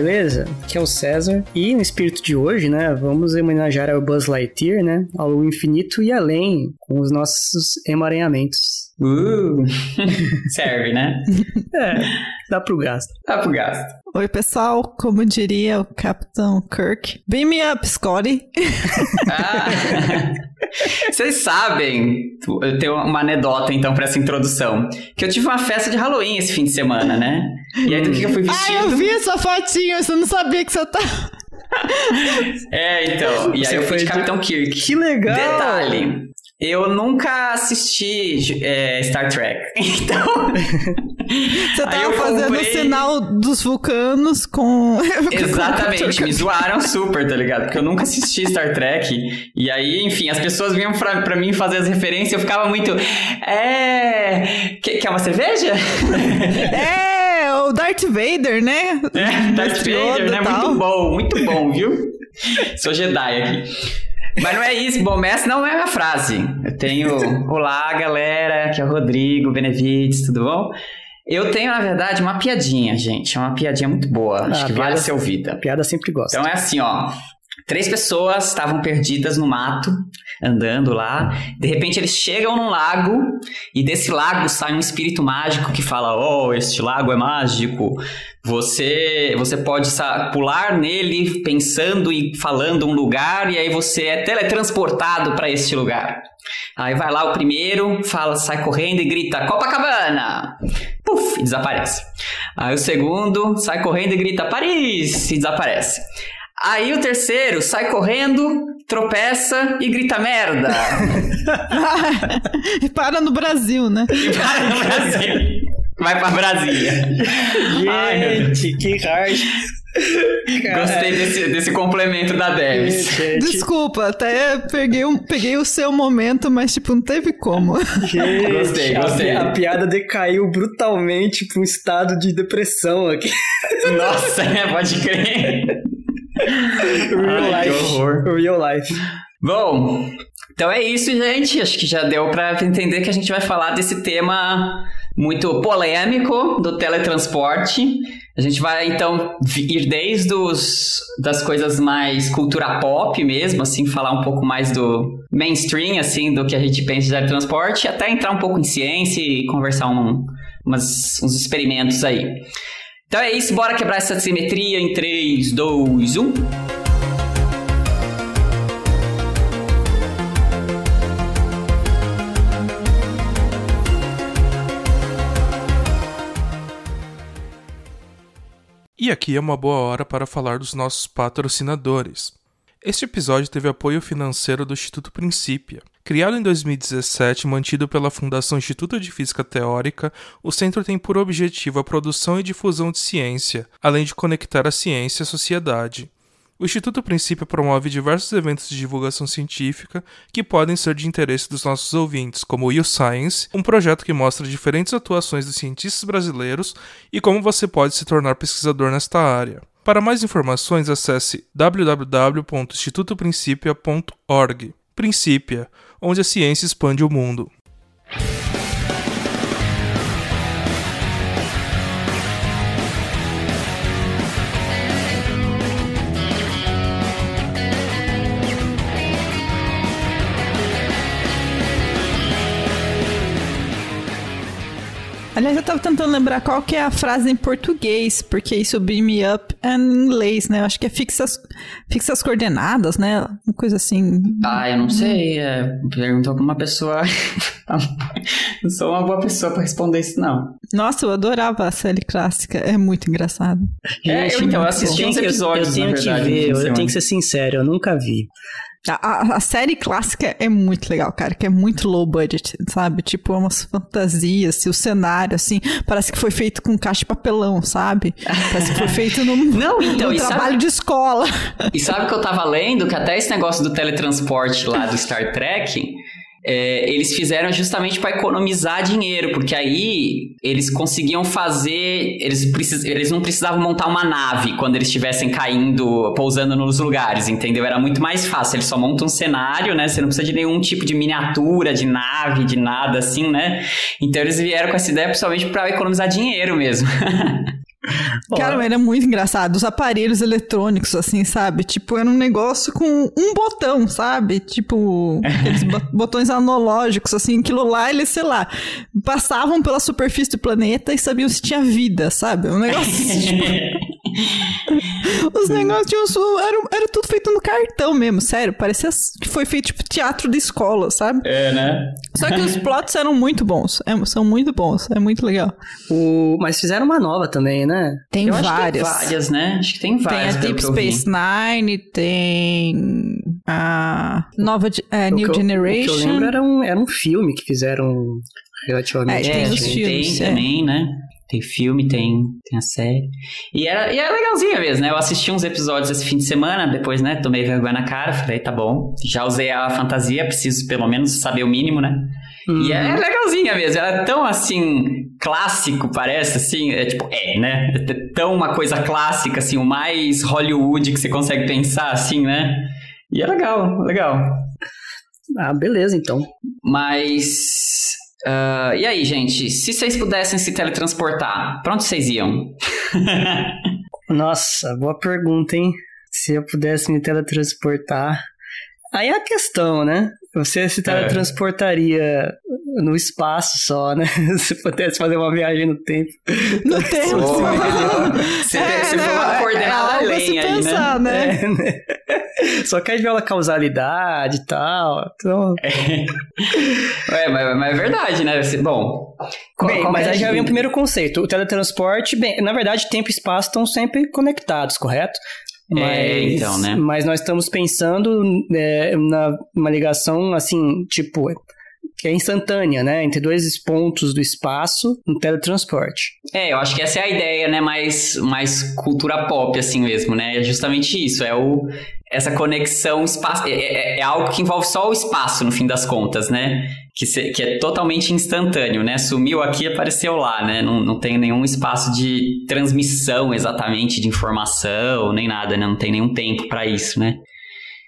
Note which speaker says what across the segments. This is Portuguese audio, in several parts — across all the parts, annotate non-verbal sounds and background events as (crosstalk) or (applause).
Speaker 1: Beleza? Aqui é o César. E no espírito de hoje, né, vamos homenagear o Buzz Lightyear, né, ao infinito e além, com os nossos emaranhamentos.
Speaker 2: Uh, (laughs) serve, né?
Speaker 1: É, dá pro gasto.
Speaker 2: Dá pro gasto.
Speaker 3: Oi, pessoal. Como diria o Capitão Kirk, beam me up, Scotty.
Speaker 2: Ah, (laughs) vocês sabem, eu tenho uma anedota então pra essa introdução, que eu tive uma festa de Halloween esse fim de semana, né? E aí do que eu fui vestido?
Speaker 3: Ah, eu vi essa fotinha, você não sabia que você tá...
Speaker 2: É, então. E
Speaker 1: Você
Speaker 2: aí eu fui de
Speaker 1: de-
Speaker 2: Capitão Kirk.
Speaker 1: Que legal!
Speaker 2: Detalhe. Eu nunca assisti é, Star Trek. (laughs) Então.
Speaker 3: Você tava fazendo o
Speaker 2: comprei-
Speaker 3: sinal dos vulcanos com... (laughs)
Speaker 2: Exatamente, me zoaram super, tá ligado? Porque eu nunca assisti Star Trek. E aí, enfim, as pessoas vinham pra, pra mim fazer as referências e eu ficava muito. É. Que- Quer uma cerveja?
Speaker 3: É, o Darth Vader, né?
Speaker 2: É, Darth Vader, né? Muito bom, muito bom, viu? Sou Jedi aqui. Mas não é isso, bom, essa não é a frase. Eu tenho. (laughs) Olá, galera, aqui é o Rodrigo Benevides, tudo bom? Eu tenho, na verdade, uma piadinha, gente. É uma piadinha muito boa. Acho
Speaker 1: Ah,
Speaker 2: que vale ser ouvida.
Speaker 1: A piada sempre gosta.
Speaker 2: Então é assim, ó. Três pessoas estavam perdidas no mato, andando lá. De repente eles chegam num lago e desse lago sai um espírito mágico que fala: "Oh, este lago é mágico. Você você pode pular nele pensando e falando um lugar e aí você é teletransportado para este lugar." Aí vai lá o primeiro, fala, sai correndo e grita: "Copacabana!" Puf, e desaparece. Aí o segundo sai correndo e grita: Paris! E desaparece. Aí o terceiro sai correndo, tropeça e grita merda. (laughs)
Speaker 3: E para no Brasil, né?
Speaker 2: E vai no Brasil. Vai pra Brasília. Ai.
Speaker 1: Gente, que hard. (laughs)
Speaker 2: Gostei desse, desse complemento da Debs.
Speaker 3: Desculpa, até peguei, um, peguei o seu momento, mas tipo, não teve como.
Speaker 1: gente,
Speaker 2: Gostei,
Speaker 1: a
Speaker 2: gostei.
Speaker 1: pi- A, piada decaiu brutalmente pra um estado de depressão aqui.
Speaker 2: Nossa, é, (laughs) pode crer.
Speaker 1: Real
Speaker 2: Ai,
Speaker 1: life. Real life.
Speaker 2: Bom, então é isso, gente. Acho que já deu pra entender que a gente vai falar desse tema muito polêmico do teletransporte. A gente vai então ir desde os, das coisas mais cultura pop mesmo, assim, falar um pouco mais do mainstream, assim, do que a gente pensa de teletransporte, até entrar um pouco em ciência e conversar um, umas, uns experimentos aí. Então é isso, bora quebrar essa simetria em um. 3, 2, 1.
Speaker 4: E aqui é uma boa hora para falar dos nossos patrocinadores. Este episódio teve apoio financeiro do Instituto Princípia. Criado em 2017 e mantido pela Fundação Instituto de Física Teórica, o centro tem por objetivo a produção e difusão de ciência, além de conectar a ciência à sociedade. O Instituto Princípio promove diversos eventos de divulgação científica que podem ser de interesse dos nossos ouvintes, como o YouScience, um projeto que mostra diferentes atuações dos cientistas brasileiros e como você pode se tornar pesquisador nesta área. Para mais informações, acesse www.institutoprincipia.org. Princípia, onde a ciência expande o mundo.
Speaker 3: Aliás, eu tava tentando lembrar qual que é a frase em português, porque isso beam me up é em inglês, né? Eu acho que é fixa as, fixa as coordenadas, né? Uma coisa assim.
Speaker 2: Ah, eu não sei. É, perguntou pra uma pessoa. (laughs) não sou uma boa pessoa pra responder isso, não.
Speaker 3: Nossa, eu adorava a série clássica, é muito engraçado.
Speaker 2: É, eu, então, eu assisti uns
Speaker 1: que-
Speaker 2: episódios,
Speaker 1: Eu tenho
Speaker 2: na
Speaker 1: que
Speaker 2: verdade.
Speaker 1: ver,
Speaker 2: fim de
Speaker 1: eu tenho que ser sincero, eu nunca vi.
Speaker 3: A, a- série clássica é muito legal, cara, que é muito low budget, sabe? Tipo, é umas fantasias, assim, o cenário, assim, parece que foi feito com caixa de papelão, sabe? Parece que foi (laughs) feito num,
Speaker 2: Não, então,
Speaker 3: num
Speaker 2: e sabe-
Speaker 3: trabalho de escola.
Speaker 2: E sabe que eu tava lendo que até esse negócio do teletransporte lá do Star Trek, é, eles fizeram justamente para economizar dinheiro, porque aí eles conseguiam fazer. Eles, precis, eles não precisavam montar uma nave quando eles estivessem caindo, pousando nos lugares, entendeu? Era muito mais fácil. Eles só montam um cenário, né? Você não precisa de nenhum tipo de miniatura, de nave, de nada assim, né? Então eles vieram com essa ideia principalmente para economizar dinheiro mesmo. (laughs)
Speaker 3: Cara, mas era muito engraçado. Os aparelhos eletrônicos, assim, sabe? Tipo, era um negócio com um botão, sabe? Tipo, aqueles bo- (laughs) botões analógicos, assim, aquilo lá, eles, sei lá, passavam pela superfície do planeta e sabiam se tinha vida, sabe? Um negócio assim, tipo, (laughs) Os negócios tinham su- era, era tudo feito no cartão mesmo, sério. Parecia que foi feito tipo teatro de escola, sabe?
Speaker 2: É, né?
Speaker 3: Só que os (laughs) plots eram muito bons. É, são muito bons. É muito legal.
Speaker 1: O... Mas fizeram uma nova também, né?
Speaker 3: Tem
Speaker 2: Eu
Speaker 3: várias.
Speaker 2: tem várias, né? Acho que tem
Speaker 3: Tem
Speaker 2: várias.
Speaker 3: a
Speaker 2: pelo
Speaker 3: Deep. Space Nine, tem a nova é, New
Speaker 1: que eu-
Speaker 3: Generation.
Speaker 1: O que eu lembro era um, era um filme que fizeram relativamente.
Speaker 3: É, tem
Speaker 2: É,
Speaker 3: os
Speaker 2: tem,
Speaker 3: filmes,
Speaker 2: tem
Speaker 3: é.
Speaker 2: também, né? Tem filme, tem, tem a série. E era, e era legalzinha mesmo, né? Eu assisti uns episódios esse fim de semana, depois, né? Tomei vergonha na cara, falei, tá bom. Já usei a fantasia, preciso pelo menos saber o mínimo, né?
Speaker 1: Uhum.
Speaker 2: E é legalzinha mesmo, era tão assim, clássico, parece, assim, é tipo, é, né? É tão uma coisa clássica, assim, o mais Hollywood que você consegue pensar, assim, né? E é legal, legal.
Speaker 1: Ah, beleza, então.
Speaker 2: Mas. Ah, e aí, gente? Se vocês pudessem se teletransportar, pra onde vocês iam? (laughs)
Speaker 1: Nossa, boa pergunta, hein? Se eu pudesse me teletransportar. Aí é a questão, né? Você se teletransportaria no espaço só, né? (laughs) Se pudesse fazer uma viagem no tempo.
Speaker 3: No tempo.
Speaker 2: Ô, (laughs) Você,
Speaker 3: É,
Speaker 2: você
Speaker 3: né?
Speaker 2: foi uma
Speaker 3: É
Speaker 2: coordenada
Speaker 3: a
Speaker 2: além aí, né?
Speaker 3: pensar, né?
Speaker 1: É, né? (laughs) Só que aí viola causalidade e tal. Então,
Speaker 2: É, mas, mas é verdade, né? Você- bom. qual-
Speaker 1: bem,
Speaker 2: qual
Speaker 1: mas
Speaker 2: é
Speaker 1: aí já
Speaker 2: a-
Speaker 1: vem o primeiro conceito. O teletransporte, bem, na verdade, tempo e espaço estão sempre conectados, correto? Mas,
Speaker 2: É, então, né?
Speaker 1: Mas nós estamos pensando é, na uma ligação, assim, tipo, que é instantânea, né? Entre dois pontos do espaço, no teletransporte.
Speaker 2: É, eu acho que essa é a ideia, né? Mais, mais cultura pop, assim mesmo, né? É justamente isso. É o, essa conexão espaço. É, é- é algo que envolve só o espaço, no fim das contas, né? Que, se- que é totalmente instantâneo, né? Sumiu aqui apareceu lá, né? Não, não tem nenhum espaço de transmissão exatamente de informação, nem nada, né? Não tem nenhum tempo pra isso, né?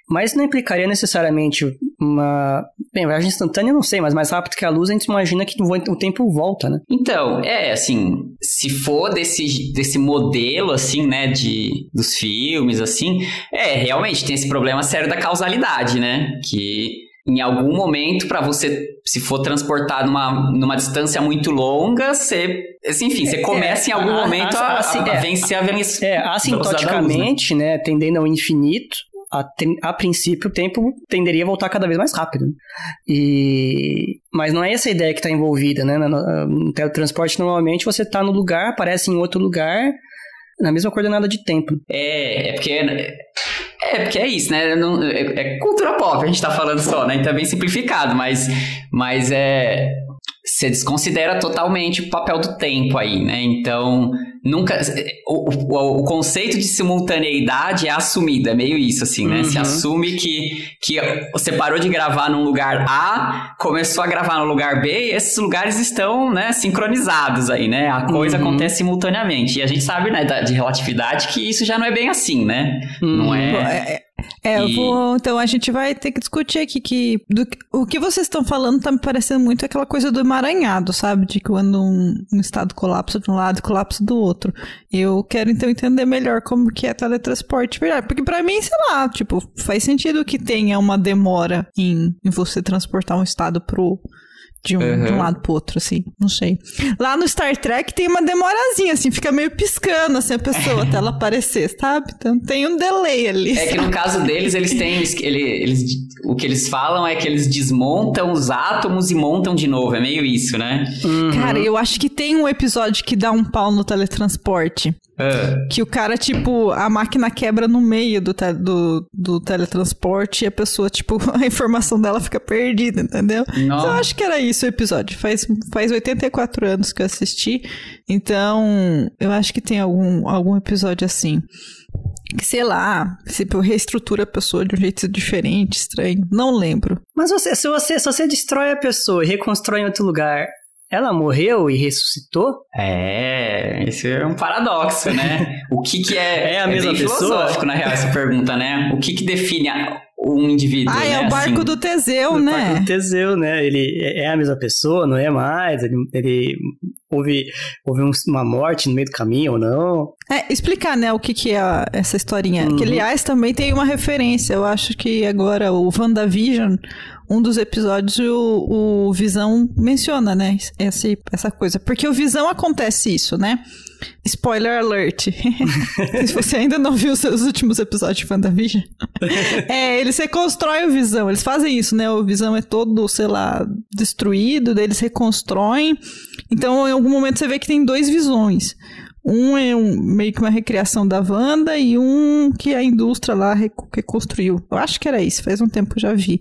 Speaker 1: Mas não implicaria necessariamente uma. Bem, viagem instantânea não sei, mas mais rápido que a luz a gente imagina que o tempo volta, né?
Speaker 2: Então, é assim, se for desse, desse modelo, assim, né, de, dos filmes, assim, é, realmente tem esse problema sério da causalidade, né? Que em algum momento, pra você, se for transportar numa, numa distância muito longa, você, assim, enfim, você começa em algum
Speaker 1: a-
Speaker 2: momento
Speaker 1: a-
Speaker 2: a,
Speaker 1: assim,
Speaker 2: a
Speaker 1: é.
Speaker 2: vencer a velocidade
Speaker 1: É,
Speaker 2: da luz, né?
Speaker 1: assintoticamente, né? tendendo ao infinito, a, a princípio o tempo tenderia a voltar cada vez mais rápido. E... Mas não é essa a ideia que está envolvida, né? No, teletransporte, normalmente você está no lugar, aparece em outro lugar, na mesma coordenada de tempo.
Speaker 2: É, é porque. É, porque é isso, né? Não- é, é cultura pop, a gente tá falando só, né? Então é bem simplificado, mas, mas é. Você desconsidera totalmente o papel do tempo aí, né? Então, nunca. O, o, o conceito de simultaneidade é assumido, é meio isso, assim, né? Se
Speaker 1: Uhum.
Speaker 2: assume que, que você parou de gravar num lugar A, começou a gravar no lugar B, e esses lugares estão, né, sincronizados aí, né? A coisa
Speaker 1: Uhum.
Speaker 2: acontece simultaneamente. E a gente sabe, né, da- de relatividade, que isso já não é bem assim, né? Não
Speaker 3: Bom,
Speaker 2: é.
Speaker 3: é, é, eu
Speaker 2: E-
Speaker 3: vou. Então a gente vai ter que discutir aqui que. do o que vocês estão falando tá me parecendo muito aquela coisa do emaranhado, sabe? De quando um, um estado colapsa de um lado e colapsa do outro. Eu quero então entender melhor como que é teletransporte. Porque pra mim, sei lá, tipo, faz sentido que tenha uma demora em, em você transportar um estado pro. De um,
Speaker 2: Uhum.
Speaker 3: de um lado pro outro, assim, não sei. Lá no Star Trek tem uma demorazinha, assim, fica meio piscando, assim, a pessoa até ela aparecer, sabe? Então tem um delay ali.
Speaker 2: É que no caso deles, eles têm. ele- Eles, o que eles falam é que eles desmontam os átomos e montam de novo. É meio isso, né?
Speaker 1: Uhum.
Speaker 3: Cara, eu acho que tem um episódio que dá um pau no teletransporte.
Speaker 2: Ah,
Speaker 3: Que o cara, tipo, a máquina quebra no meio do, te- do, do teletransporte e a pessoa, tipo, (laughs) a informação dela fica perdida, entendeu?
Speaker 2: Nossa.
Speaker 3: Eu acho que era isso o episódio. Faz, faz 84 anos que eu assisti. Então, eu acho que tem algum, algum episódio assim. Que, sei lá, se reestrutura a pessoa de um jeito diferente, estranho. Não lembro.
Speaker 1: Mas você, se, você, se você destrói a pessoa e reconstrói em outro lugar, ela morreu e ressuscitou?
Speaker 2: É, esse é um paradoxo, né? O que que é... (laughs)
Speaker 1: É a mesma
Speaker 2: bem
Speaker 1: pessoa?
Speaker 2: filosófico, na real, essa pergunta, né? O que que define a- um indivíduo,
Speaker 3: Ah,
Speaker 2: né?
Speaker 3: é o barco
Speaker 2: assim?
Speaker 3: do Teseu,
Speaker 1: O
Speaker 3: né?
Speaker 1: Parque do Teseu, né? Ele é é a mesma pessoa, não é mais? Ele, ele houve, houve um- uma morte no meio do caminho ou não.
Speaker 3: É, explicar, né, o que, que é a- essa historinha.
Speaker 1: Uhum.
Speaker 3: Que, aliás, também tem uma referência. Eu acho que agora o WandaVision, um dos episódios, o, o Visão menciona, né, esse, essa coisa. Porque o Visão acontece isso, né? Spoiler alert. (laughs) Se você ainda não viu os seus últimos episódios de WandaVision. (laughs) é, eles reconstroem o Visão. Eles fazem isso, né? O Visão é todo, sei lá, destruído, daí eles reconstroem. Então, em algum momento você vê que tem dois visões. Um é um, meio que uma recriação da Wanda e um que a indústria lá reco- reconstruiu. Eu acho que era isso, faz um tempo que eu já vi.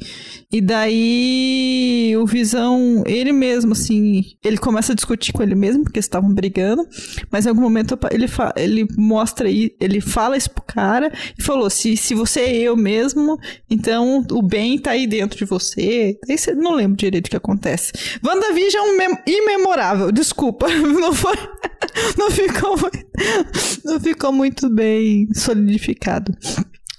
Speaker 3: E daí o Visão, ele mesmo, assim, ele começa a discutir com ele mesmo, porque estavam brigando, mas em algum momento ele, ele mostra aí, ele fala isso pro cara e falou: se, se você é eu mesmo, então o bem tá aí dentro de você. Aí você não lembro direito o que acontece. WandaVision é um mem- imemorável, desculpa, (laughs) não foi. (laughs) Não ficou, muito- (laughs) não ficou muito bem solidificado.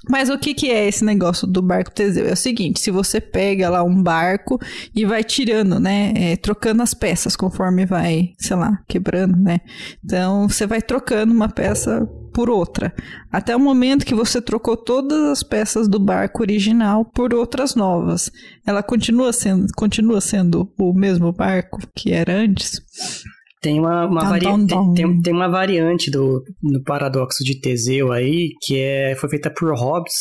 Speaker 3: Mas o que, que é esse negócio do barco Teseu? É o seguinte: se você pega lá um barco e vai tirando, né? é, trocando as peças conforme vai, sei lá, quebrando, né? Então você vai trocando uma peça por outra. Até o momento que você trocou todas as peças do barco original por outras novas. Ela continua sendo, continua sendo o mesmo barco que era antes?
Speaker 1: Tem uma, uma, vari-. Tem, tem, uma variante do, do paradoxo de Teseu aí, que é, foi feita por Hobbes,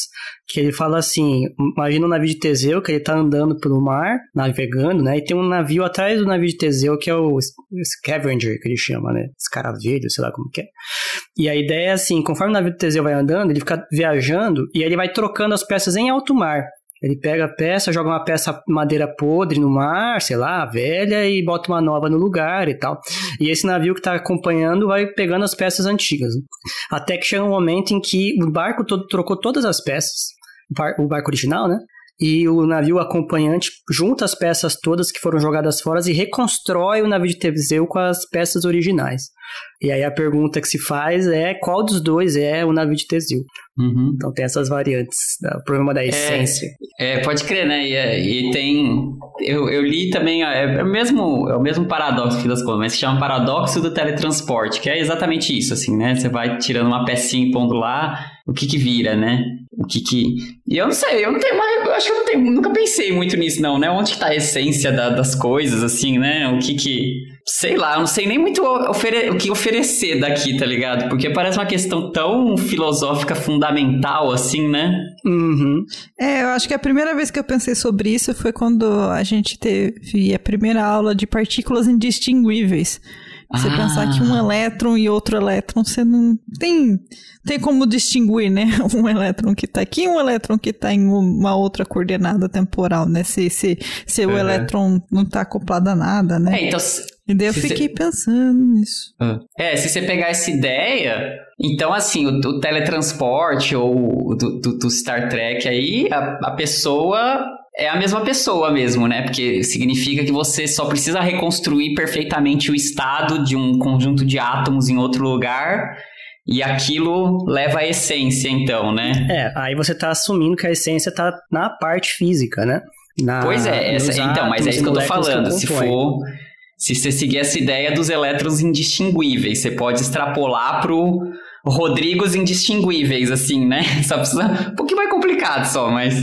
Speaker 1: que ele fala assim, imagina um navio de Teseu, que ele tá andando pelo mar, navegando, né, e tem um navio atrás do navio de Teseu, que é o Scavenger, que ele chama, né, escaravelho, sei lá como que é. E a ideia é assim, conforme o navio de Teseu vai andando, ele fica viajando, e ele vai trocando as peças em alto mar. Ele pega a peça, joga uma peça madeira podre no mar, sei lá, velha, e bota uma nova no lugar e tal. E esse navio que está acompanhando vai pegando as peças antigas. Até que chega um momento em que o barco todo trocou todas as peças, o barco original, né? E o navio acompanhante junta as peças todas que foram jogadas fora e reconstrói o navio de Teseu com as peças originais. E aí a pergunta que se faz é qual dos dois é o navio de Teseu.
Speaker 2: Uhum.
Speaker 1: Então tem essas variantes, né? o problema da essência.
Speaker 2: É, pode crer, né? E, é- e tem. Eu, eu li também, é, é o mesmo, é o mesmo paradoxo que das contas, mas se chama paradoxo do teletransporte, que é exatamente isso, assim, né? Você vai tirando uma pecinha e pondo lá, o que que vira, né? O que que. E eu não sei, eu não tenho mais. Eu acho que eu não tenho, nunca pensei muito nisso, não, né? Onde que tá a essência da- das coisas, assim, né? O que que. Sei lá, eu não sei nem muito ofere- o que oferecer daqui, tá ligado? Porque parece uma questão tão filosófica fundamental, assim, né?
Speaker 1: Uhum.
Speaker 3: É, eu acho que a primeira vez que eu pensei sobre isso foi quando a gente teve a primeira aula de partículas indistinguíveis. Você
Speaker 2: Ah.
Speaker 3: pensar que um elétron e outro elétron, você não tem, tem como distinguir, né? (laughs) Um elétron que tá aqui e um elétron que tá em uma outra coordenada temporal, né? Se, se, se o
Speaker 2: Uhum.
Speaker 3: elétron não tá acoplado a nada, né?
Speaker 2: É, então. se-
Speaker 3: E daí eu
Speaker 2: se
Speaker 3: fiquei pensando nisso.
Speaker 2: É, se você pegar essa ideia, então assim, o, o teletransporte ou o do, do- do Star Trek aí, a, a pessoa é a mesma pessoa mesmo, né? Porque significa que você só precisa reconstruir perfeitamente o estado de um conjunto de átomos em outro lugar e aquilo leva a essência, então, né?
Speaker 1: É, aí você tá assumindo que a essência tá na parte física, né? Na-
Speaker 2: Pois é, essa- então, mas é isso que eu tô falando. Se for. Se você seguir essa ideia dos elétrons indistinguíveis, você pode extrapolar pro Rodrigos indistinguíveis, assim, né? (laughs) Só precisa. Um pouquinho mais complicado só, mas.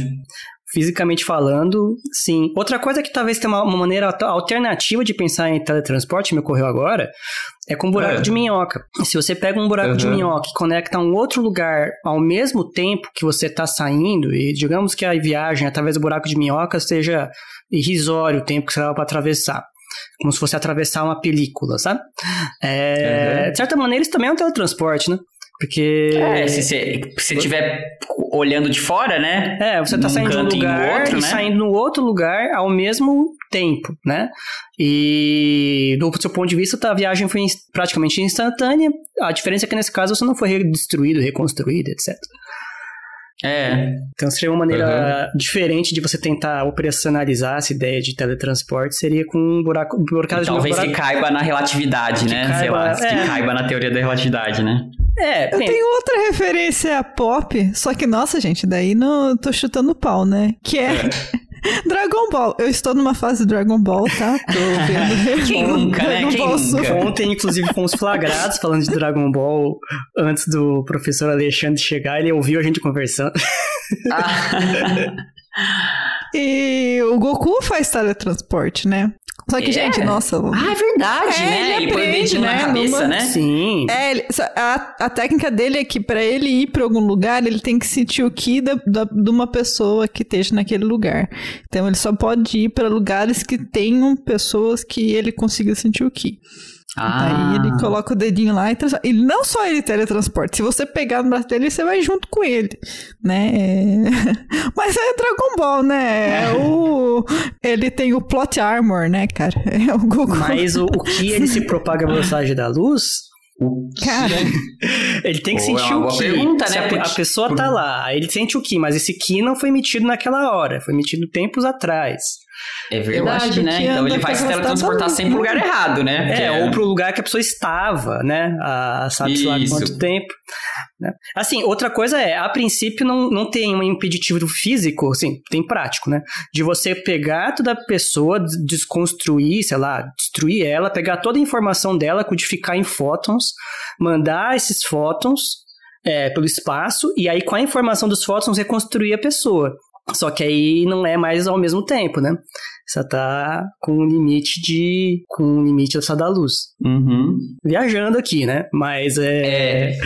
Speaker 1: Fisicamente falando, sim. Outra coisa que talvez tenha uma, uma maneira alter- alternativa de pensar em teletransporte, me ocorreu agora, é com buraco
Speaker 2: É.
Speaker 1: de minhoca. Se você pega um buraco de
Speaker 2: Uhum.
Speaker 1: minhoca e conecta um outro lugar ao mesmo tempo que você está saindo, e digamos que a viagem através do buraco de minhoca seja irrisório o tempo que você leva para atravessar. Como se fosse atravessar uma película, sabe? É,
Speaker 2: Uhum.
Speaker 1: De certa maneira, isso também é um teletransporte, né? Porque.
Speaker 2: É, se você estiver olhando de fora, né?
Speaker 1: É, você tá
Speaker 2: num
Speaker 1: saindo de um lugar
Speaker 2: outro,
Speaker 1: e
Speaker 2: né?
Speaker 1: saindo no outro lugar ao mesmo tempo, né? E do seu ponto de vista, tá, a viagem foi praticamente instantânea. A diferença é que nesse caso você não foi destruído, reconstruído, etc.
Speaker 2: É.
Speaker 1: Então seria uma maneira diferente de você tentar operacionalizar essa ideia de teletransporte, seria com um buraco, um buraco de
Speaker 2: Talvez
Speaker 1: buraco...
Speaker 2: que caiba na relatividade,
Speaker 1: Que
Speaker 2: né? Sei
Speaker 1: caiba-
Speaker 2: lá,
Speaker 1: é.
Speaker 2: que caiba na teoria da relatividade, né?
Speaker 1: É,
Speaker 3: Eu
Speaker 1: bem,
Speaker 3: tenho outra referência pop, só que, nossa, gente, daí não tô chutando pau, né? Que é, (laughs) Dragon Ball. Eu estou numa fase Dragon Ball, tá? Tô vendo. (laughs)
Speaker 2: Quem nunca, né?
Speaker 3: Dragon
Speaker 2: Quem
Speaker 3: Ball
Speaker 2: nunca?
Speaker 1: Ontem, inclusive, fomos flagrados falando de Dragon Ball antes do professor Alexandre chegar. Ele ouviu a gente conversando.
Speaker 2: Ah.
Speaker 3: E o Goku faz teletransporte, né? Só que,
Speaker 2: É.
Speaker 3: gente, nossa.
Speaker 2: Ah, é verdade,
Speaker 3: É,
Speaker 2: né?
Speaker 3: ele
Speaker 2: Ele põe o
Speaker 3: aprende,
Speaker 2: dedinho
Speaker 3: né,
Speaker 2: na cabeça,
Speaker 3: numa-
Speaker 2: né?
Speaker 1: Sim.
Speaker 3: É, ele- a, a técnica dele é que pra ele ir pra algum lugar, ele tem que sentir o ki da, da- de uma pessoa que esteja naquele lugar. Então ele só pode ir pra lugares que tenham pessoas que ele consiga sentir o ki.
Speaker 2: Ah.
Speaker 3: Aí ele coloca o dedinho lá e trans- e não só ele teletransporta. Se você pegar no braço dele, você vai junto com ele, né? É- (laughs) Mas é Dragon Ball, né? É o... Ele tem o plot armor, né, cara? É o Goku.
Speaker 1: Mas o, o que ele se propaga a velocidade da luz,
Speaker 3: Cara,
Speaker 1: ele tem que
Speaker 2: Pô, é
Speaker 1: sentir
Speaker 2: uma
Speaker 1: o Ki.
Speaker 2: pergunta,
Speaker 1: Se
Speaker 2: né?
Speaker 1: a, a pessoa tá lá, aí ele sente o Ki, mas esse Ki não foi emitido naquela hora, foi emitido tempos atrás.
Speaker 2: É verdade, né? Então ele vai se teletransportar sempre pro lugar errado, né? Porque
Speaker 1: É, ou pro lugar que a pessoa estava, né? A, sabe-se lá quanto tempo. né? Assim, outra coisa é, a princípio não, não tem um impeditivo físico, assim, tem prático, né? De você pegar toda a pessoa, des- desconstruir, sei lá, destruir ela, pegar toda a informação dela, codificar em fótons, mandar esses fótons é, pelo espaço, e aí com a informação dos fótons reconstruir a pessoa. Só que aí não é mais ao mesmo tempo, né? Você tá com um limite de. com um limite só da luz.
Speaker 2: Uhum.
Speaker 1: Viajando aqui, né? Mas é.
Speaker 2: É.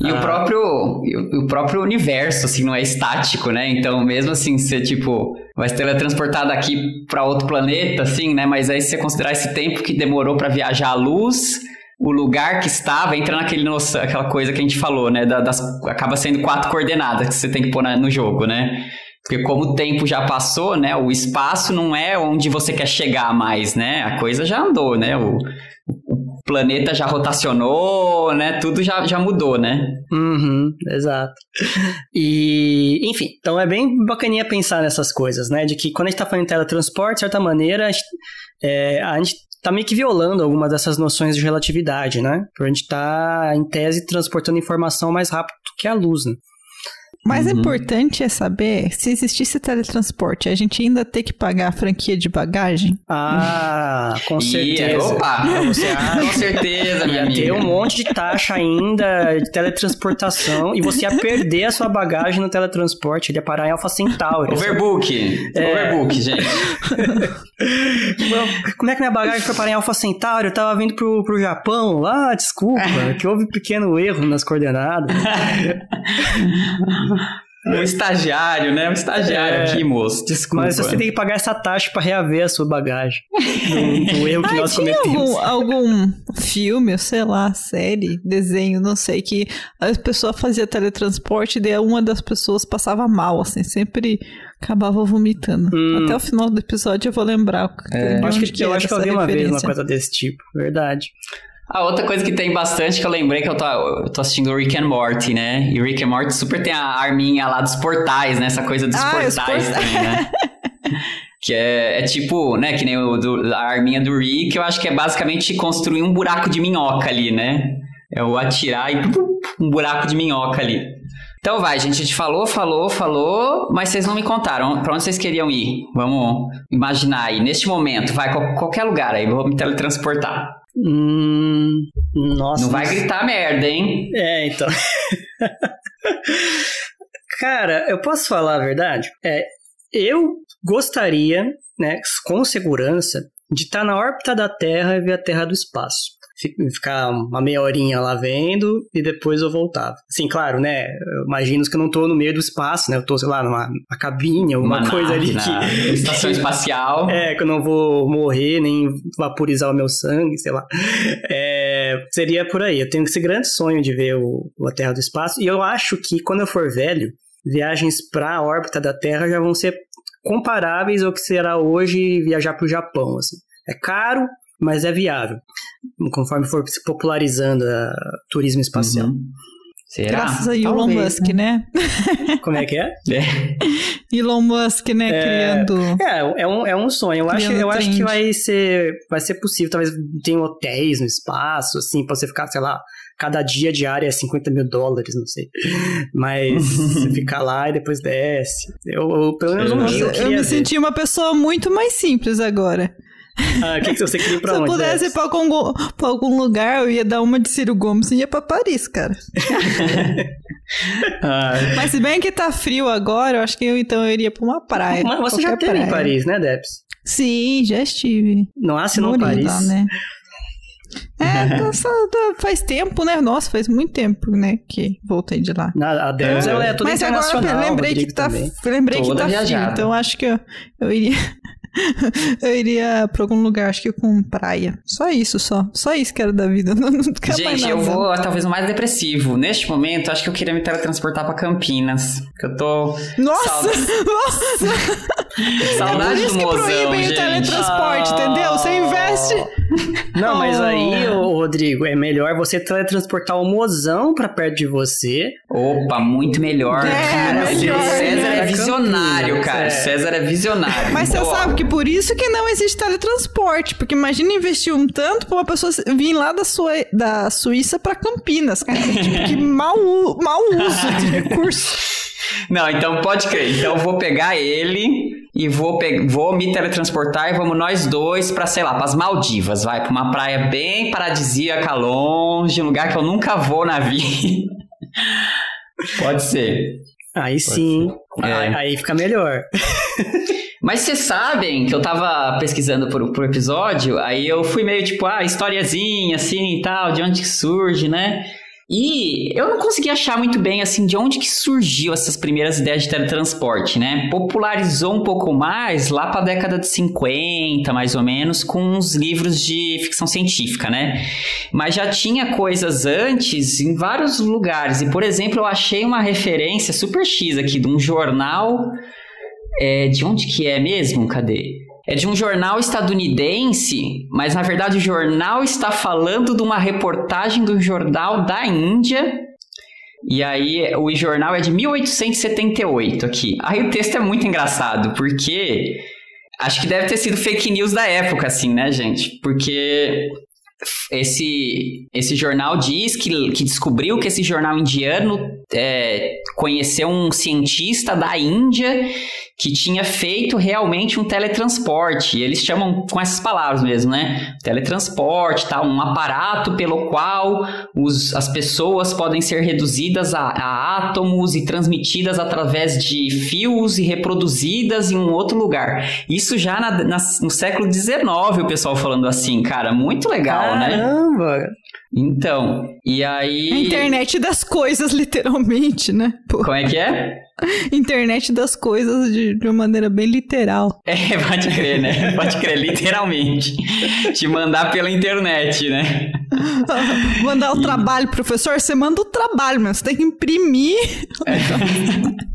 Speaker 2: E o
Speaker 1: Ah.
Speaker 2: próprio e o o próprio universo, assim, não é estático, né? Então, mesmo assim, você, tipo, vai se teletransportar daqui pra outro planeta, assim, né? Mas aí, se você considerar esse tempo que demorou pra viajar a luz, o lugar que estava, entra naquele nossa, aquela coisa que a gente falou, né? Da- das, acaba sendo quatro coordenadas que você tem que pôr na- no jogo, né? Porque como o tempo já passou, né? O espaço não é onde você quer chegar mais, né? A coisa já andou, né? O, o planeta já rotacionou, né? Tudo já, já mudou, né?
Speaker 1: Uhum, exato. E, enfim, então é bem bacaninha pensar nessas coisas, né? De que quando a gente tá falando em teletransporte, de certa maneira, a gente, é, a gente tá meio que violando algumas dessas noções de relatividade, né? Porque a gente tá, em tese, transportando informação mais rápido que a luz, né?
Speaker 3: Mais
Speaker 2: Uhum.
Speaker 3: importante é saber se existisse teletransporte, a gente ainda ter que pagar a franquia de bagagem.
Speaker 1: Ah, com certeza.
Speaker 2: opa!
Speaker 1: Você acha?
Speaker 2: Com (laughs) certeza, minha
Speaker 1: Ia
Speaker 2: amiga.
Speaker 1: ter um monte de taxa ainda de teletransportação e você ia perder a sua bagagem no teletransporte, ele ia parar em Alpha Centauri.
Speaker 2: Overbook.
Speaker 1: É.
Speaker 2: Overbook, gente. (laughs)
Speaker 1: Como é que minha bagagem foi parar em Alpha Centauri? Eu tava vindo pro, pro Japão lá, desculpa, (laughs) que houve um pequeno erro nas coordenadas. (laughs)
Speaker 2: Um estagiário, né? Um estagiário
Speaker 1: É.
Speaker 2: aqui, moço. Desculpa.
Speaker 1: Mas você tem que pagar essa taxa pra reaver a sua bagagem (laughs) do, do erro que
Speaker 3: Ah,
Speaker 1: nós
Speaker 3: tinha
Speaker 1: cometemos.
Speaker 3: algum, algum filme, ou sei lá, série, desenho, não sei, que a pessoa fazia teletransporte e daí uma das pessoas passava mal, assim, sempre acabava vomitando.
Speaker 1: Hum.
Speaker 3: Até o final do episódio eu vou lembrar.
Speaker 1: Eu acho que, eu
Speaker 3: era
Speaker 1: acho que eu vi uma vez uma coisa desse tipo, verdade.
Speaker 2: A outra coisa que tem bastante que eu lembrei que eu tô, eu tô assistindo o Rick and Morty, né? E o Rick and Morty super tem a arminha lá dos portais, né? Essa coisa dos
Speaker 3: Ah,
Speaker 2: portais também, né? (laughs) que é, é tipo, né? Que nem o do- a arminha do Rick, eu acho que é basicamente construir um buraco de minhoca ali, né? É o atirar e um buraco de minhoca ali. Então vai, gente, a gente falou, falou, falou, mas vocês não me contaram pra onde vocês queriam ir. Vamos imaginar aí, neste momento, vai, qual- qualquer lugar aí, vou me teletransportar.
Speaker 1: Hum, nossa.
Speaker 2: Não vai gritar merda, hein?
Speaker 1: É, então. (laughs) Cara, eu posso falar a verdade? É, eu gostaria, né, com segurança, de estar na órbita da Terra e ver a Terra do espaço. Fi- Ficar uma meia horinha lá vendo e depois eu voltava. Assim, claro, né? Eu imagino que eu não tô no meio do espaço, né? Eu tô, sei lá, numa, numa cabine, alguma
Speaker 2: Uma
Speaker 1: coisa
Speaker 2: nave
Speaker 1: ali que. (laughs)
Speaker 2: estação espacial.
Speaker 1: É, que eu não vou morrer, nem vaporizar o meu sangue, sei lá. É, seria por aí. Eu tenho esse grande sonho de ver o, o a Terra do Espaço. E eu acho que quando eu for velho, viagens para a órbita da Terra já vão ser comparáveis ao que será hoje viajar para o Japão. Assim. É caro, mas é viável. Conforme for se popularizando o turismo espacial.
Speaker 2: Uhum. Será?
Speaker 3: Graças a Elon
Speaker 2: Talvez,
Speaker 3: Musk, né? (laughs)
Speaker 1: Como é que é?
Speaker 2: É.
Speaker 3: Elon Musk, né, criando...
Speaker 1: É, é um, é um sonho. Eu acho, eu acho que vai ser, vai ser possível. Talvez tenha hotéis no espaço, assim, pra você ficar, sei lá, cada dia diária é 50 mil dólares, não sei. Mas (laughs) você fica lá e depois desce. Eu, eu pelo menos um dia eu
Speaker 3: Eu me
Speaker 1: ver.
Speaker 3: senti uma pessoa muito mais simples agora.
Speaker 1: Ah, o que, que você queria ir pra
Speaker 3: Se eu
Speaker 1: onde?
Speaker 3: pudesse ir
Speaker 1: Debs?
Speaker 3: pra algum, pra algum lugar, eu ia dar uma de Ciro Gomes e ia pra Paris, cara. (laughs)
Speaker 2: Ah,
Speaker 3: Mas se bem que tá frio agora, eu acho que eu então eu iria pra uma praia.
Speaker 1: Mas você já
Speaker 3: qualquer
Speaker 1: teve em. Paris, né, Debs?
Speaker 3: Sim, já estive.
Speaker 1: Não assinou
Speaker 3: Morei
Speaker 1: Paris?
Speaker 3: lá, né? É, (laughs) nossa, faz tempo, né? Nossa, faz muito tempo, né? Que voltei de lá.
Speaker 1: A Debs, ela é toda
Speaker 3: Mas agora eu lembrei que tá,
Speaker 1: também.
Speaker 3: lembrei que tá frio, então acho que eu, eu iria (laughs) eu iria pra algum lugar, acho que com praia. Só isso, só. Só isso que era da vida. (laughs) Não, não quero mais
Speaker 2: Gente,
Speaker 3: nada.
Speaker 2: eu vou talvez o mais depressivo. Neste momento, acho que eu queria me teletransportar pra Campinas. Que eu tô.
Speaker 3: Nossa! Nossa!
Speaker 2: saudade
Speaker 3: É Por isso
Speaker 2: do
Speaker 3: que
Speaker 2: mozão,
Speaker 3: proíbem o
Speaker 2: gente.
Speaker 3: teletransporte, entendeu? Você investe.
Speaker 1: Não, mas aí, Rodrigo, é melhor você teletransportar o mozão pra perto de você.
Speaker 2: Opa, muito melhor.
Speaker 3: É,
Speaker 2: Cara,
Speaker 3: melhor,
Speaker 2: César
Speaker 1: né?
Speaker 2: é visionário, cara.
Speaker 1: é.
Speaker 2: César é visionário.
Speaker 3: Mas você sabe que por isso que não existe teletransporte. Porque imagina investir um tanto pra uma pessoa vir lá da, sua, da Suíça pra Campinas, cara. (laughs) Tipo, que mau, mau uso de recurso.
Speaker 2: Não, então pode crer. Então eu vou pegar ele e vou, pe- vou me teletransportar e vamos nós dois pra, sei lá, pras Maldivas, vai, pra uma praia bem paradisíaca, longe, um lugar que eu nunca vou na vida. Pode ser.
Speaker 1: Aí sim.
Speaker 2: ser.
Speaker 1: Aí,
Speaker 2: É.
Speaker 1: aí fica melhor. (laughs)
Speaker 2: Mas vocês sabem que eu tava pesquisando pro, pro episódio, aí eu fui meio tipo, ah, historiazinha, assim e tal, de onde que surge, né? E eu não consegui achar muito bem, assim, de onde que surgiu essas primeiras ideias de teletransporte, né? Popularizou um pouco mais lá pra década de 50, mais ou menos, com uns livros de ficção científica, né? Mas já tinha coisas antes em vários lugares. E, por exemplo, eu achei uma referência super X aqui de um jornal é, de onde que é mesmo? Cadê? É de um jornal estadunidense, mas na verdade o jornal está falando de uma reportagem do jornal da Índia. E aí o jornal é de 1878 aqui. Aí o texto é muito engraçado, porque acho que deve ter sido fake news da época, assim, né, gente? Porque esse, esse jornal diz que, que descobriu que esse jornal indiano é, conheceu um cientista da Índia que tinha feito realmente um teletransporte. Eles chamam com essas palavras mesmo, né? Teletransporte, tá? um aparato pelo qual os, as pessoas podem ser reduzidas a, a átomos e transmitidas através de fios e reproduzidas em um outro lugar. Isso já na- na- no século XIX, o pessoal falando assim, cara, muito legal, né?
Speaker 1: Caramba!
Speaker 2: Então, e aí.
Speaker 3: A internet das coisas, literalmente, né? Pô,
Speaker 2: Como é que é?
Speaker 3: internet das coisas de, de uma maneira bem literal.
Speaker 2: É, pode crer, né? Pode crer, literalmente. Te mandar pela internet, né? (laughs)
Speaker 3: Mandar o trabalho, professor, você manda o trabalho, mas você tem que imprimir. (laughs)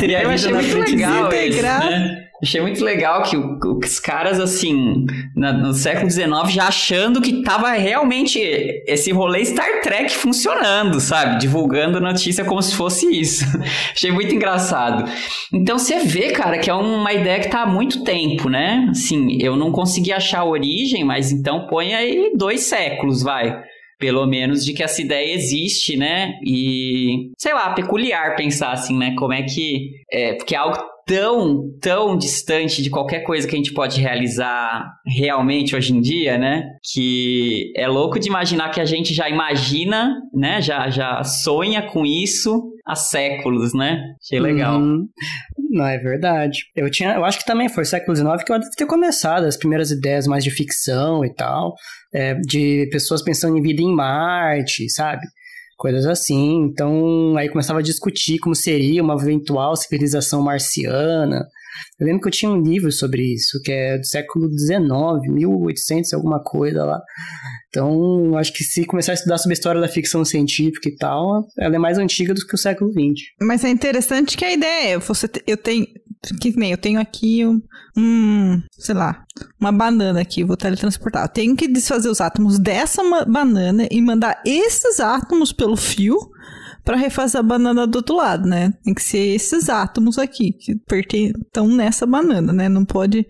Speaker 2: E aí eu achei muito
Speaker 1: frente
Speaker 2: legal né? Achei muito legal que o- os caras, assim, na- no século XIX, já achando que tava realmente esse rolê Star Trek funcionando, sabe? Divulgando notícia como se fosse isso. (laughs) Achei muito engraçado. Então você vê, cara, que é uma ideia que tá há muito tempo, né? Assim, eu não consegui achar a origem, mas então põe aí dois séculos, vai pelo menos de que essa ideia existe, né? E sei lá, peculiar pensar assim, né? Como é que é, porque é algo tão, tão distante de qualquer coisa que a gente pode realizar realmente hoje em dia, né? Que é louco de imaginar que a gente já imagina, né? Já, já sonha com isso há séculos, né? Achei legal.
Speaker 1: Uhum. Não, é verdade. Eu, tinha, eu acho que também foi século XIX que eu deve ter começado as primeiras ideias mais de ficção e tal, é, de pessoas pensando em vida em Marte, sabe? Coisas assim. Então, aí começava a discutir como seria uma eventual civilização marciana. Eu lembro que eu tinha um livro sobre isso, que é do século XIX, 1800 alguma coisa lá. Então, acho que se começar a estudar sobre a história da ficção científica e tal, ela é mais antiga do que o século XX.
Speaker 3: Mas é interessante que a ideia é, você, eu tenho, que nem eu tenho aqui um, um, sei lá, uma banana aqui, vou teletransportar. Eu tenho que desfazer os átomos dessa banana e mandar esses átomos pelo fio para refazer a banana do outro lado, né? Tem que ser esses átomos aqui que estão nessa banana, né? Não pode,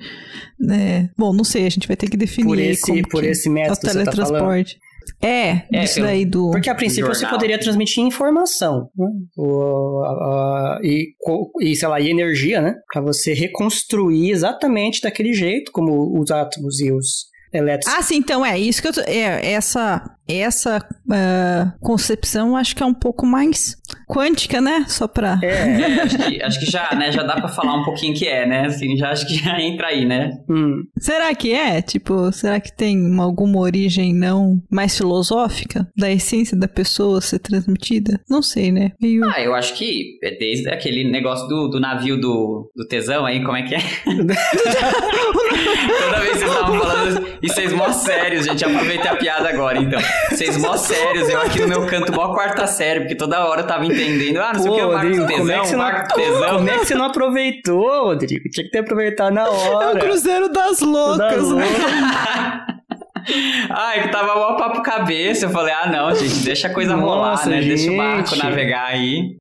Speaker 3: né? Bom, não sei, a gente vai ter que definir
Speaker 1: Por esse, por esse
Speaker 3: é o
Speaker 1: método que você tá
Speaker 3: teletransporte. É,
Speaker 2: É,
Speaker 3: isso
Speaker 2: pelo-
Speaker 3: daí do.
Speaker 1: Porque a princípio você poderia transmitir informação, né? O- a- a- e, co- e, sei lá, e energia, né? Pra você reconstruir exatamente daquele jeito, como os átomos e os elétrons.
Speaker 3: Ah, sim, então é isso que eu tô. É, essa essa ah, concepção acho que é um pouco mais quântica, né? Só pra.
Speaker 1: É,
Speaker 2: É, acho, que, acho que já, né, já dá pra falar um pouquinho que é, né? Assim, já acho que já entra aí, né?
Speaker 1: hum,
Speaker 3: Será que é? Tipo, será que tem uma- alguma origem não mais filosófica da essência da pessoa ser transmitida? Não sei, né? Meio.
Speaker 2: Ah, eu acho que é desde aquele negócio do, do navio do, do tesão aí, como é que é? (laughs) Toda vez que vocês estavam falando, e vocês mó sérios, gente, aproveitei a piada agora, então. Vocês mó sérios, eu aqui no meu canto mó quarta série, porque toda hora eu tava entendendo, ah, não sei o que,
Speaker 1: Rodrigo, como é
Speaker 2: tesão,
Speaker 1: que você não,
Speaker 2: tesão.
Speaker 1: como é que você não aproveitou, Rodrigo? Tinha que ter aproveitado na
Speaker 3: É o
Speaker 1: hora.
Speaker 3: Cruzeiro das Loucas, né? (laughs)
Speaker 2: Ai, que tava mó papo cabeça. Eu falei, ah, não, gente, deixa a coisa rolar,
Speaker 1: Nossa,
Speaker 2: né? Deixa o barco
Speaker 1: gente.
Speaker 2: navegar aí.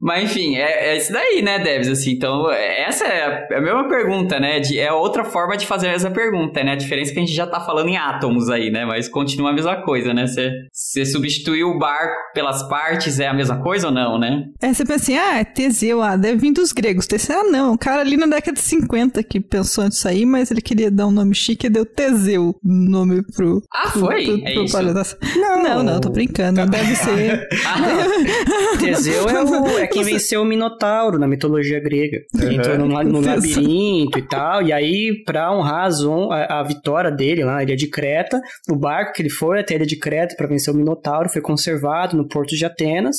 Speaker 2: Mas enfim, é, é isso daí, né, Debs? Assim, então, essa é a mesma pergunta, né? De, é outra forma de fazer essa pergunta, né? A diferença é que a gente já tá falando em átomos aí, né? Mas continua a mesma coisa, né? Você, substituiu o barco pelas partes, é a mesma coisa ou não, né?
Speaker 3: É, você pensa assim, ah, é Teseu, ah, deve vir dos gregos. Teseu, ah, não, o cara ali na década de 50 que pensou nisso aí, mas ele queria dar um nome chique e deu Teseu, nome pro...
Speaker 2: Ah,
Speaker 3: pro-
Speaker 2: foi?
Speaker 3: pro-
Speaker 2: É
Speaker 3: pro
Speaker 2: isso?
Speaker 3: palhaço. Não, não, tô brincando, não deve (laughs) ser...
Speaker 2: Ah,
Speaker 1: Teseu é, o- é quem venceu o Minotauro na mitologia grega. Ele entrou no, no (laughs) labirinto e tal. E aí, pra honrar a, zon- a- a vitória dele lá na ilha de Creta, o barco que ele foi até a ilha de Creta pra vencer o Minotauro foi conservado no porto de Atenas.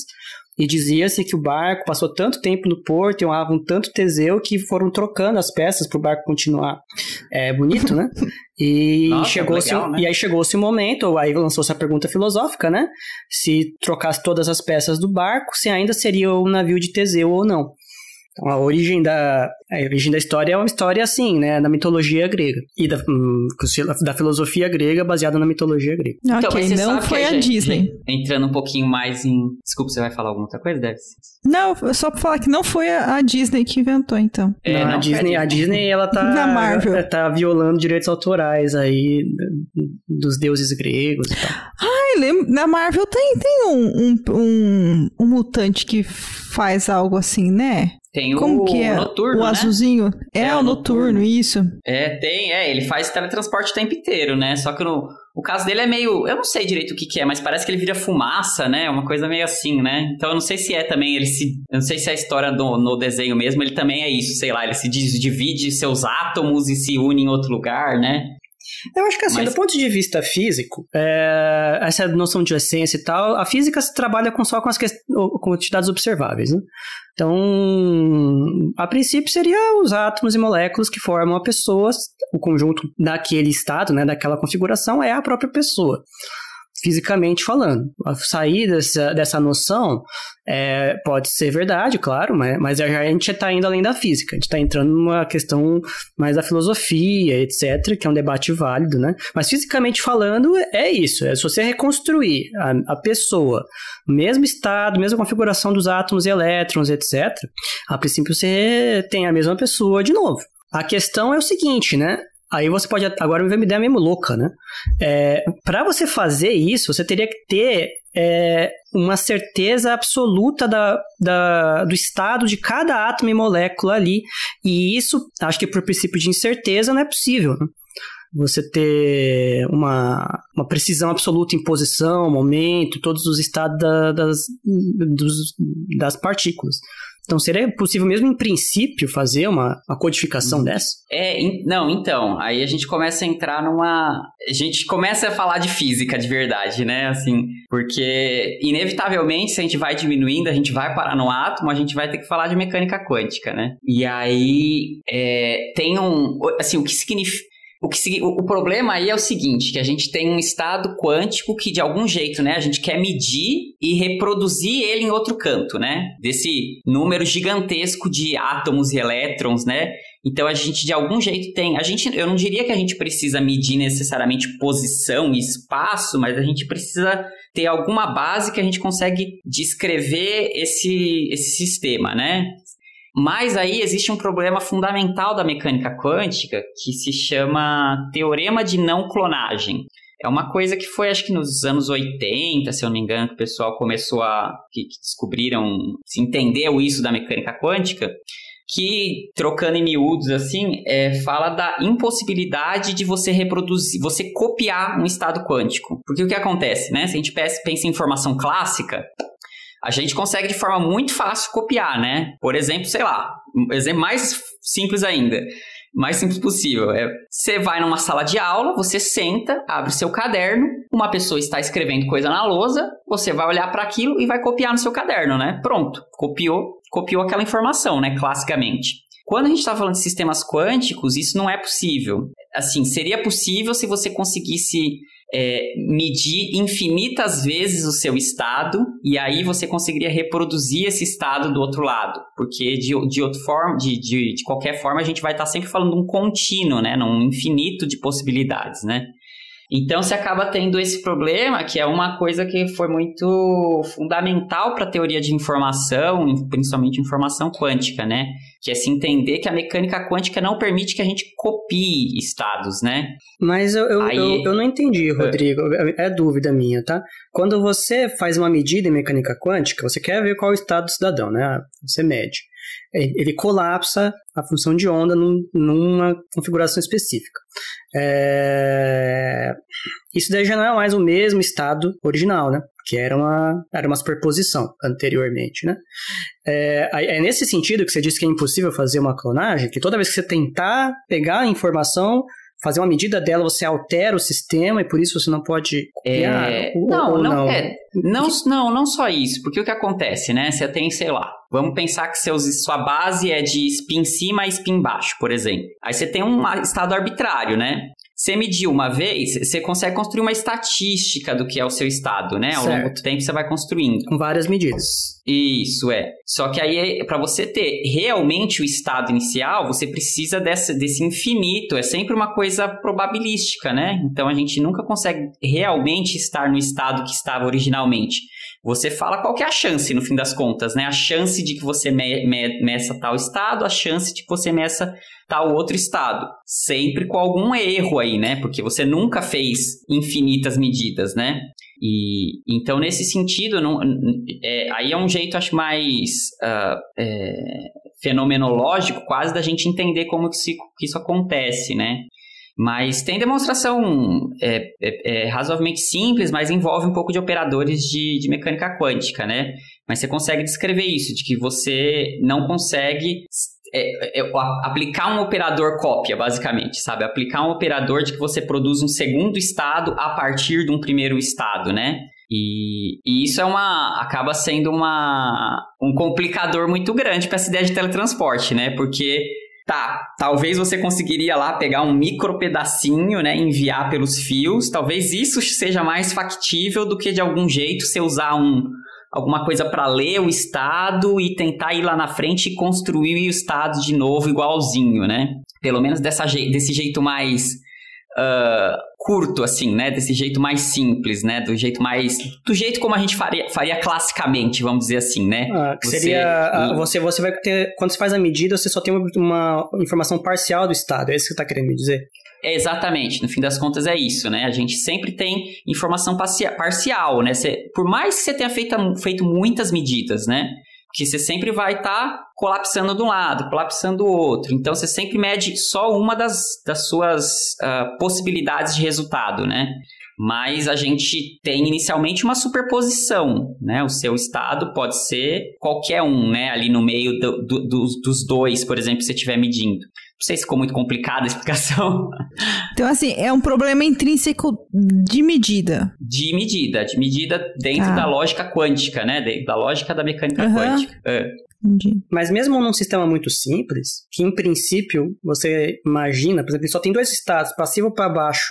Speaker 1: E dizia-se que o barco passou tanto tempo no porto e honravam tanto Teseu que foram trocando as peças pro barco continuar. É bonito, né? (laughs) E
Speaker 2: Nossa,
Speaker 1: chegou-se
Speaker 2: legal, né?
Speaker 1: e aí chegou-se o momento, aí lançou-se a pergunta filosófica, né? Se trocasse todas as peças do barco, se ainda seria o navio de Teseu ou não. Então, a origem da a origem da história é uma história assim, né, da mitologia grega e da, hum, da filosofia grega baseada na mitologia grega.
Speaker 2: então,
Speaker 3: ok,
Speaker 2: mas você
Speaker 3: não
Speaker 2: sabe que
Speaker 3: foi a
Speaker 2: gente-
Speaker 3: Disney.
Speaker 2: Entrando um pouquinho mais em. Desculpa, você vai falar alguma outra coisa, Debs?
Speaker 3: Não, só pra falar que não foi a a Disney que inventou, então.
Speaker 2: É,
Speaker 1: Não, a
Speaker 2: não,
Speaker 1: Disney, a
Speaker 2: Disney.
Speaker 1: Ela tá (laughs)
Speaker 3: Da Marvel.
Speaker 1: ela tá violando direitos autorais aí dos deuses gregos e tal.
Speaker 3: Ai, lembra, na Marvel tem, tem um, um, um, um mutante que faz algo assim, né?
Speaker 2: Tem o
Speaker 3: Como que é?
Speaker 2: noturno,
Speaker 3: o
Speaker 2: né?
Speaker 3: azulzinho? É,
Speaker 2: É,
Speaker 3: o
Speaker 2: o
Speaker 3: noturno,
Speaker 2: noturno.
Speaker 3: isso.
Speaker 2: É, tem, é, ele faz teletransporte o tempo inteiro, né? Só que no, o caso dele é meio. Eu não sei direito o que, que é, mas parece que ele vira fumaça, né? Uma coisa meio assim, né? Então eu não sei se é também, ele se. Eu não sei se é a história do, no desenho mesmo, ele também é isso, sei lá, ele se divide seus átomos e se une em outro lugar, né?
Speaker 1: Eu acho que assim,
Speaker 2: Mas-
Speaker 1: do ponto de vista físico, é, essa noção de essência e tal, a física se trabalha com só com as quantidades observáveis, né? Então, a princípio seria os átomos e moléculas que formam a pessoa, o conjunto daquele estado, né, daquela configuração é a própria pessoa. Fisicamente falando. Sair dessa, dessa noção é, pode ser verdade, claro, mas, mas a gente está indo além da física. A gente está entrando numa questão mais da filosofia, etc., que é um debate válido, né? Mas fisicamente falando, é isso. É se você reconstruir a, a pessoa, mesmo estado, mesma configuração dos átomos e elétrons, etc., a princípio você tem a mesma pessoa de novo. A questão é o seguinte, né? Aí você pode. Agora me veio uma ideia mesmo louca, né? É, para você fazer isso, você teria que ter é, uma certeza absoluta da, da, do estado de cada átomo e molécula ali. E isso, acho que por princípio de incerteza, não é possível. Né? Você ter uma, uma precisão absoluta em posição, momento, todos os estados da, das, dos, das partículas. Então, seria possível mesmo em princípio fazer uma, uma codificação dessa?
Speaker 2: É, en- não, então, aí a gente começa a entrar numa. A gente começa a falar de física de verdade, né? Assim, porque inevitavelmente, se a gente vai diminuindo, a gente vai parar no átomo, a gente vai ter que falar de mecânica quântica, né? E aí é, tem um. Assim, o que significa. O, que, o problema aí é o seguinte, que a gente tem um estado quântico que de algum jeito, né, a gente quer medir e reproduzir ele em outro canto, né? Desse número gigantesco de átomos e elétrons, né? Então a gente de algum jeito tem, a gente, eu não diria que a gente precisa medir necessariamente posição e espaço, mas a gente precisa ter alguma base que a gente consegue descrever esse esse sistema, né? Mas aí existe um problema fundamental da mecânica quântica que se chama teorema de não clonagem. É uma coisa que foi, acho que nos anos 80, se eu não me engano, que o pessoal começou a. que, que descobriram, se entendeu isso da mecânica quântica, que, trocando em miúdos assim, é, fala da impossibilidade de você reproduzir, você copiar um estado quântico. Porque o que acontece, né? Se a gente pensa em informação clássica, a gente consegue de forma muito fácil copiar, né? Por exemplo, sei lá, um exemplo mais simples ainda mais simples possível. É, você vai numa sala de aula, você senta, abre seu caderno, uma pessoa está escrevendo coisa na lousa, você vai olhar para aquilo e vai copiar no seu caderno, né? Pronto, copiou, copiou aquela informação, né? Classicamente. Quando a gente está falando de sistemas quânticos, isso não é possível. Assim, seria possível se você conseguisse é, medir infinitas vezes o seu estado e aí você conseguiria reproduzir esse estado do outro lado. Porque de, de, outra forma, de, de, de qualquer forma, a gente vai estar sempre falando de um contínuo, né? Num infinito de possibilidades, né? Então você acaba tendo esse problema, que é uma coisa que foi muito fundamental para a teoria de informação, principalmente informação quântica, né? Que é se entender que a mecânica quântica não permite que a gente copie estados, né?
Speaker 1: Mas eu, eu, Aí... eu, eu não entendi, Rodrigo. É. é dúvida minha, tá? Quando você faz uma medida em mecânica quântica, você quer ver qual é o estado do cidadão, né? Você mede. Ele colapsa a função de onda num, numa configuração específica. É... Isso daí já não é mais o mesmo estado original, né? Que era uma, era uma superposição anteriormente, né? É, é nesse sentido que você disse que é impossível fazer uma clonagem, que toda vez que você tentar pegar a informação fazer uma medida dela, você altera o sistema e por isso você não pode copiar?
Speaker 2: É... Ou, não, ou não, não, é, não, não, não só isso, porque o que acontece, né? Você tem, sei lá, vamos pensar que seus, sua base é de spin cima a spin baixo, por exemplo. Aí você tem um estado arbitrário, né? Você mediu uma vez, você consegue construir uma estatística do que é o seu estado, né? Ao certo. longo do tempo você vai construindo.
Speaker 1: Com várias medidas.
Speaker 2: Isso, é. Só que aí, para você ter realmente o estado inicial, você precisa desse infinito. É sempre uma coisa probabilística, né? Então a gente nunca consegue realmente estar no estado que estava originalmente. Você fala qual é a chance, no fim das contas, né? A chance de que você me, me, meça tal estado, a chance de que você meça tal outro estado. Sempre com algum erro aí, né? Porque você nunca fez infinitas medidas, né? E então, nesse sentido, não, é, aí é um jeito, acho, mais uh, é, fenomenológico, quase da gente entender como que, se, que isso acontece, né? Mas tem demonstração é, é, é, razoavelmente simples, mas envolve um pouco de operadores de, de mecânica quântica, né? Mas você consegue descrever isso, de que você não consegue é, é, aplicar um operador cópia, basicamente, sabe? Aplicar um operador de que você produz um segundo estado a partir de um primeiro estado, né? E, e isso é uma acaba sendo uma, um complicador muito grande para essa ideia de teletransporte, né? Porque tá, talvez você conseguiria lá pegar um micro pedacinho, né, enviar pelos fios, talvez isso seja mais factível do que de algum jeito você usar um alguma coisa para ler o estado e tentar ir lá na frente e construir o estado de novo igualzinho, né? Pelo menos dessa, desse jeito mais uh, curto, assim, né? Desse jeito mais simples, né? Do jeito mais. Do jeito como a gente faria, faria classicamente, vamos dizer assim, né?
Speaker 1: Ah, você, seria. Ah, você, você vai ter. Quando você faz a medida, você só tem uma, uma informação parcial do estado. É isso que você está querendo me dizer?
Speaker 2: É, exatamente, no fim das contas é isso, né? A gente sempre tem informação parcial, né? Você, por mais que você tenha feito, feito muitas medidas, né? Que você sempre vai estar tá colapsando de um lado, colapsando do outro. Então você sempre mede só uma das, das suas uh, possibilidades de resultado, né? mas a gente tem inicialmente uma superposição, né? O seu estado pode ser qualquer um, né? Ali no meio do, do, dos, dos dois, por exemplo, se você estiver medindo. Não sei se ficou muito complicada a explicação. (laughs)
Speaker 3: Então, assim, é um problema intrínseco de medida.
Speaker 2: De medida, de medida dentro ah. da lógica quântica, né? Da lógica da mecânica uhum. quântica. É.
Speaker 1: Mas mesmo num sistema muito simples, que em princípio você imagina, por exemplo, só tem dois estados, passivo para baixo,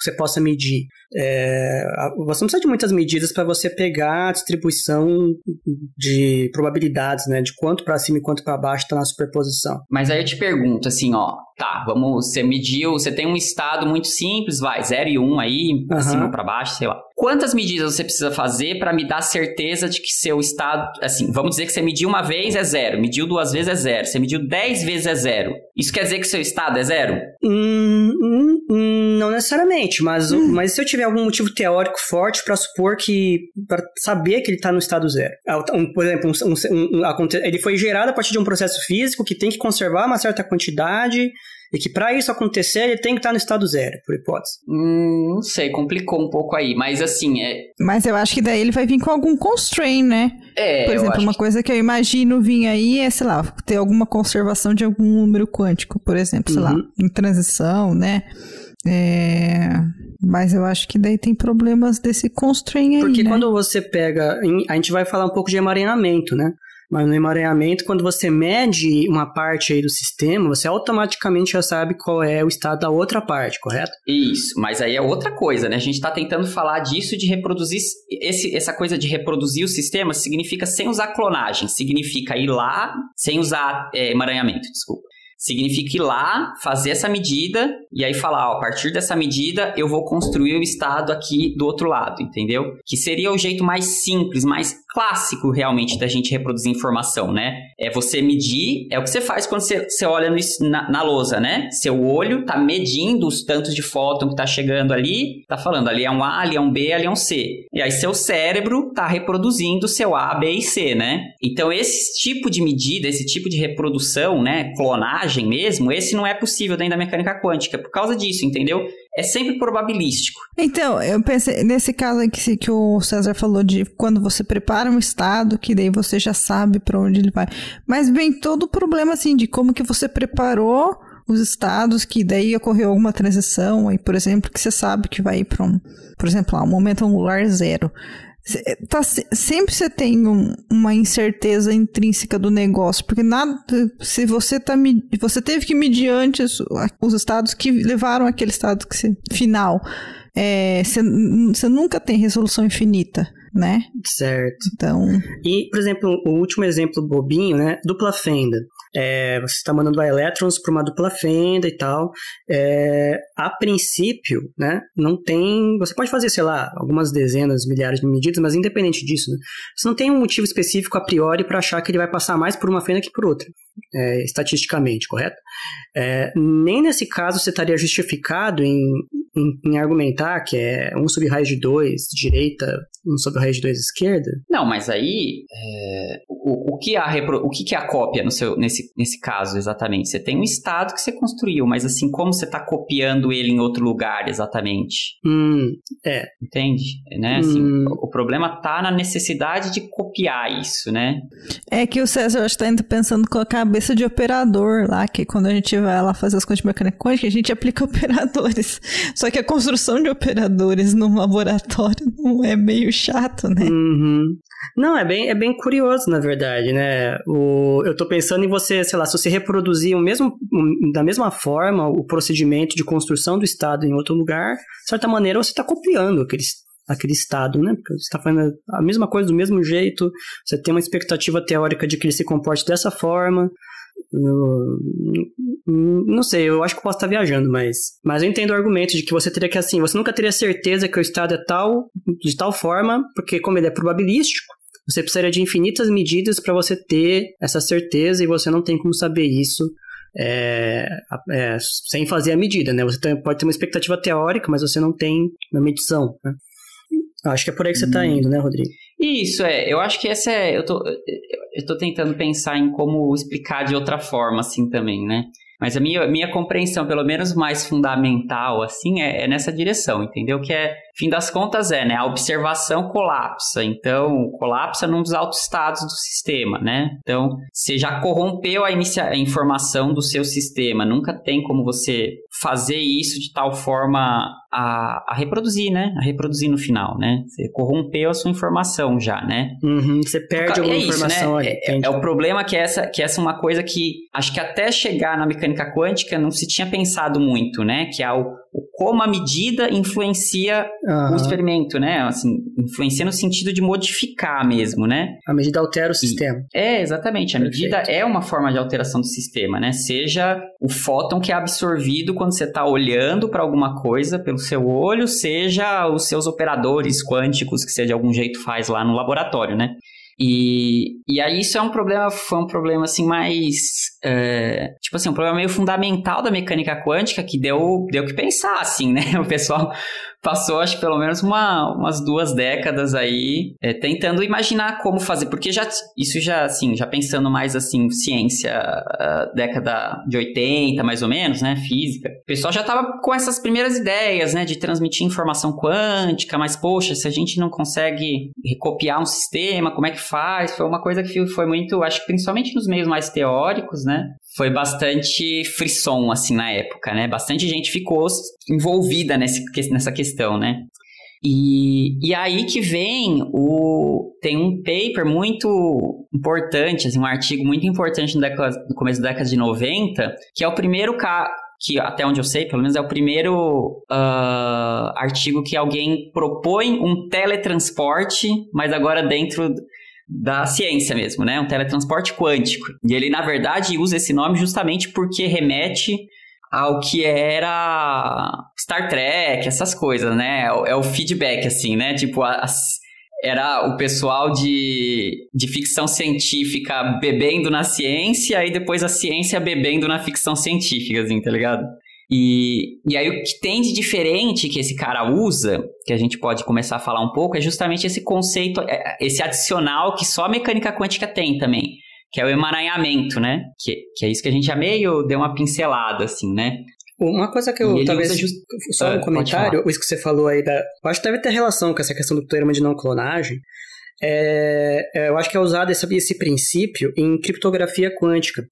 Speaker 1: você possa medir. É, você não precisa de muitas medidas para você pegar a distribuição de probabilidades, né? De quanto para cima e quanto para baixo está na superposição.
Speaker 2: Mas aí eu te pergunto, assim, ó, tá, vamos, você mediu, você tem um estado muito simples, vai, 0 e 1 um aí, uhum. cima para baixo, sei lá. Quantas medidas você precisa fazer para me dar certeza de que seu estado, assim, vamos dizer que você mediu uma vez é zero, mediu duas vezes é zero, você mediu dez vezes é zero. Isso quer dizer que seu estado é zero?
Speaker 1: Hum Hum, Não necessariamente, mas, o- mas se eu tiver algum motivo teórico forte para supor que. para saber que ele está no estado zero. Ah, um- por exemplo, um- um- ele foi gerado a partir de um processo físico que tem que conservar uma certa quantidade e que para isso acontecer ele tem que estar no estado zero, por hipótese.
Speaker 2: Hum, não sei, complicou um pouco aí. Mas assim, é.
Speaker 3: Mas eu acho que daí ele vai vir com algum constraint, né?
Speaker 2: é
Speaker 3: Por exemplo, uma
Speaker 2: que-
Speaker 3: coisa que eu imagino vir aí é, sei lá, ter alguma conservação de algum número quântico, por exemplo, sei lá,
Speaker 1: Uhum.
Speaker 3: em transição, né? É, Mas eu acho que daí tem problemas desse constraint aí,
Speaker 1: Porque
Speaker 3: né?
Speaker 1: quando você pega. A gente vai falar um pouco de emaranhamento, né? Mas no emaranhamento, quando você mede uma parte aí do sistema, você automaticamente já sabe qual é o estado da outra parte, correto?
Speaker 2: Isso, mas aí é outra coisa, né? A gente tá tentando falar disso de reproduzir. Esse, essa coisa de reproduzir o sistema significa sem usar clonagem, significa ir lá, sem usar é, emaranhamento, desculpa. Significa ir lá, fazer essa medida e aí falar, ó, a partir dessa medida eu vou construir o estado aqui do outro lado, entendeu? Que seria o jeito mais simples, mais clássico realmente da gente reproduzir informação, né? É você medir, é o que você faz quando você, você olha no na, na lousa, né? Seu olho tá medindo os tantos de fóton que tá chegando ali, tá falando ali é um A, ali é um B, ali é um C. E aí seu cérebro tá reproduzindo seu A, B e C, né? Então esse tipo de medida, esse tipo de reprodução, né, clonagem mesmo, esse não é possível dentro da mecânica quântica por causa disso, entendeu? É sempre probabilístico.
Speaker 3: Então, eu pensei, nesse caso que, que o César falou de quando você prepara um estado, que daí você já sabe para onde ele vai. Mas vem todo o problema, assim, de como que você preparou os estados, que daí ocorreu alguma transição, aí, por exemplo, que você sabe que vai para um, por exemplo, um momento angular zero. Cê- Tá, se- sempre você tem um- uma incerteza intrínseca do negócio, porque nada, se você tá você teve que medir antes os estados que levaram aquele estado que final, é, você você nunca tem resolução infinita, né?
Speaker 1: Certo.
Speaker 3: Então,
Speaker 1: E, por exemplo, o último exemplo bobinho, né? Dupla fenda. É, você está mandando elétrons para uma dupla fenda e tal. É, a princípio, né? Não tem. Você pode fazer, sei lá, algumas dezenas, milhares de medidas, mas independente disso, né? Você não tem um motivo específico a priori para achar que ele vai passar mais por uma fenda que por outra. É, estatisticamente, correto? É, nem nesse caso você estaria justificado em, em, em argumentar que é 1 sobre raiz de 2 direita, 1 sobre raiz de 2 esquerda.
Speaker 2: Não, mas aí é, o, o que é a repro- o que que é a cópia no seu, nesse, nesse caso exatamente? Você tem um estado que você construiu, mas assim, como você está copiando ele em outro lugar exatamente?
Speaker 1: Hum,
Speaker 2: Entende? Né? Assim,
Speaker 1: Hum.
Speaker 2: o, o problema tá na necessidade de copiar isso, né?
Speaker 3: é que o César acho que tá indo pensando a cabeça de operador lá, que quando a gente vai lá fazer as coisas de mecânica quântica, a gente aplica (laughs) operadores. Só que a construção de operadores num laboratório não é meio chato, né?
Speaker 1: Uhum. Não, é bem, é bem curioso, na verdade, né? O, eu tô pensando em você, sei lá, se você reproduzir o mesmo, da mesma forma o procedimento de construção do Estado em outro lugar, de certa maneira você está copiando aquele, aquele Estado, né? Porque você está fazendo a mesma coisa do mesmo jeito, você tem uma expectativa teórica de que ele se comporte dessa forma. Hum, Não sei, eu acho que eu posso estar viajando, mas, mas eu entendo o argumento de que você teria que, assim, você nunca teria certeza que o estado é tal, de tal forma, porque como ele é probabilístico, você precisaria de infinitas medidas para você ter essa certeza e você não tem como saber isso é, é, sem fazer a medida, né? Você tem- pode ter uma expectativa teórica, mas você não tem uma medição, né? Acho que é por aí que você está indo, né, Rodrigo?
Speaker 2: Isso, é. Eu acho que essa é. Eu tô, eu tô tentando pensar em como explicar de outra forma, assim, também, né? Mas a minha, minha compreensão, pelo menos mais fundamental, assim, é, é nessa direção, entendeu? Que é, fim das contas, é, né? A observação colapsa. Então, colapsa num dos altos estados do sistema, né? Então, você já corrompeu a, inicia a informação do seu sistema. Nunca tem como você fazer isso de tal forma a, a reproduzir, né? A reproduzir no final, né? Você corrompeu a sua informação já, né?
Speaker 1: Uhum, você perde alguma
Speaker 2: é isso,
Speaker 1: informação
Speaker 2: né?
Speaker 1: ali.
Speaker 2: É,
Speaker 1: entende?
Speaker 2: é o problema que essa, que essa é uma coisa que acho que até chegar na mecânica quântica não se tinha pensado muito, né? Que é o como a medida influencia
Speaker 1: Aham.
Speaker 2: o experimento, né? Assim, influencia no sentido de modificar mesmo, né?
Speaker 1: A medida altera o sistema.
Speaker 2: É, exatamente. A
Speaker 1: Perfeito.
Speaker 2: medida é uma forma de alteração do sistema, né? Seja o fóton que é absorvido quando você está olhando para alguma coisa pelo seu olho, seja os seus operadores quânticos que você de algum jeito faz lá no laboratório, né? E, e aí isso é um problema, foi um problema assim mais, é, tipo assim, um problema meio fundamental da mecânica quântica que deu, deu que pensar, assim, né? (laughs) O pessoal passou, acho que pelo menos uma, umas duas décadas aí é, tentando imaginar como fazer, porque já isso já assim, já pensando mais assim, ciência, uh, década de 80 mais ou menos, né, física. O pessoal já estava com essas primeiras ideias, né, de transmitir informação quântica, mas poxa, se a gente não consegue recopiar um sistema, como é que faz? Foi uma coisa que foi muito, acho que principalmente nos meios mais teóricos, né, foi bastante frisson, assim, na época, né? Bastante gente ficou envolvida nesse, nessa questão, né? E, e aí que vem o. Tem um paper muito importante, assim, um artigo muito importante no, década, no começo da década de 90, que é o primeiro que até onde eu sei, pelo menos é o primeiro uh, artigo que alguém propõe um teletransporte, mas agora dentro da ciência mesmo, né? Um teletransporte quântico. E ele, na verdade, usa esse nome justamente porque remete ao que era Star Trek, essas coisas, né? É o feedback, assim, né? Tipo, a, a, era o pessoal de, de ficção científica bebendo na ciência e depois a ciência bebendo na ficção científica, assim, tá ligado? E, e aí o que tem de diferente que esse cara usa, que a gente pode começar a falar um pouco, é justamente esse conceito, é, esse adicional que só a mecânica quântica tem também, que é o emaranhamento, né? Que, que é isso que a gente já meio deu uma pincelada, assim, né?
Speaker 1: Uma coisa que eu talvez. Just... Só um ah, comentário, isso que você falou aí da. Eu acho que deve ter relação com essa questão do termo de não clonagem. É, é, eu acho que é usado esse, esse princípio em criptografia quântica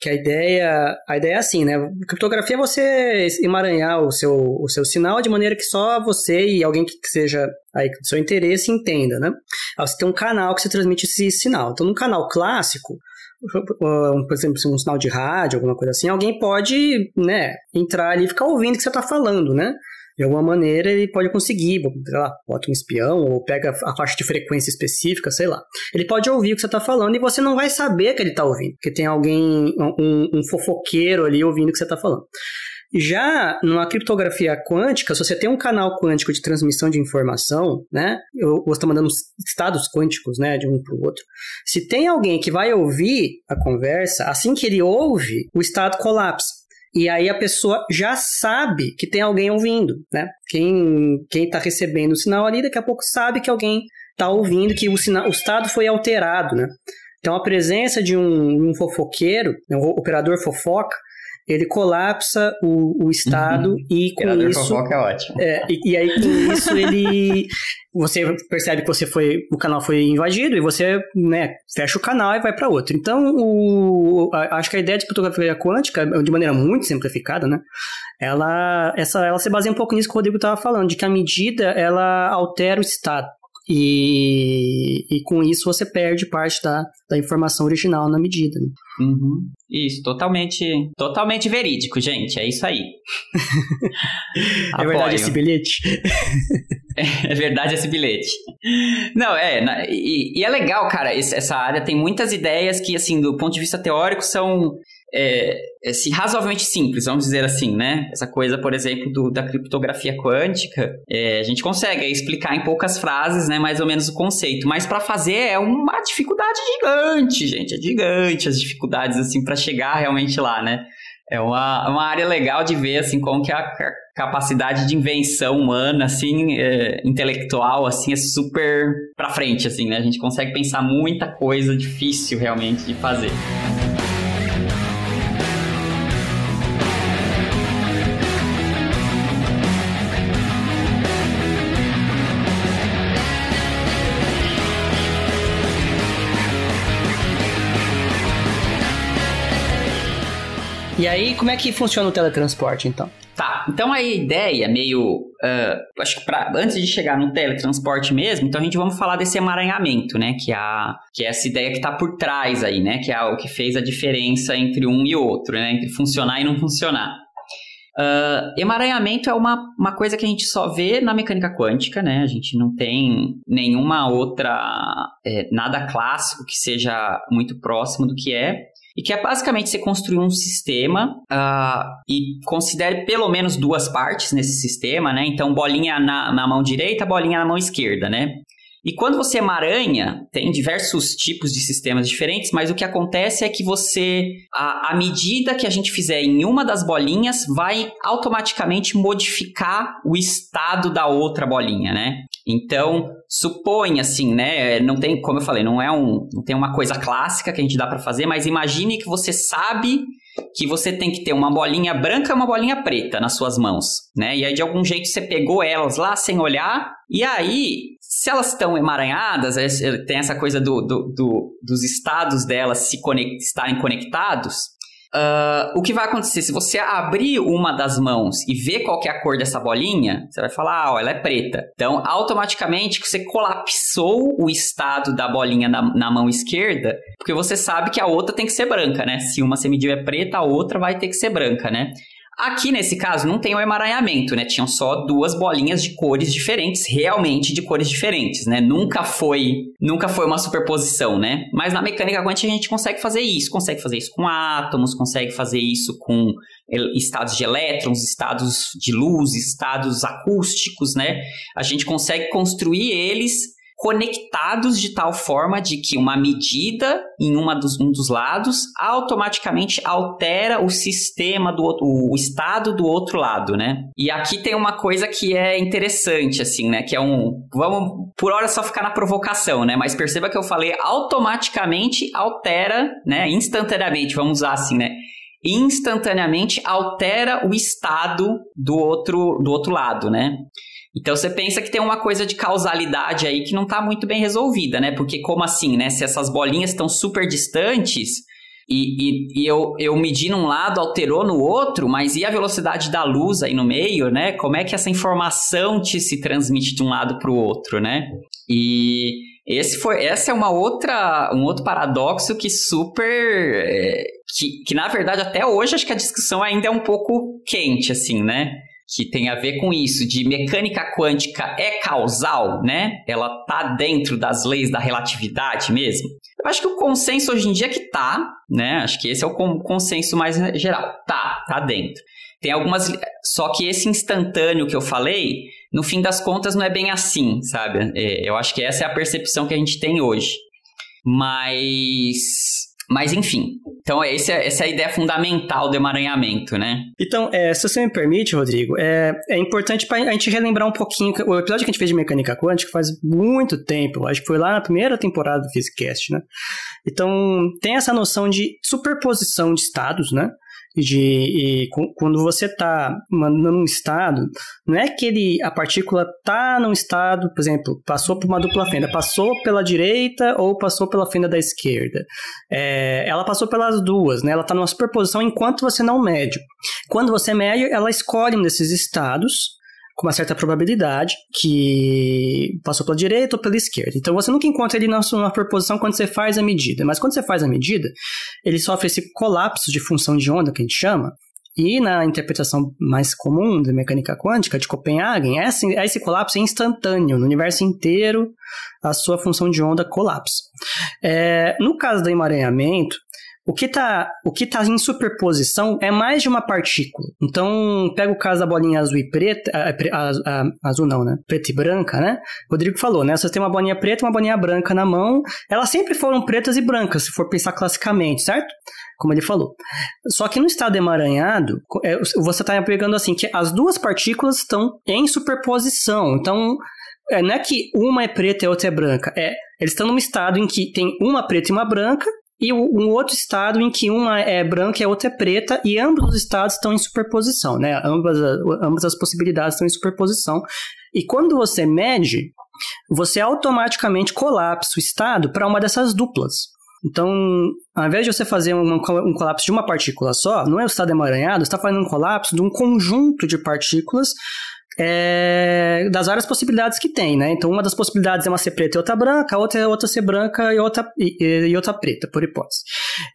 Speaker 1: que a ideia, a ideia é assim, né? Criptografia é você emaranhar o seu, o seu sinal de maneira que só você e alguém que seja aí do seu interesse entenda, né? Aí você tem um canal que você transmite esse sinal. Então, no canal clássico, por exemplo, um sinal de rádio, alguma coisa assim, alguém pode, né, entrar ali e ficar ouvindo o que você está falando, né? De alguma maneira ele pode conseguir, sei lá, bota um espião ou pega a faixa de frequência específica, sei lá. Ele pode ouvir o que você está falando e você não vai saber que ele está ouvindo, porque tem alguém, um, um fofoqueiro ali ouvindo o que você está falando. Já numa criptografia quântica, se você tem um canal quântico de transmissão de informação, né, você está mandando estados quânticos, né, de um para o outro. Se tem alguém que vai ouvir a conversa, assim que ele ouve, o estado colapsa. E aí a pessoa já sabe que tem alguém ouvindo, né? Quem quem está recebendo o sinal ali, daqui a pouco sabe que alguém está ouvindo, que o, sinal, o estado foi alterado, né? Então a presença de um, um fofoqueiro, né, um operador fofoca, ele colapsa o, o estado uhum. e com Operador isso
Speaker 2: fofoca é ótimo.
Speaker 1: É, e, e aí com isso ele você percebe que você foi o canal foi invadido e você né fecha o canal e vai para outro então o, a, acho que a ideia de criptografia quântica de maneira muito simplificada né ela essa ela se baseia um pouco nisso que o Rodrigo estava falando de que a medida ela altera o estado e, e com isso você perde parte da, da informação original na medida. Né?
Speaker 2: Uhum. Isso, totalmente, totalmente verídico, gente. É isso aí. (laughs)
Speaker 1: é verdade esse bilhete? (laughs)
Speaker 2: é verdade esse bilhete. Não, é. E, e é legal, cara. Essa área tem muitas ideias que, assim, do ponto de vista teórico, são é, é, assim, razoavelmente simples, vamos dizer assim, né? Essa coisa, por exemplo, do, da criptografia quântica, é, a gente consegue explicar em poucas frases, né, mais ou menos o conceito, mas para fazer é uma dificuldade gigante, gente, é gigante as dificuldades, assim, para chegar realmente lá, né? É uma, uma área legal de ver, assim, como que a capacidade de invenção humana, assim, é, intelectual, assim, é super pra frente, assim, né? A gente consegue pensar muita coisa difícil, realmente, de fazer.
Speaker 1: E aí, como é que funciona o teletransporte, então?
Speaker 2: Tá, então a ideia meio. Uh, acho que pra, antes de chegar no teletransporte mesmo, então a gente vamos falar desse emaranhamento, né? Que é, a, que é essa ideia que está por trás aí, né? Que é o que fez a diferença entre um e outro, né? Entre funcionar e não funcionar. Uh, emaranhamento é uma, uma coisa que a gente só vê na mecânica quântica, né? A gente não tem nenhuma outra, é, nada clássico que seja muito próximo do que é e que é basicamente você construir um sistema uh, e considere pelo menos duas partes nesse sistema, né? Então, bolinha na, na mão direita, bolinha na mão esquerda, né? E quando você emaranha, tem diversos tipos de sistemas diferentes, mas o que acontece é que você, à medida que a gente fizer em uma das bolinhas, vai automaticamente modificar o estado da outra bolinha, né? Então, supõe assim, né? Não tem, como eu falei, não é um, não tem uma coisa clássica que a gente dá para fazer, mas imagine que você sabe que você tem que ter uma bolinha branca e uma bolinha preta nas suas mãos, né? E aí de algum jeito você pegou elas lá sem olhar, e aí, se elas estão emaranhadas, é, é, tem essa coisa do, do, do dos estados delas se conect, estarem conectados, Uh, o que vai acontecer? Se você abrir uma das mãos e ver qual é a cor dessa bolinha, você vai falar, ah, ó, ela é preta. Então, automaticamente você colapsou o estado da bolinha na, na, mão esquerda, porque você sabe que a outra tem que ser branca, né? Se uma você mediu é preta, a outra vai ter que ser branca, né? Aqui nesse caso não tem o emaranhamento, né? Tinham só duas bolinhas de cores diferentes, realmente de cores diferentes, né? Nunca foi, nunca foi uma superposição, né? Mas na mecânica quântica a gente consegue fazer isso, consegue fazer isso com átomos, consegue fazer isso com estados de elétrons, estados de luz, estados acústicos, né? A gente consegue construir eles conectados de tal forma de que uma medida em uma dos, um dos lados automaticamente altera o sistema do outro, o estado do outro lado, né? E aqui tem uma coisa que é interessante, assim, né? Que é um. Vamos por hora só ficar na provocação, né? Mas perceba que eu falei automaticamente altera, né? Instantaneamente, vamos usar assim, né? Instantaneamente altera o estado do outro, do outro lado, né? Então você pensa que tem uma coisa de causalidade aí que não está muito bem resolvida, né? Porque como assim, né? Se essas bolinhas estão super distantes e, e, e, eu, eu medi num lado, alterou no outro, mas e a velocidade da luz aí no meio, né? Como é que essa informação te se transmite de um lado para o outro, né? E esse foi, essa é uma outra, um outro paradoxo que super, é, que, que na verdade até hoje acho que a discussão ainda é um pouco quente, assim, né? Que tem a ver com isso, de mecânica quântica é causal, né? Ela tá dentro das leis da relatividade mesmo. Eu acho que o consenso hoje em dia é que tá, né? Acho que esse é o consenso mais geral. Tá, tá dentro. Tem algumas. Só que esse instantâneo que eu falei, no fim das contas, não é bem assim, sabe? É, eu acho que essa é a percepção que a gente tem hoje. Mas mas enfim, então esse é, essa é a ideia fundamental do emaranhamento, né?
Speaker 1: Então, é, se você me permite, Rodrigo, é, é importante para a gente relembrar um pouquinho o episódio que a gente fez de mecânica quântica faz muito tempo, acho que foi lá na primeira temporada do Physicast, né? Então, tem essa noção de superposição de estados, né? De e, quando você está mandando um estado, não é que ele, a partícula está num estado, por exemplo, passou por uma dupla fenda, passou pela direita ou passou pela fenda da esquerda. É, ela passou pelas duas, né? Ela está numa superposição enquanto você não mede. Quando você mede, ela escolhe um desses estados com uma certa probabilidade que passou pela direita ou pela esquerda. Então você nunca encontra ele na sua proposição quando você faz a medida, mas quando você faz a medida, ele sofre esse colapso de função de onda que a gente chama. E na interpretação mais comum da mecânica quântica de Copenhagen, esse, esse colapso é instantâneo, no universo inteiro a sua função de onda colapsa. É, no caso do emaranhamento, o que está o que tá em superposição é mais de uma partícula. Então, pega o caso da bolinha azul e preta, a, a, a, azul não, né? Preta e branca, né? O Rodrigo falou, né? Você tem uma bolinha preta e uma bolinha branca na mão. Elas sempre foram pretas e brancas, se for pensar classicamente, certo? Como ele falou. Só que no estado emaranhado, é, você está pegando assim, que as duas partículas estão em superposição. Então, é, não é que uma é preta e a outra é branca. É, eles estão num estado em que tem uma preta e uma branca, e um outro estado em que uma é branca e a outra é preta, e ambos os estados estão em superposição, né? Ambas, ambas as possibilidades estão em superposição. E quando você mede, você automaticamente colapsa o estado para uma dessas duplas. Então, ao invés de você fazer um, um, colapso de uma partícula só, não é o estado emaranhado, você está fazendo um colapso de um conjunto de partículas é, das várias possibilidades que tem, né? Então, uma das possibilidades é uma ser preta e outra branca, a outra é outra ser branca e outra, e, e outra preta, por hipótese.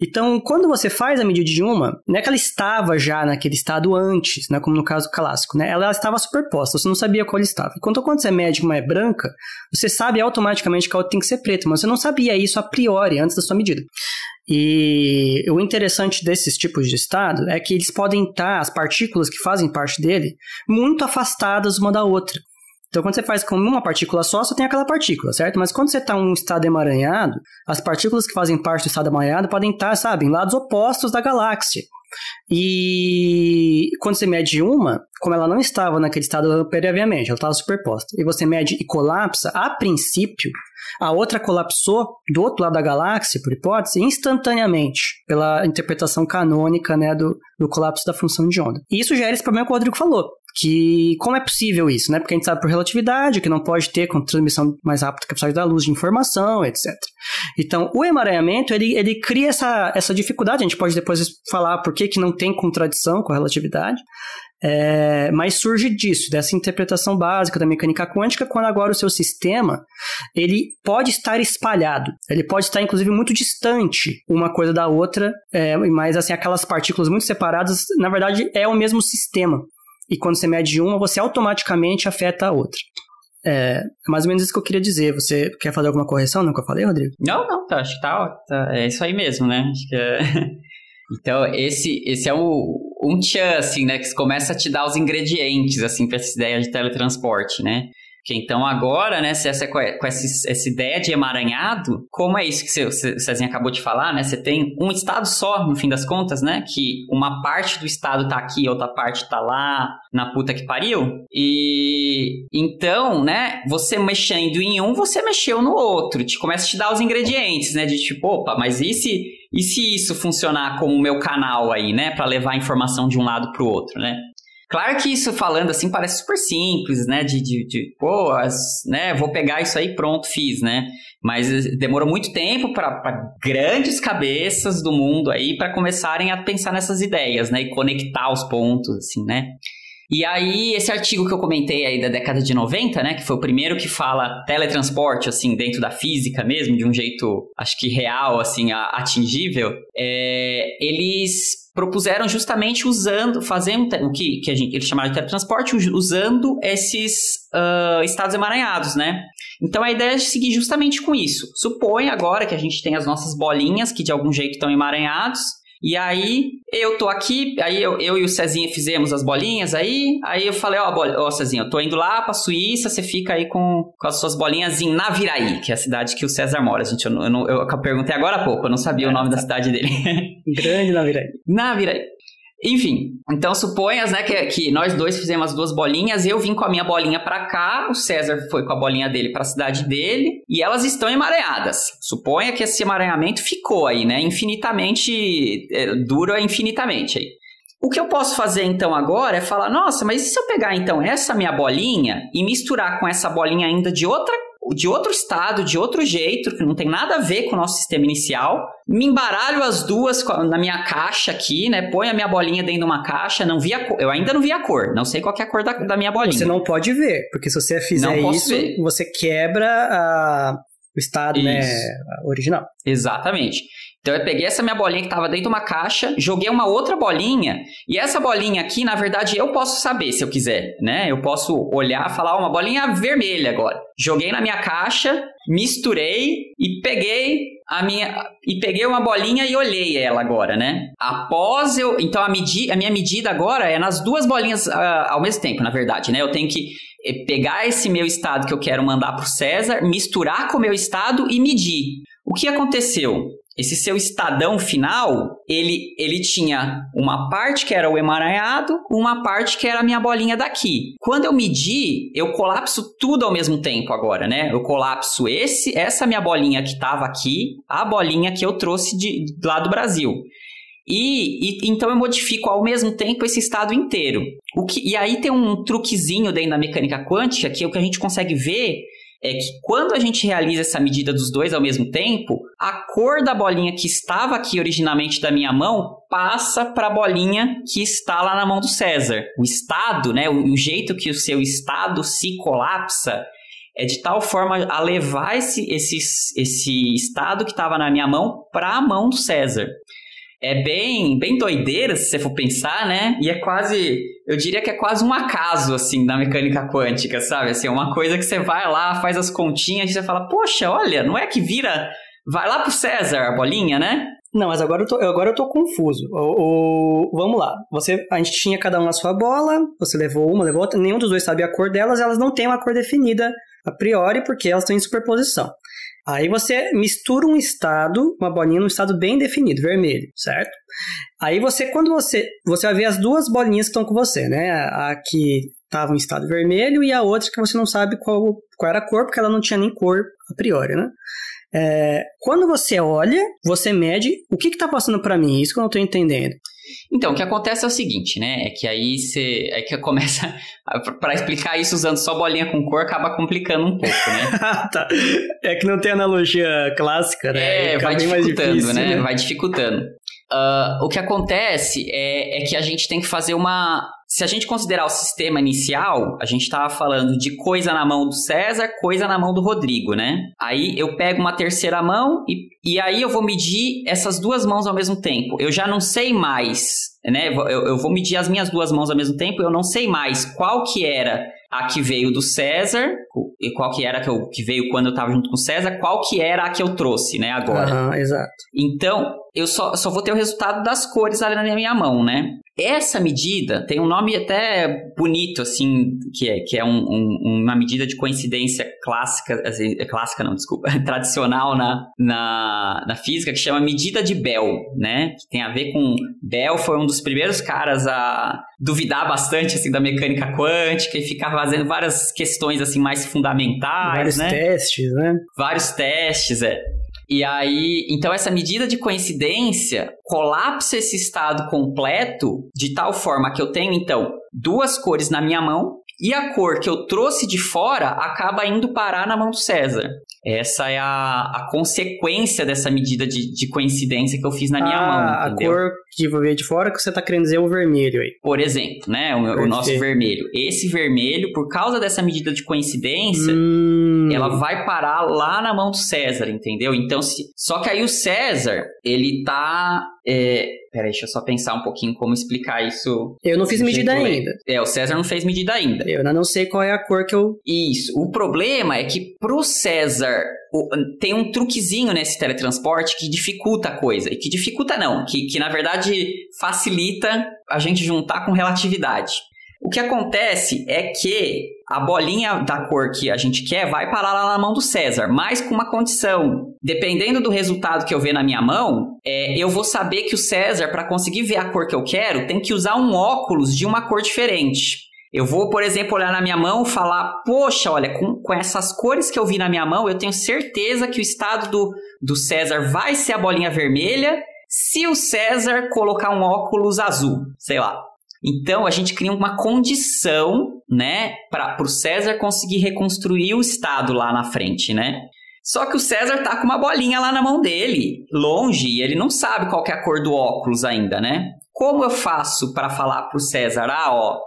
Speaker 1: Então, quando você faz a medida de uma, não é que ela estava já naquele estado antes, né? Como no caso clássico, né? Ela estava superposta, você não sabia qual estava. Enquanto quando você mede uma é branca, você sabe automaticamente que a outra tem que ser preta, mas você não sabia isso a priori, antes da sua medida. E o interessante desses tipos de estado é que eles podem estar, as partículas que fazem parte dele, muito afastadas uma da outra. Então, quando você faz com uma partícula só, só tem aquela partícula, certo? Mas quando você está em um estado emaranhado, as partículas que fazem parte do estado emaranhado podem estar, sabe, em lados opostos da galáxia. E quando você mede uma, como ela não estava naquele estado previamente, ela estava superposta, e você mede e colapsa, a princípio, a outra colapsou do outro lado da galáxia, por hipótese, instantaneamente, pela interpretação canônica né, do, do colapso da função de onda. E isso gera esse problema que o Rodrigo falou que como é possível isso, né? Porque a gente sabe por relatividade que não pode ter com transmissão mais rápida que a velocidade da luz de informação, etc. Então, o emaranhamento, ele, ele cria essa, essa dificuldade, a gente pode depois falar por que, que não tem contradição com a relatividade, é, mas surge disso, dessa interpretação básica da mecânica quântica, quando agora o seu sistema ele pode estar espalhado, ele pode estar inclusive muito distante uma coisa da outra, é, mas assim aquelas partículas muito separadas, na verdade é o mesmo sistema e quando você mede uma, você automaticamente afeta a outra. É mais ou menos isso que eu queria dizer. Você quer fazer alguma correção no que eu falei, Rodrigo?
Speaker 2: Não, não, tá, acho que tá, tá, É isso aí mesmo, né? Acho que é... (laughs) Então, esse, esse é o, um tchan, assim, né? Que começa a te dar os ingredientes, assim, pra essa ideia de teletransporte, né? Que então agora, né, se essa, com essa, essa ideia de emaranhado, como é isso que você, Cezinha acabou de falar, né? Você tem um estado só, no fim das contas, né? Que uma parte do estado tá aqui, outra parte tá lá na puta que pariu. E então, né, você mexendo em um, você mexeu no outro. Te começa a te dar os ingredientes, né? De tipo, opa, mas e se, e se isso funcionar como o meu canal aí, né? para levar informação de um lado pro outro, né? Claro que isso falando assim parece super simples, né? De, de, de pô, as, né? Vou pegar isso aí, pronto, fiz, né? Mas demorou muito tempo para grandes cabeças do mundo aí para começarem a pensar nessas ideias, né? E conectar os pontos, assim, né? E aí, esse artigo que eu comentei aí da década de 90, né, que foi o primeiro que fala teletransporte, assim, dentro da física mesmo, de um jeito, acho que real, assim, atingível, é, eles propuseram justamente usando, fazendo o que, que a gente, eles chamaram de teletransporte, usando esses uh, estados emaranhados, né? Então a ideia é seguir justamente com isso. Supõe agora que a gente tem as nossas bolinhas que de algum jeito estão emaranhados, e aí, eu tô aqui, aí eu, eu e o Cezinha fizemos as bolinhas aí, aí eu falei, ó, oh, oh, Cezinha, eu tô indo lá pra Suíça, você fica aí com, com as suas bolinhas em Naviraí, que é a cidade que o César mora, gente, eu, eu, eu, eu perguntei agora há pouco, eu não sabia é, o nome da cidade dele. (laughs)
Speaker 1: Grande Naviraí.
Speaker 2: Naviraí. Enfim, então suponhas, né, que, que nós dois fizemos as duas bolinhas, eu vim com a minha bolinha para cá, o César foi com a bolinha dele para a cidade dele, e elas estão emaranhadas. Suponha que esse emaranhamento ficou aí, né, infinitamente, é, dura infinitamente aí. O que eu posso fazer então agora é falar, nossa, mas e se eu pegar então essa minha bolinha e misturar com essa bolinha ainda de outra de outro estado, de outro jeito, que não tem nada a ver com o nosso sistema inicial. Me embaralho as duas na minha caixa aqui, né? Põe a minha bolinha dentro de uma caixa, não vi a cor. Eu ainda não vi a cor, não sei qual é a cor da, da minha bolinha.
Speaker 1: Você não pode ver, porque se você fizer isso, ver. você quebra a, o estado né, original.
Speaker 2: Exatamente. Então eu peguei essa minha bolinha que estava dentro de uma caixa, joguei uma outra bolinha, e essa bolinha aqui, na verdade, eu posso saber se eu quiser, né? Eu posso olhar e falar, oh, uma bolinha vermelha agora. Joguei na minha caixa, misturei e peguei a minha e peguei uma bolinha e olhei ela agora, né? Após eu, então a, medi, a minha medida agora é nas duas bolinhas uh, ao mesmo tempo, na verdade, né? Eu tenho que eh, pegar esse meu estado que eu quero mandar para o César, misturar com o meu estado e medir. O que aconteceu? Esse seu estadão final, ele, ele tinha uma parte que era o emaranhado, uma parte que era a minha bolinha daqui. Quando eu medi, eu colapso tudo ao mesmo tempo agora, né? Eu colapso esse, essa minha bolinha que estava aqui, a bolinha que eu trouxe de, de lá do Brasil. E, e, então eu modifico ao mesmo tempo esse estado inteiro. O que, e aí tem um truquezinho dentro da mecânica quântica que é o que a gente consegue ver é que quando a gente realiza essa medida dos dois ao mesmo tempo, a cor da bolinha que estava aqui originalmente da minha mão passa para a bolinha que está lá na mão do César. O estado, né, o, o jeito que o seu estado se colapsa é de tal forma a levar esse, esse, esse estado que estava na minha mão para a mão do César é bem, bem doideira, se você for pensar, né? E é quase, eu diria que é quase um acaso, assim, da mecânica quântica, sabe? Assim, é uma coisa que você vai lá, faz as continhas e você fala, poxa, olha, não é que vira, vai lá pro César a bolinha, né?
Speaker 1: Não, mas agora eu tô, agora eu tô confuso. O, o, vamos lá. Você, a gente tinha cada um a sua bola, você levou uma, levou outra, nenhum dos dois sabe a cor delas, elas não têm uma cor definida a priori, porque elas estão em superposição. Aí você mistura um estado, uma bolinha num estado bem definido, vermelho, certo? Aí você, quando você. Você vai ver as duas bolinhas que estão com você, né? A que estava em estado vermelho e a outra que você não sabe qual, qual era a cor, porque ela não tinha nem cor a priori, né? É, quando você olha, você mede o que está passando para mim, isso que eu não estou entendendo.
Speaker 2: Então, o que acontece é o seguinte, né? É que aí você. É que começa. para explicar isso usando só bolinha com cor, acaba complicando um pouco, né? (laughs)
Speaker 1: tá. É que não tem analogia clássica,
Speaker 2: né? É, vai dificultando, difícil, né? né? Vai dificultando. Uh, o que acontece é, é que a gente tem que fazer uma. Se a gente considerar o sistema inicial, a gente estava falando de coisa na mão do César, coisa na mão do Rodrigo, né? Aí eu pego uma terceira mão e, e aí eu vou medir essas duas mãos ao mesmo tempo. Eu já não sei mais, né? Eu, eu vou medir as minhas duas mãos ao mesmo tempo, eu não sei mais qual que era a que veio do César, e qual que era que, eu, que veio quando eu estava junto com o César, qual que era a que eu trouxe, né, agora.
Speaker 1: Uhum, exato.
Speaker 2: Então, eu só, só vou ter o resultado das cores ali na minha mão, né? Essa medida tem um nome até bonito, assim, que é, que é um, um, uma medida de coincidência clássica, assim, é clássica não, desculpa, (laughs) tradicional na, na, na física, que chama medida de Bell, né? Que tem a ver com... Bell foi um dos primeiros caras a duvidar bastante, assim, da mecânica quântica e ficar fazendo várias questões, assim, mais fundamentais,
Speaker 1: Vários
Speaker 2: né?
Speaker 1: testes, né?
Speaker 2: Vários testes, é. E aí, então essa medida de coincidência colapsa esse estado completo de tal forma que eu tenho então duas cores na minha mão e a cor que eu trouxe de fora acaba indo parar na mão do César. Essa é a, a consequência dessa medida de, de coincidência que eu fiz na minha
Speaker 1: ah,
Speaker 2: mão.
Speaker 1: Entendeu? A cor que veio de fora que você está querendo dizer é o vermelho aí.
Speaker 2: Por exemplo, né? O, o, nosso vermelho. Esse vermelho, por causa dessa medida de coincidência,
Speaker 1: hum.
Speaker 2: ela vai parar lá na mão do César, entendeu? Então, se... só que aí o César, ele tá. É... Peraí, deixa eu só pensar um pouquinho como explicar isso.
Speaker 1: Eu não fiz medida ainda.
Speaker 2: É, o César não fez medida ainda.
Speaker 1: Eu ainda não sei qual é a cor que eu.
Speaker 2: Isso. O problema é que pro César tem um truquezinho nesse teletransporte que dificulta a coisa. E que dificulta não, que, que na verdade facilita a gente juntar com relatividade. O que acontece é que a bolinha da cor que a gente quer vai parar lá na mão do César, mas com uma condição. Dependendo do resultado que eu ver na minha mão, é, eu vou saber que o César, para conseguir ver a cor que eu quero, tem que usar um óculos de uma cor diferente. Eu vou, por exemplo, olhar na minha mão e falar: Poxa, olha, com, com essas cores que eu vi na minha mão, eu tenho certeza que o estado do, do César vai ser a bolinha vermelha se o César colocar um óculos azul, sei lá. Então a gente cria uma condição, né, para o César conseguir reconstruir o estado lá na frente, né? Só que o César tá com uma bolinha lá na mão dele, longe, e ele não sabe qual é a cor do óculos ainda, né? Como eu faço para falar pro César, ah, ó,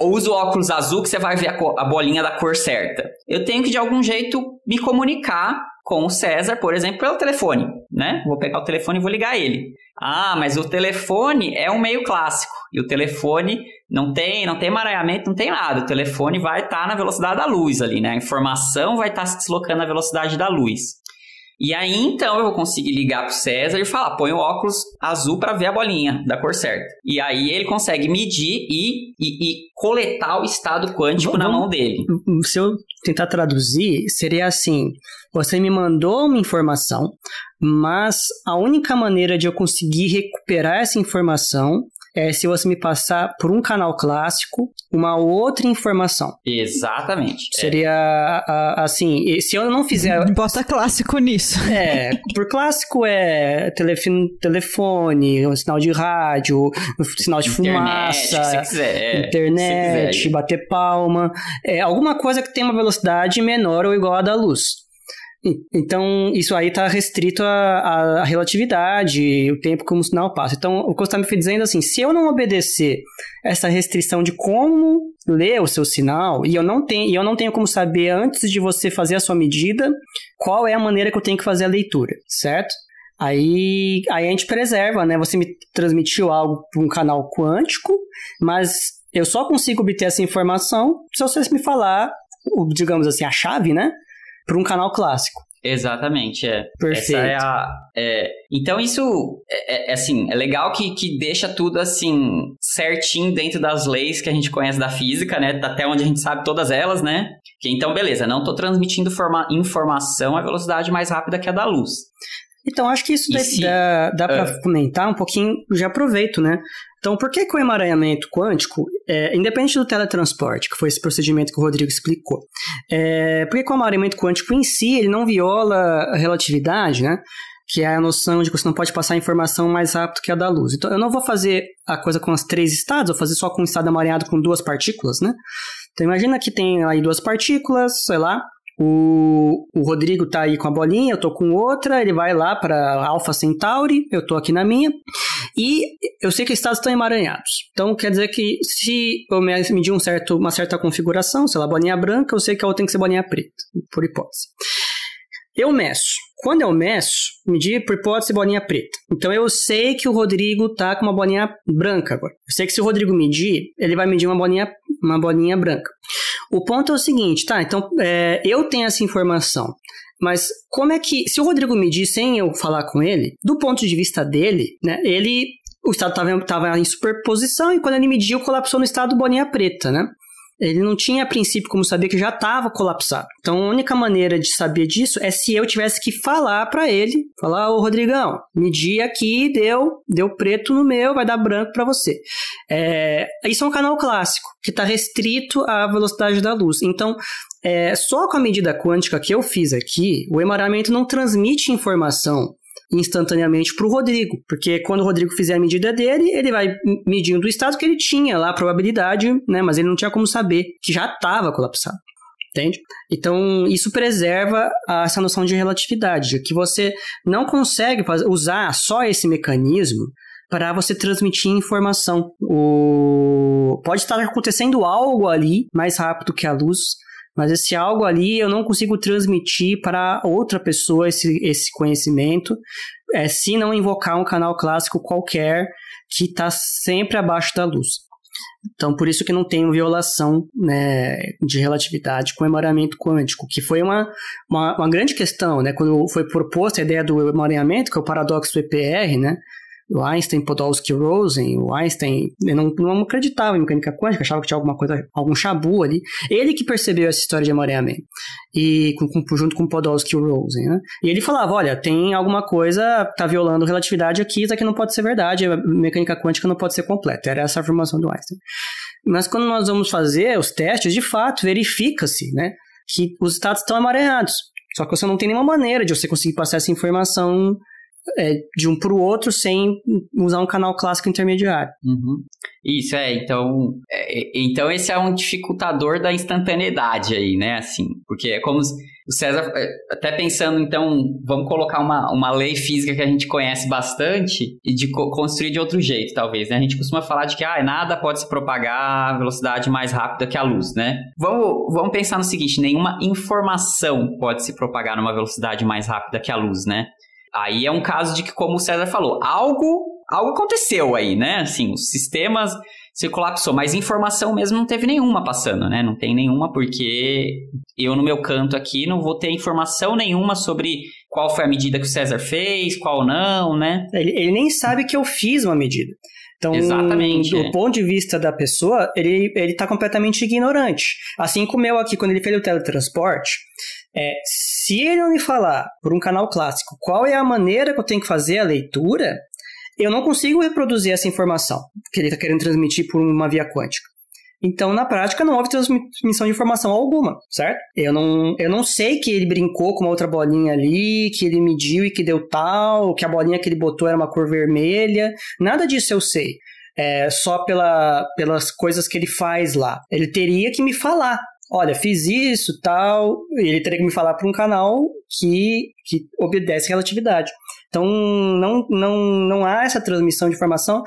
Speaker 2: usa o óculos azul que você vai ver a, a bolinha da cor certa? Eu tenho que de algum jeito me comunicar com o César, por exemplo, pelo telefone, né? Vou pegar o telefone e vou ligar ele. Ah, mas o telefone é um meio clássico. E o telefone não tem, não tem emaranhamento, não tem nada. O telefone vai estar tá na velocidade da luz ali, né? A informação vai estar tá se deslocando na velocidade da luz. E aí então eu vou conseguir ligar pro César e falar, põe o óculos azul para ver a bolinha da cor certa. E aí ele consegue medir e, e, e coletar o estado quântico vamos, na mão dele.
Speaker 1: Se eu tentar traduzir, seria assim: você me mandou uma informação, mas a única maneira de eu conseguir recuperar essa informação é se você me passar por um canal clássico uma outra informação.
Speaker 2: Exatamente.
Speaker 1: É. Seria é. assim, se eu não fizer.
Speaker 3: Bota clássico nisso. (laughs)
Speaker 1: É, por clássico é telefone, telefone um sinal de rádio, um sinal de internet, fumaça,
Speaker 2: se quiser,
Speaker 1: é, internet, quiser. bater palma, é, alguma coisa que tem uma velocidade menor ou igual à da luz. Então, isso aí está restrito à, à, relatividade, o tempo que um sinal passa. Então, o que está me dizendo assim, se eu não obedecer essa restrição de como ler o seu sinal, e eu não tenho, eu não tenho como saber antes de você fazer a sua medida, qual é a maneira que eu tenho que fazer a leitura, certo? Aí, aí a gente preserva, né? Você me transmitiu algo para um canal quântico, mas eu só consigo obter essa informação se você me falar, digamos assim, a chave, né? Para um canal clássico.
Speaker 2: Exatamente, é.
Speaker 1: Perfeito.
Speaker 2: É a, é, então isso é, é, assim, é legal que, que deixa tudo assim certinho dentro das leis que a gente conhece da física, né? Até onde a gente sabe todas elas, né? Que, então, beleza, não estou transmitindo forma, informação à velocidade mais rápida que a da luz.
Speaker 1: Então, acho que isso se... dá, dá para uh... comentar um pouquinho, já aproveito, né? Então, por que, que o emaranhamento quântico, é, independente do teletransporte, que foi esse procedimento que o Rodrigo explicou, é, por que, que o emaranhamento quântico em si ele não viola a relatividade, né? que é a noção de que você não pode passar a informação mais rápido que a da luz. Então, eu não vou fazer a coisa com os três estados, vou fazer só com um estado amareado com duas partículas, né? Então, imagina que tem aí duas partículas, sei lá, o, o Rodrigo tá aí com a bolinha, eu tô com outra, ele vai lá para Alpha Centauri, eu tô aqui na minha, e eu sei que estados estão emaranhados. Então quer dizer que se eu medir um certo, uma certa configuração, sei lá, bolinha branca, eu sei que a outra tem que ser bolinha preta, por hipótese. Eu meço. Quando eu meço, medir por hipótese bolinha preta. Então eu sei que o Rodrigo tá com uma bolinha branca agora. Eu sei que se o Rodrigo medir, ele vai medir uma bolinha, uma bolinha branca. O ponto é o seguinte, tá? Então é, eu tenho essa informação. Mas como é que, se o Rodrigo medir sem eu falar com ele, do ponto de vista dele, né, ele, o estado estava em superposição e quando ele mediu, colapsou no estado bolinha preta, né? Ele não tinha a princípio como saber que já estava colapsado. Então a única maneira de saber disso é se eu tivesse que falar para ele, falar, ô Rodrigão, medi aqui, deu, deu preto no meu, vai dar branco para você. É, isso é um canal clássico, que está restrito à velocidade da luz. Então, é, só com a medida quântica que eu fiz aqui, o emaranhamento não transmite informação instantaneamente para o Rodrigo, porque quando o Rodrigo fizer a medida dele, ele vai medindo o estado que ele tinha lá, a probabilidade, né? Mas ele não tinha como saber que já estava colapsado. Entende? Então, isso preserva essa noção de relatividade, que você não consegue usar só esse mecanismo para você transmitir informação. O... Pode estar acontecendo algo ali mais rápido que a luz, mas esse algo ali eu não consigo transmitir para outra pessoa esse, esse conhecimento, é, se não invocar um canal clássico qualquer que está sempre abaixo da luz. Então, por isso que não tem violação né, de relatividade com o emaranhamento quântico, que foi uma, uma, uma, grande questão, né? Quando foi proposta a ideia do emaranhamento, que é o paradoxo do EPR, né? O Einstein, Podolsky, Rosen, o Einstein não, não acreditava em mecânica quântica, achava que tinha alguma coisa, algum chabu ali. Ele que percebeu essa história de amareamento, e com, com, junto com Podolsky e Rosen, né? E ele falava, olha, tem alguma coisa, tá violando relatividade aqui, isso aqui não pode ser verdade, a mecânica quântica não pode ser completa. Era essa a afirmação do Einstein. Mas quando nós vamos fazer os testes, de fato, verifica-se, né, que os estados estão amareados. Só que você não tem nenhuma maneira de você conseguir passar essa informação é, de um para o outro sem usar um canal clássico intermediário.
Speaker 2: Uhum. Isso, é. Então, é, então esse é um dificultador da instantaneidade aí, né? Assim, porque é como o César, é, até pensando, então, vamos colocar uma, uma lei física que a gente conhece bastante e de co construir de outro jeito, talvez, né? A gente costuma falar de que ah, nada pode se propagar a velocidade mais rápida que a luz, né? Vamos, vamos pensar no seguinte, nenhuma informação pode se propagar numa velocidade mais rápida que a luz, né? Aí é um caso de que, como o César falou, algo, algo aconteceu aí, né? Assim, os sistemas se colapsou, mas informação mesmo não teve nenhuma passando, né? Não tem nenhuma porque eu no meu canto aqui não vou ter informação nenhuma sobre qual foi a medida que o César fez, qual não, né?
Speaker 1: Ele, ele nem sabe que eu fiz uma medida. Então, Exatamente, do é. ponto de vista da pessoa, ele, ele tá completamente ignorante. Assim como eu aqui, quando ele fez o teletransporte, é, se ele não me falar por um canal clássico qual é a maneira que eu tenho que fazer a leitura, eu não consigo reproduzir essa informação que ele está querendo transmitir por uma via quântica. Então, na prática, não houve transmissão de informação alguma, certo? Eu não, eu não sei que ele brincou com uma outra bolinha ali, que ele mediu e que deu tal, que a bolinha que ele botou era uma cor vermelha. Nada disso eu sei. É, só pela, pelas coisas que ele faz lá. Ele teria que me falar olha, fiz isso, tal, ele teria que me falar para um canal que, que obedece relatividade. Então, não, não, não há essa transmissão de informação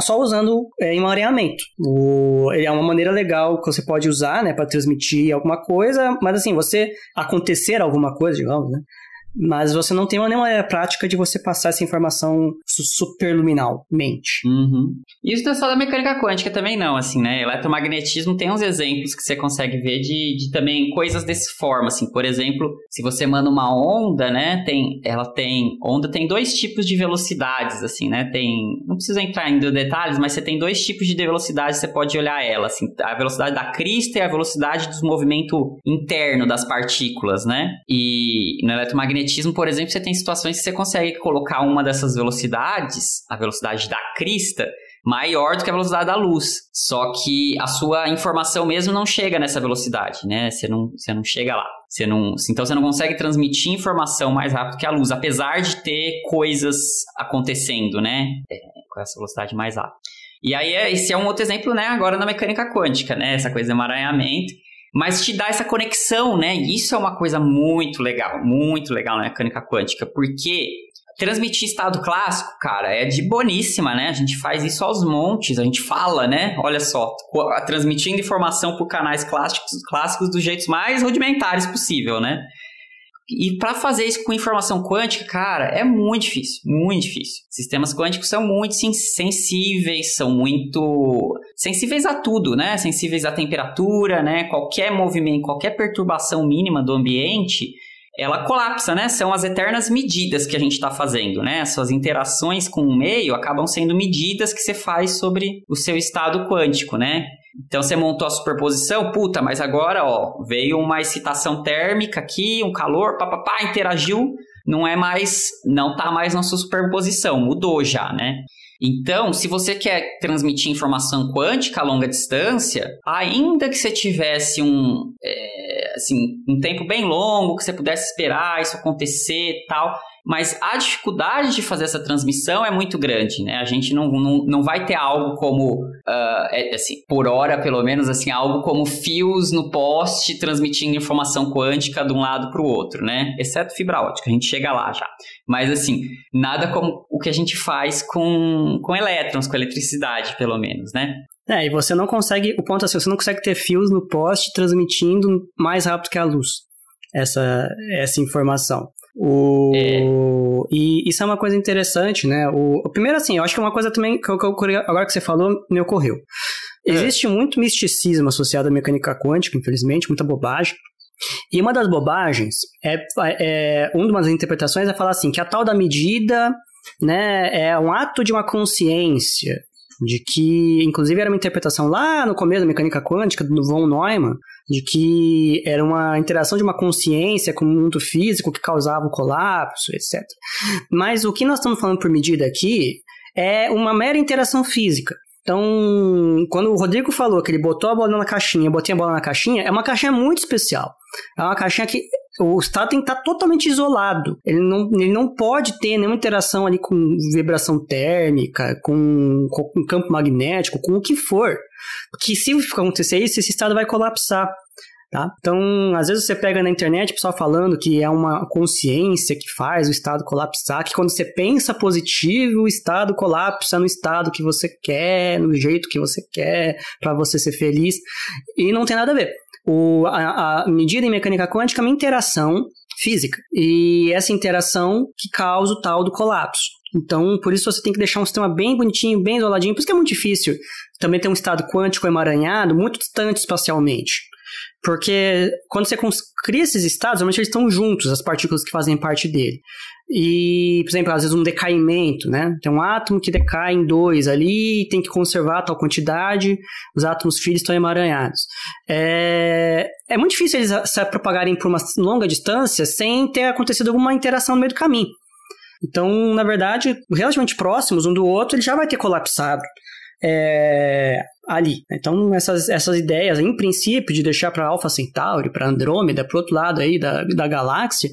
Speaker 1: só usando é, emaranhamento. O, é uma maneira legal que você pode usar, né, para transmitir alguma coisa, mas assim, você acontecer alguma coisa, digamos, né, mas você não tem nenhuma prática de você passar essa informação superluminalmente.
Speaker 2: Uhum. Isso não é só da mecânica quântica também não, assim, né? Eletromagnetismo tem uns exemplos que você consegue ver de, de também coisas desse forma, assim. Por exemplo, se você manda uma onda, né? Tem, ela tem onda tem dois tipos de velocidades, assim, né? Tem, não precisa entrar em detalhes, mas você tem dois tipos de velocidade, você pode olhar ela, assim, a velocidade da crista e a velocidade do movimento interno das partículas, né? E no eletromagnetismo, por exemplo, você tem situações que você consegue colocar uma dessas velocidades, a velocidade da crista, maior do que a velocidade da luz. Só que a sua informação mesmo não chega nessa velocidade, né? Você não, você não chega lá. Você não, então você não consegue transmitir informação mais rápido que a luz, apesar de ter coisas acontecendo, né? É, com essa velocidade mais rápida. E aí, é, esse é um outro exemplo, né? Agora na mecânica quântica, né? Essa coisa de emaranhamento. Mas te dá essa conexão, né? E isso é uma coisa muito legal, muito legal na mecânica quântica, porque transmitir estado clássico, cara, é de boníssima, né? A gente faz isso aos montes, a gente fala, né? Olha só, transmitindo informação por canais clássicos, clássicos dos jeitos mais rudimentares possível, né? E para fazer isso com informação quântica, cara, é muito difícil, muito difícil. Sistemas quânticos são muito sensíveis, são muito sensíveis a tudo, né? Sensíveis à temperatura, né? Qualquer movimento, qualquer perturbação mínima do ambiente, ela colapsa, né? São as eternas medidas que a gente está fazendo, né? Suas interações com o meio acabam sendo medidas que você faz sobre o seu estado quântico, né? Então você montou a superposição, puta, mas agora, ó, veio uma excitação térmica aqui, um calor, papapá, interagiu, não é mais, não tá mais na sua superposição, mudou já, né? Então, se você quer transmitir informação quântica a longa distância, ainda que você tivesse um, é, assim, um tempo bem longo, que você pudesse esperar isso acontecer e tal, mas a dificuldade de fazer essa transmissão é muito grande, né? A gente não, não, não vai ter algo como, uh, é, assim, por hora pelo menos, assim, algo como fios no poste transmitindo informação quântica de um lado para o outro, né? Exceto fibra ótica, a gente chega lá já. Mas, assim, nada como o que a gente faz com, com elétrons, com eletricidade, pelo menos, né?
Speaker 1: É, e você não consegue, o ponto é assim, você não consegue ter fios no poste transmitindo mais rápido que a luz essa, essa informação. O... É. E isso é uma coisa interessante, né? O, primeiro, assim, eu acho que é uma coisa também que, eu, que eu, agora que você falou, me ocorreu. É. Existe muito misticismo associado à mecânica quântica, infelizmente, muita bobagem. E uma das bobagens é, é uma das interpretações é falar assim que a tal da medida, né, é um ato de uma consciência de que, inclusive, era uma interpretação lá no começo da mecânica quântica do von Neumann, de que era uma interação de uma consciência com o mundo físico que causava o colapso, etc. Mas o que nós estamos falando por medida aqui é uma mera interação física. Então, quando o Rodrigo falou que ele botou a bola na caixinha, botei a bola na caixinha, é uma caixinha muito especial. É uma caixinha que o estado tem que estar totalmente isolado. Ele não, ele não pode ter nenhuma interação ali com vibração térmica, com, com campo magnético, com o que for. Porque se acontecer isso, esse estado vai colapsar. Tá? Então, às vezes você pega na internet o pessoal falando que é uma consciência que faz o estado colapsar, que quando você pensa positivo, o estado colapsa no estado que você quer, no jeito que você quer, para você ser feliz. E não tem nada a ver. O, a, a medida em mecânica quântica é uma interação física. E essa interação que causa o tal do colapso. Então, por isso você tem que deixar um sistema bem bonitinho, bem isoladinho. Por isso que é muito difícil também ter um estado quântico emaranhado muito distante espacialmente. Porque quando você cria esses estados, normalmente eles estão juntos, as partículas que fazem parte dele. E, por exemplo, às vezes um decaimento, né? Tem um átomo que decai em dois ali, tem que conservar tal quantidade, os átomos filhos estão emaranhados. É, é muito difícil eles se propagarem por uma longa distância sem ter acontecido alguma interação no meio do caminho. Então, na verdade, relativamente próximos um do outro, ele já vai ter colapsado. É, ali. Então, essas, essas ideias, em princípio, de deixar para Alpha Centauri, para Andrômeda, para outro lado aí da, da galáxia,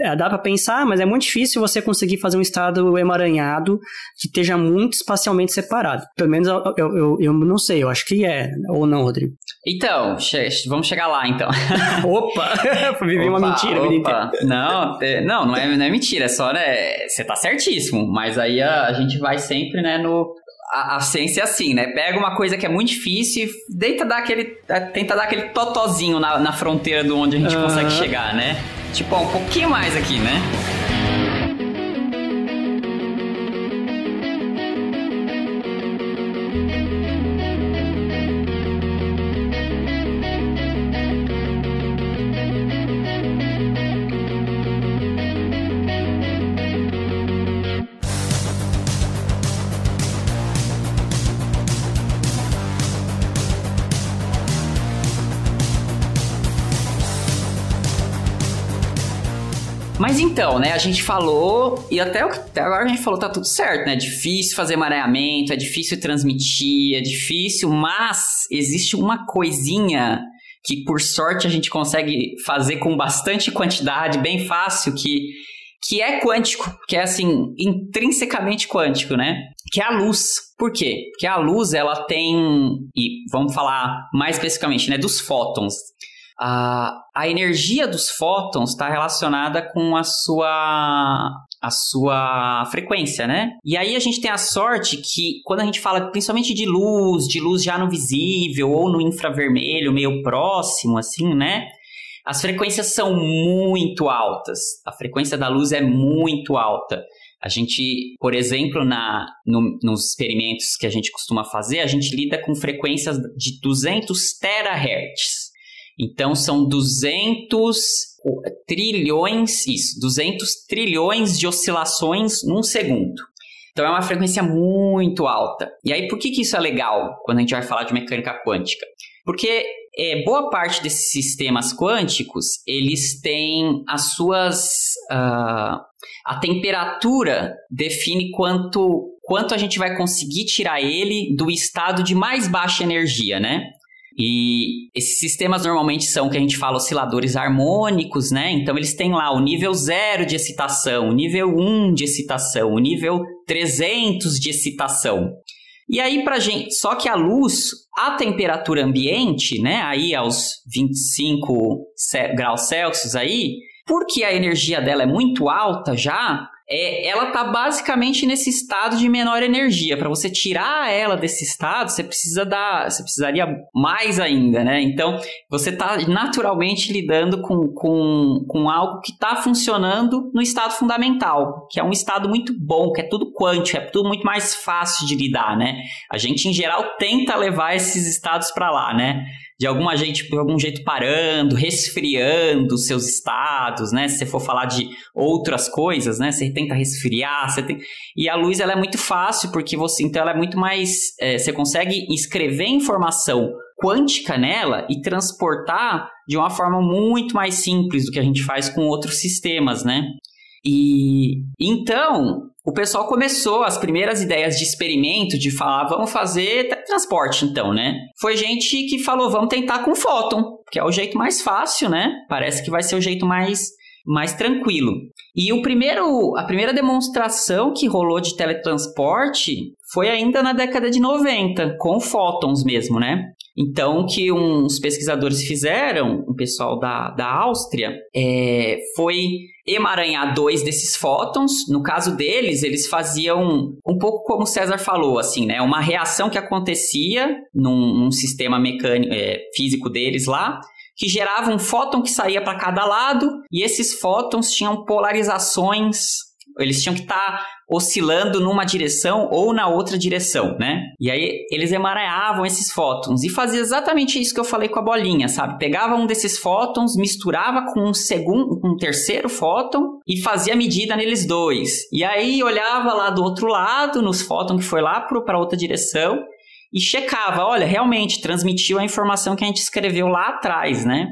Speaker 1: é, dá para pensar, mas é muito difícil você conseguir fazer um estado emaranhado que esteja muito espacialmente separado. Pelo menos eu, eu, eu, eu não sei, eu acho que é, ou não, Rodrigo?
Speaker 2: Então, vamos chegar lá então. (laughs)
Speaker 1: opa! (laughs) Vivi uma mentira.
Speaker 2: Opa. Não, é, não, não é, não é mentira, é só, né? Você tá certíssimo, mas aí a, a gente vai sempre, né, no, a, a, ciência é assim, né? Pega uma coisa que é muito difícil e deita dar aquele, tenta dar aquele totozinho na, na fronteira de onde a gente uhum. consegue chegar, né? tipo, ó, um pouquinho mais aqui, né? Mas então, né, a gente falou, e até, até agora a gente falou, tá tudo certo, né? É difícil fazer mareamento, é difícil transmitir, é difícil, mas existe uma coisinha que por sorte a gente consegue fazer com bastante quantidade, bem fácil, que, que é quântico, que é assim, intrinsecamente quântico, né? Que é a luz. Por quê? Porque a luz, ela tem, e vamos falar mais especificamente, né, dos fótons a, a energia dos fótons está relacionada com a sua a sua frequência, né? E aí a gente tem a sorte que quando a gente fala principalmente de luz, de luz já no visível ou no infravermelho, meio próximo assim, né? As frequências são muito altas. A frequência da luz é muito alta. A gente, por exemplo, na, no, nos experimentos que a gente costuma fazer, a gente lida com frequências de 200 terahertz. Então são 200 trilhões, isso, 200 trilhões de oscilações num segundo. Então é uma frequência muito alta. E aí por que, que isso é legal quando a gente vai falar de mecânica quântica? Porque é, boa parte desses sistemas quânticos, eles têm as suas... Uh, a temperatura define quanto, quanto a gente vai conseguir tirar ele do estado de mais baixa energia, né? E esses sistemas normalmente são o que a gente fala osciladores harmônicos, né? Então eles têm lá o nível 0 de excitação, o nível 1 um de excitação, o nível 300 de excitação. E aí pra gente, só que a luz, a temperatura ambiente, né, aí aos 25 graus Celsius aí, porque a energia dela é muito alta já, é, ela está basicamente nesse estado de menor energia. Para você tirar ela desse estado, você precisa dar, você precisaria mais ainda, né? Então, você está naturalmente lidando com, com, com algo que está funcionando no estado fundamental, que é um estado muito bom, que é tudo quântico, é tudo muito mais fácil de lidar, né? A gente, em geral, tenta levar esses estados para lá, né? De alguma gente, de algum jeito parando, resfriando seus estados, né? Se você for falar de outras coisas, né? Você tenta resfriar, você tem... E a luz, ela é muito fácil, porque você, então, ela é muito mais... É, você consegue escrever informação quântica nela e transportar de uma forma muito mais simples do que a gente faz com outros sistemas, né? E então, o pessoal começou as primeiras ideias de experimento de falar, vamos fazer transporte então, né? Foi gente que falou, vamos tentar com fóton, que é o jeito mais fácil, né? Parece que vai ser o jeito mais mais tranquilo. E o primeiro, a primeira demonstração que rolou de teletransporte foi ainda na década de 90, com fótons mesmo, né? Então, o que uns pesquisadores fizeram, o pessoal da, da Áustria, é, foi emaranhar dois desses fótons. No caso deles, eles faziam um pouco como César falou, assim, né? Uma reação que acontecia num, num sistema mecânico, é, físico deles lá, que gerava um fóton que saía para cada lado, e esses fótons tinham polarizações eles tinham que estar tá oscilando numa direção ou na outra direção, né? E aí eles emaranhavam esses fótons e fazia exatamente isso que eu falei com a bolinha, sabe? Pegava um desses fótons, misturava com um segundo, um terceiro fóton e fazia medida neles dois. E aí olhava lá do outro lado, nos fótons que foi lá para outra direção e checava, olha, realmente transmitiu a informação que a gente escreveu lá atrás, né?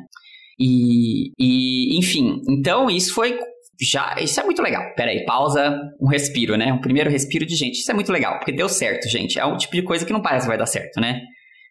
Speaker 2: E, e, enfim, então isso foi já, isso é muito legal. Pera aí, pausa, um respiro, né? Um primeiro respiro de gente. Isso é muito legal, porque deu certo, gente. É um tipo de coisa que não parece que vai dar certo, né?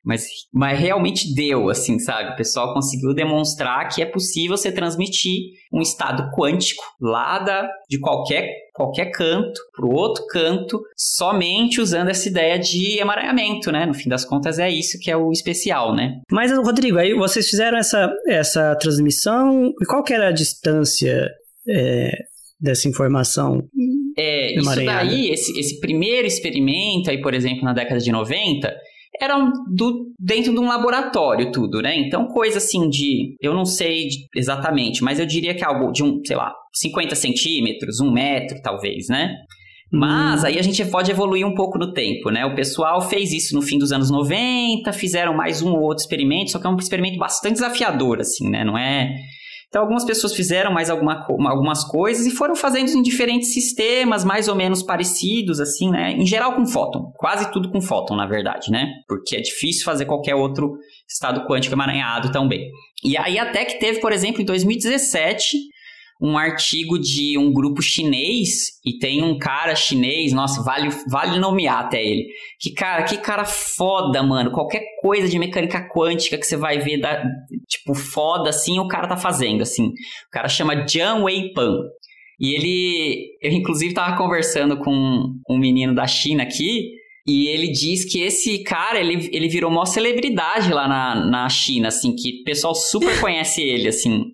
Speaker 2: Mas, mas realmente deu, assim, sabe? O pessoal conseguiu demonstrar que é possível você transmitir um estado quântico lá da, de qualquer, qualquer canto para o outro canto, somente usando essa ideia de emaranhamento, né? No fim das contas, é isso que é o especial, né?
Speaker 1: Mas, Rodrigo, aí vocês fizeram essa, essa transmissão, e qual que era a distância é, dessa informação.
Speaker 2: É, isso daí, esse, esse primeiro experimento aí, por exemplo, na década de 90, eram do, dentro de um laboratório tudo, né? Então, coisa assim de. Eu não sei exatamente, mas eu diria que algo de um, sei lá, 50 centímetros, um metro, talvez, né? Mas aí a gente pode evoluir um pouco no tempo, né? O pessoal fez isso no fim dos anos 90, fizeram mais um ou outro experimento, só que é um experimento bastante desafiador, assim, né? Não é. Então, algumas pessoas fizeram mais alguma, algumas coisas e foram fazendo em diferentes sistemas, mais ou menos parecidos, assim, né? Em geral com fóton. Quase tudo com fóton, na verdade, né? Porque é difícil fazer qualquer outro estado quântico emaranhado também. E aí, até que teve, por exemplo, em 2017 um artigo de um grupo chinês e tem um cara chinês, nossa, vale, vale nomear até ele. Que cara, que cara foda, mano. Qualquer coisa de mecânica quântica que você vai ver, da, tipo, foda assim, o cara tá fazendo, assim. O cara chama Jian Wei Pan. E ele, eu inclusive tava conversando com um menino da China aqui, e ele diz que esse cara, ele, ele virou uma celebridade lá na, na China, assim, que o pessoal super conhece ele, assim.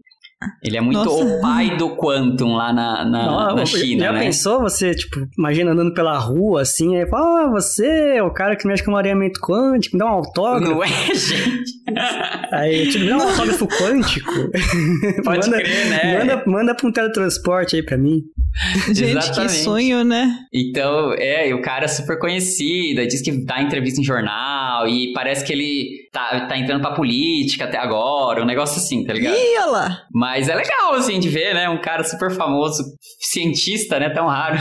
Speaker 2: Ele é muito Nossa. o pai do Quantum lá na, na, Não, na China,
Speaker 1: já
Speaker 2: né?
Speaker 1: pensou você, tipo, imagina andando pela rua, assim, aí fala, ah, você é o cara que mexe com mareamento quântico, me dá um autógrafo.
Speaker 2: Não é, gente? (laughs)
Speaker 1: Aí, tipo, me dá um autógrafo quântico. (laughs)
Speaker 2: Pode
Speaker 1: manda,
Speaker 2: crer, né?
Speaker 1: Manda, manda pra um teletransporte aí pra mim.
Speaker 3: Gente, Exatamente. que sonho, né?
Speaker 2: Então, é, e o cara é super conhecido, diz que dá entrevista em jornal, e parece que ele tá, tá entrando pra política até agora, um negócio assim, tá ligado?
Speaker 3: Ih, olha lá!
Speaker 2: Mas é legal, assim, de ver, né? Um cara super famoso, cientista, né? Tão raro.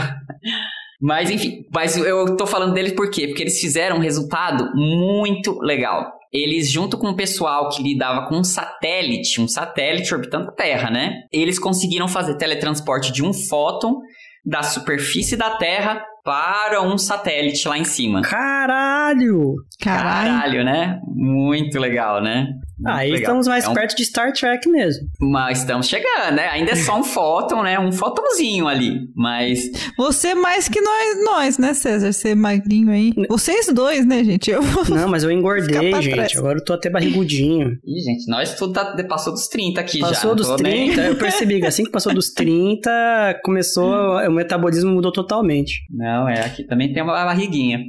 Speaker 2: Mas enfim, mas eu tô falando deles por quê? Porque eles fizeram um resultado muito legal. Eles, junto com o pessoal que lidava com um satélite, um satélite orbitando a Terra, né? Eles conseguiram fazer teletransporte de um fóton da superfície da Terra para um satélite lá em cima.
Speaker 1: Caralho!
Speaker 3: Caralho,
Speaker 2: Caralho né? Muito legal, né?
Speaker 1: Aí legal. estamos mais é um... perto de Star Trek mesmo.
Speaker 2: Mas estamos chegando, né? Ainda é só um fóton, né? Um fótonzinho ali, mas...
Speaker 3: Você mais que nós, nós, né, César? Ser magrinho aí. Vocês dois, né, gente? Eu
Speaker 1: Não, mas eu engordei, gente. Trás. Agora eu tô até barrigudinho. (laughs)
Speaker 2: Ih, gente, nós tudo tá, passou dos 30 aqui
Speaker 1: passou
Speaker 2: já.
Speaker 1: Passou dos 30, bem. eu (laughs) percebi que assim que passou dos 30, começou... o metabolismo mudou totalmente.
Speaker 2: Não, é, aqui também tem uma barriguinha.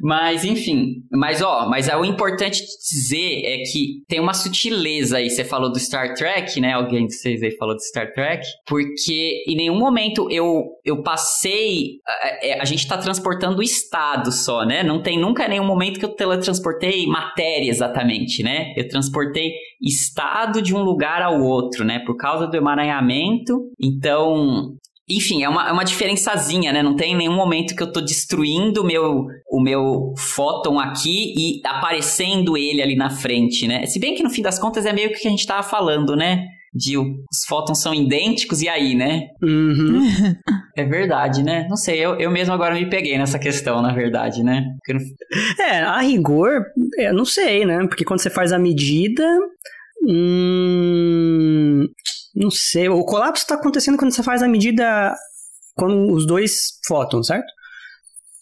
Speaker 2: Mas, enfim. Mas, ó, mas é o importante dizer é que tem uma uma sutileza aí. Você falou do Star Trek, né? Alguém de vocês aí falou do Star Trek. Porque em nenhum momento eu, eu passei. A, é, a gente tá transportando o estado só, né? Não tem nunca nenhum momento que eu teletransportei matéria exatamente, né? Eu transportei estado de um lugar ao outro, né? Por causa do emaranhamento. Então, enfim, é uma, é uma diferençazinha, né? Não tem nenhum momento que eu tô destruindo o meu, o meu fóton aqui e aparecendo ele ali na frente, né? Se bem que no fim das contas é meio que o que a gente tava falando, né? De os fótons são idênticos e aí, né?
Speaker 1: Uhum. (laughs)
Speaker 2: é verdade, né? Não sei, eu, eu mesmo agora me peguei nessa questão, na verdade, né?
Speaker 1: Não... É, a rigor, eu não sei, né? Porque quando você faz a medida. Hum, não sei. O colapso está acontecendo quando você faz a medida com os dois fótons, certo?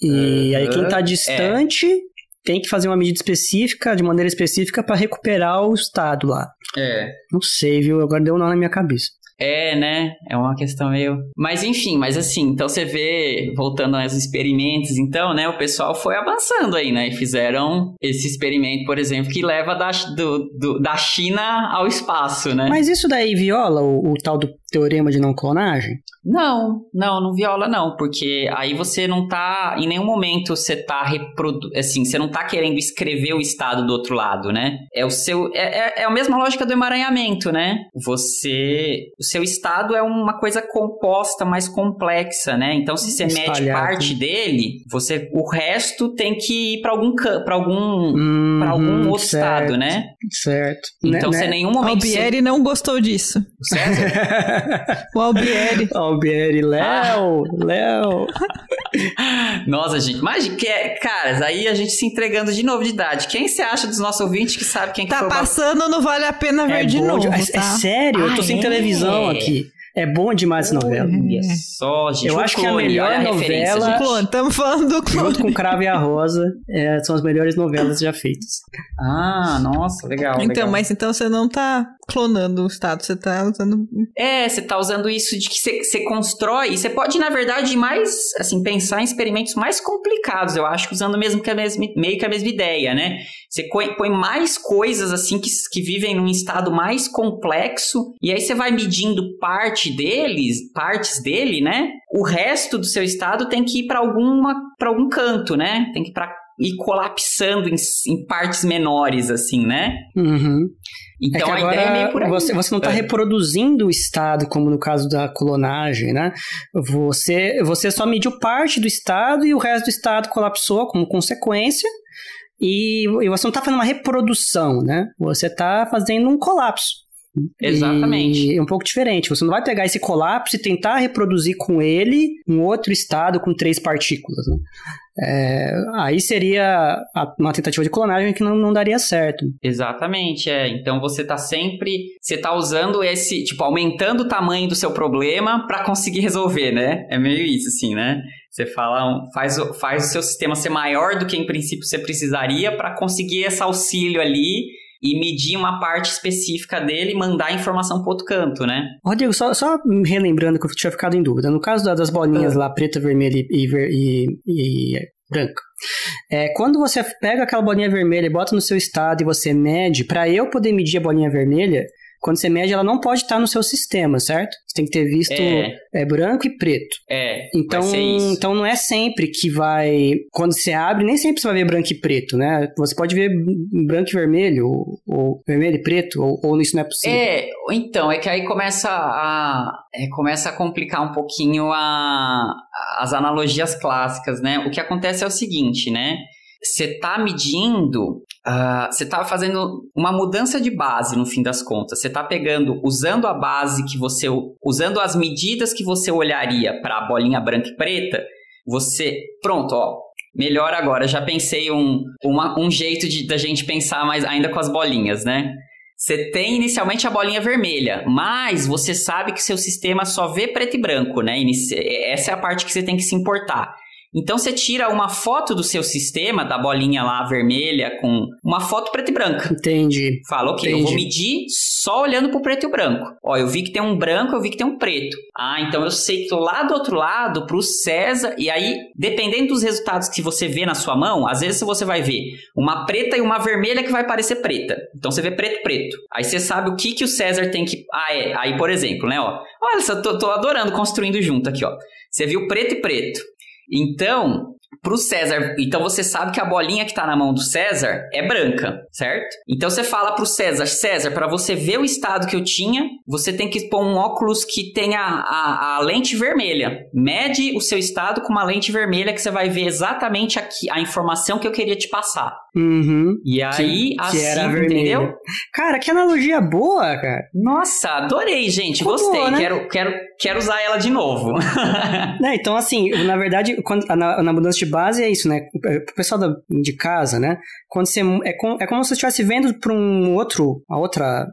Speaker 1: E aí quem está distante é. tem que fazer uma medida específica, de maneira específica, para recuperar o estado lá.
Speaker 2: É.
Speaker 1: Não sei, viu? Agora deu um nó na minha cabeça.
Speaker 2: É, né? É uma questão meio. Mas enfim, mas assim, então você vê, voltando aos experimentos, então, né? O pessoal foi avançando aí, né? E fizeram esse experimento, por exemplo, que leva da, do, do da China ao espaço, né?
Speaker 1: Mas isso daí viola o, o tal do teorema de não clonagem?
Speaker 2: Não, não, não viola não, porque aí você não tá, em nenhum momento você tá reprodu... assim, você não tá querendo escrever o estado do outro lado, né? É o seu, é, é, é a mesma lógica do emaranhamento, né? Você, o seu estado é uma coisa composta, mais complexa, né? Então se você Espalhado. mede parte dele, você, o resto tem que ir para algum para algum
Speaker 1: hum,
Speaker 2: para algum outro certo, estado, né?
Speaker 1: Certo.
Speaker 2: Então
Speaker 1: né,
Speaker 2: você
Speaker 1: né?
Speaker 2: nenhum momento
Speaker 3: Albieri
Speaker 2: você...
Speaker 3: não gostou disso.
Speaker 2: O César? (laughs)
Speaker 3: o Albieri.
Speaker 1: Albieri, Léo, ah. Léo.
Speaker 2: Nossa, gente, mas que é, caras, aí a gente se entregando de novo de idade. Quem você acha dos nossos ouvintes que sabe quem
Speaker 3: tá
Speaker 2: que
Speaker 3: foi passando, não vale a pena ver
Speaker 1: é
Speaker 3: de novo.
Speaker 1: É,
Speaker 3: tá?
Speaker 1: é, sério, eu tô ah, sem é? televisão aqui. É bom demais essa novela.
Speaker 2: Olha só, gente.
Speaker 1: Eu acho
Speaker 2: clone,
Speaker 1: que a melhor
Speaker 2: a
Speaker 1: novela.
Speaker 3: Clone, estamos falando do clone.
Speaker 1: Junto com Cravo e a Rosa, é, são as melhores novelas já feitas.
Speaker 2: Ah, nossa, legal.
Speaker 3: Então,
Speaker 2: legal.
Speaker 3: mas então você não tá clonando o estado, você tá usando.
Speaker 2: É, você tá usando isso de que você, você constrói. Você pode, na verdade, mais, assim, pensar em experimentos mais complicados, eu acho, usando mesmo que a mesma, meio que a mesma ideia, né? Você põe mais coisas, assim, que, que vivem num estado mais complexo, e aí você vai medindo parte deles, partes dele, né? O resto do seu estado tem que ir para alguma para algum canto, né? Tem que ir para ir colapsando em, em, partes menores, assim, né?
Speaker 1: Uhum.
Speaker 2: Então
Speaker 1: é
Speaker 2: a ideia é meio por aí.
Speaker 1: Você, você não está é. reproduzindo o estado, como no caso da clonagem, né? Você, você só mediu parte do estado e o resto do estado colapsou como consequência. E, e você não está fazendo uma reprodução, né? Você está fazendo um colapso.
Speaker 2: Exatamente.
Speaker 1: E é um pouco diferente. Você não vai pegar esse colapso e tentar reproduzir com ele um outro estado com três partículas. Né? É, aí seria uma tentativa de clonagem que não, não daria certo.
Speaker 2: Exatamente, é. Então você está sempre. Você está usando esse. Tipo, aumentando o tamanho do seu problema para conseguir resolver, né? É meio isso, assim, né? Você fala, faz, faz o seu sistema ser maior do que em princípio você precisaria para conseguir esse auxílio ali e medir uma parte específica dele e mandar a informação para outro canto, né?
Speaker 1: Rodrigo, só, só relembrando que eu tinha ficado em dúvida. No caso das bolinhas ah. lá, preta, vermelha e, e, e branca. É, quando você pega aquela bolinha vermelha e bota no seu estado e você mede, para eu poder medir a bolinha vermelha, quando você mede, ela não pode estar no seu sistema, certo? Você tem que ter visto é. É, branco e preto.
Speaker 2: É.
Speaker 1: Então, então não é sempre que vai. Quando você abre, nem sempre você vai ver branco e preto, né? Você pode ver branco e vermelho, ou, ou vermelho e preto, ou, ou, isso não é possível.
Speaker 2: É, então, é que aí começa a. É, começa a complicar um pouquinho a, as analogias clássicas, né? O que acontece é o seguinte, né? Você está medindo Uh, você está fazendo uma mudança de base no fim das contas. Você está pegando, usando a base que você, usando as medidas que você olharia para a bolinha branca e preta, você, pronto, ó, melhor agora. Já pensei um, uma, um jeito de, da gente pensar mais ainda com as bolinhas, né? Você tem inicialmente a bolinha vermelha, mas você sabe que seu sistema só vê preto e branco, né? Essa é a parte que você tem que se importar. Então você tira uma foto do seu sistema, da bolinha lá vermelha, com uma foto preta e branca.
Speaker 1: Entendi.
Speaker 2: Fala, ok, Entendi. eu vou medir só olhando pro preto e o branco. Ó, eu vi que tem um branco, eu vi que tem um preto. Ah, então eu sei que lá do outro lado, pro César, e aí, dependendo dos resultados que você vê na sua mão, às vezes você vai ver uma preta e uma vermelha que vai parecer preta. Então você vê preto, preto. Aí você sabe o que que o César tem que. Ah, é. Aí, por exemplo, né, ó. Olha, eu tô, tô adorando construindo junto aqui, ó. Você viu preto e preto. Então, pro César, então você sabe que a bolinha que tá na mão do César é branca, certo? Então você fala pro César, César, para você ver o estado que eu tinha, você tem que pôr um óculos que tenha a, a, lente vermelha. Mede o seu estado com uma lente vermelha que você vai ver exatamente aqui a informação que eu queria te passar.
Speaker 1: Uhum.
Speaker 2: E aí,
Speaker 1: que,
Speaker 2: assim,
Speaker 1: que era entendeu? Cara, que analogia boa, cara.
Speaker 2: Nossa, adorei, gente. Ficou Gostei. Boa, né? Quero, quero, quero usar ela de novo. (laughs)
Speaker 1: é, então, assim, na verdade, quando, na, na mudança de base é isso, né? O pessoal da, de casa, né? Quando você é, com, é como se você estivesse vendo para um outro, a outra,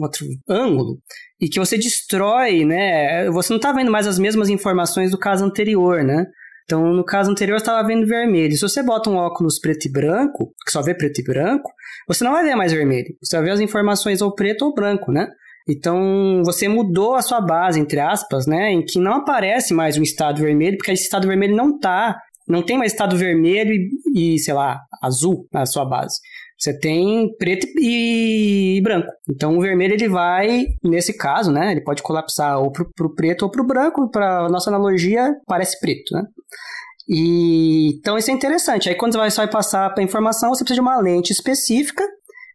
Speaker 1: outro ângulo e que você destrói, né? Você não está vendo mais as mesmas informações do caso anterior, né? Então, no caso anterior, você estava vendo vermelho. Se você bota um óculos preto e branco, que só vê preto e branco, você não vai ver mais vermelho. Você vai ver as informações ou preto ou branco, né? Então, você mudou a sua base, entre aspas, né? Em que não aparece mais um estado vermelho, porque esse estado vermelho não tá não tem mais estado vermelho e, e, sei lá, azul na sua base. Você tem preto e, branco. Então o vermelho ele vai, nesse caso, né? Ele pode colapsar ou pro, pro preto ou pro branco. Para nossa analogia, parece preto, né? E, então isso é interessante. Aí quando você vai, passar para informação, você precisa de uma lente específica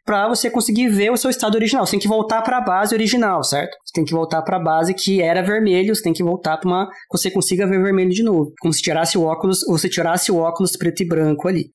Speaker 1: para você conseguir ver o seu estado original. Você tem que voltar para a base original, certo? Você tem que voltar para a base que era vermelho, você tem que voltar para uma que você consiga ver vermelho de novo, como se tirasse o óculos, você tirasse o óculos preto e branco ali.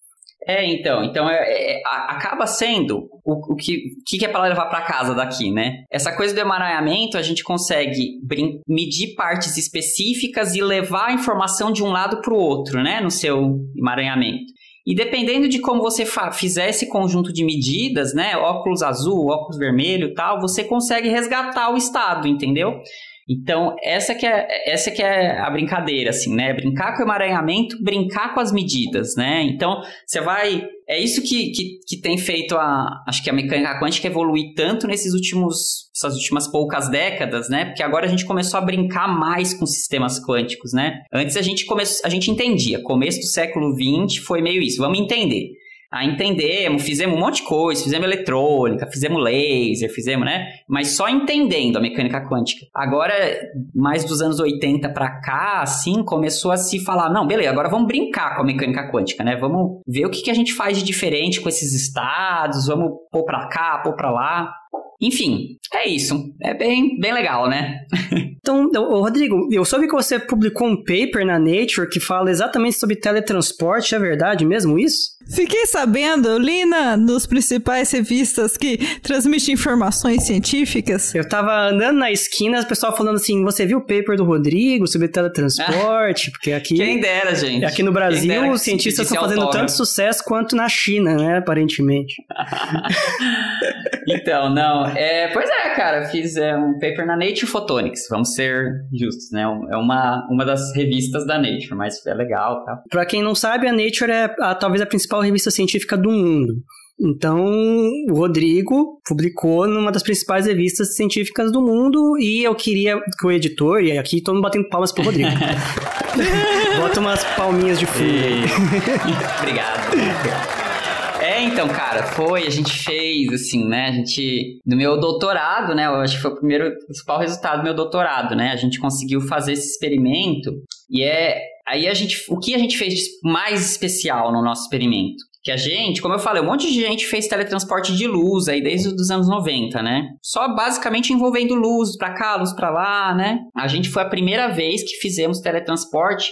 Speaker 2: É, então, então é, é, acaba sendo o, o que, que, que é para levar para casa daqui, né? Essa coisa do emaranhamento, a gente consegue medir partes específicas e levar a informação de um lado para o outro, né? No seu emaranhamento. E dependendo de como você fizer esse conjunto de medidas, né, óculos azul, óculos vermelho, tal, você consegue resgatar o estado, entendeu? Então, essa que é, essa que é a brincadeira, assim, né? Brincar com o emaranhamento, brincar com as medidas, né? Então, você vai... É isso que, que, que tem feito a... Acho que a mecânica quântica evoluir tanto nesses últimos... Essas últimas poucas décadas, né? Porque agora a gente começou a brincar mais com sistemas quânticos, né? Antes a gente, come, a gente entendia. Começo do século XX foi meio isso. Vamos entender a entendemos, fizemos um monte de coisa, fizemos eletrônica, fizemos laser, fizemos, né? Mas só entendendo a mecânica quântica. Agora, mais dos anos 80 para cá, assim, começou a se falar, não, beleza, agora vamos brincar com a mecânica quântica, né? Vamos ver o que, que a gente faz de diferente com esses estados, vamos pôr para cá, pôr para lá. Enfim, é isso. É bem, bem legal, né? (laughs)
Speaker 1: então, Rodrigo, eu soube que você publicou um paper na Nature que fala exatamente sobre teletransporte, é verdade mesmo isso?
Speaker 3: Fiquei sabendo, eu li na, nos principais revistas que transmitem informações científicas.
Speaker 1: Eu tava andando na esquina, o pessoal falando assim: você viu o paper do Rodrigo sobre teletransporte? (laughs) Porque aqui.
Speaker 2: Quem dera, gente.
Speaker 1: Aqui no Brasil, os cientistas estão fazendo autógrafo. tanto sucesso quanto na China, né? Aparentemente. (laughs)
Speaker 2: então, não. É, pois é, cara, fiz é, um paper na Nature Photonics, vamos ser justos, né? É uma, uma das revistas da Nature, mas é legal, tá?
Speaker 1: Pra quem não sabe, a Nature é a, talvez a principal revista científica do mundo. Então, o Rodrigo publicou numa das principais revistas científicas do mundo e eu queria que o editor, e aqui todo mundo batendo palmas pro Rodrigo. (laughs) Bota umas palminhas de fundo.
Speaker 2: Obrigado. (laughs) É, então, cara, foi, a gente fez, assim, né? A gente, no meu doutorado, né? Eu acho que foi o primeiro, o principal resultado do meu doutorado, né? A gente conseguiu fazer esse experimento e é. Aí a gente. O que a gente fez mais especial no nosso experimento? Que a gente, como eu falei, um monte de gente fez teletransporte de luz aí desde os anos 90, né? Só basicamente envolvendo luz para cá, luz para lá, né? A gente foi a primeira vez que fizemos teletransporte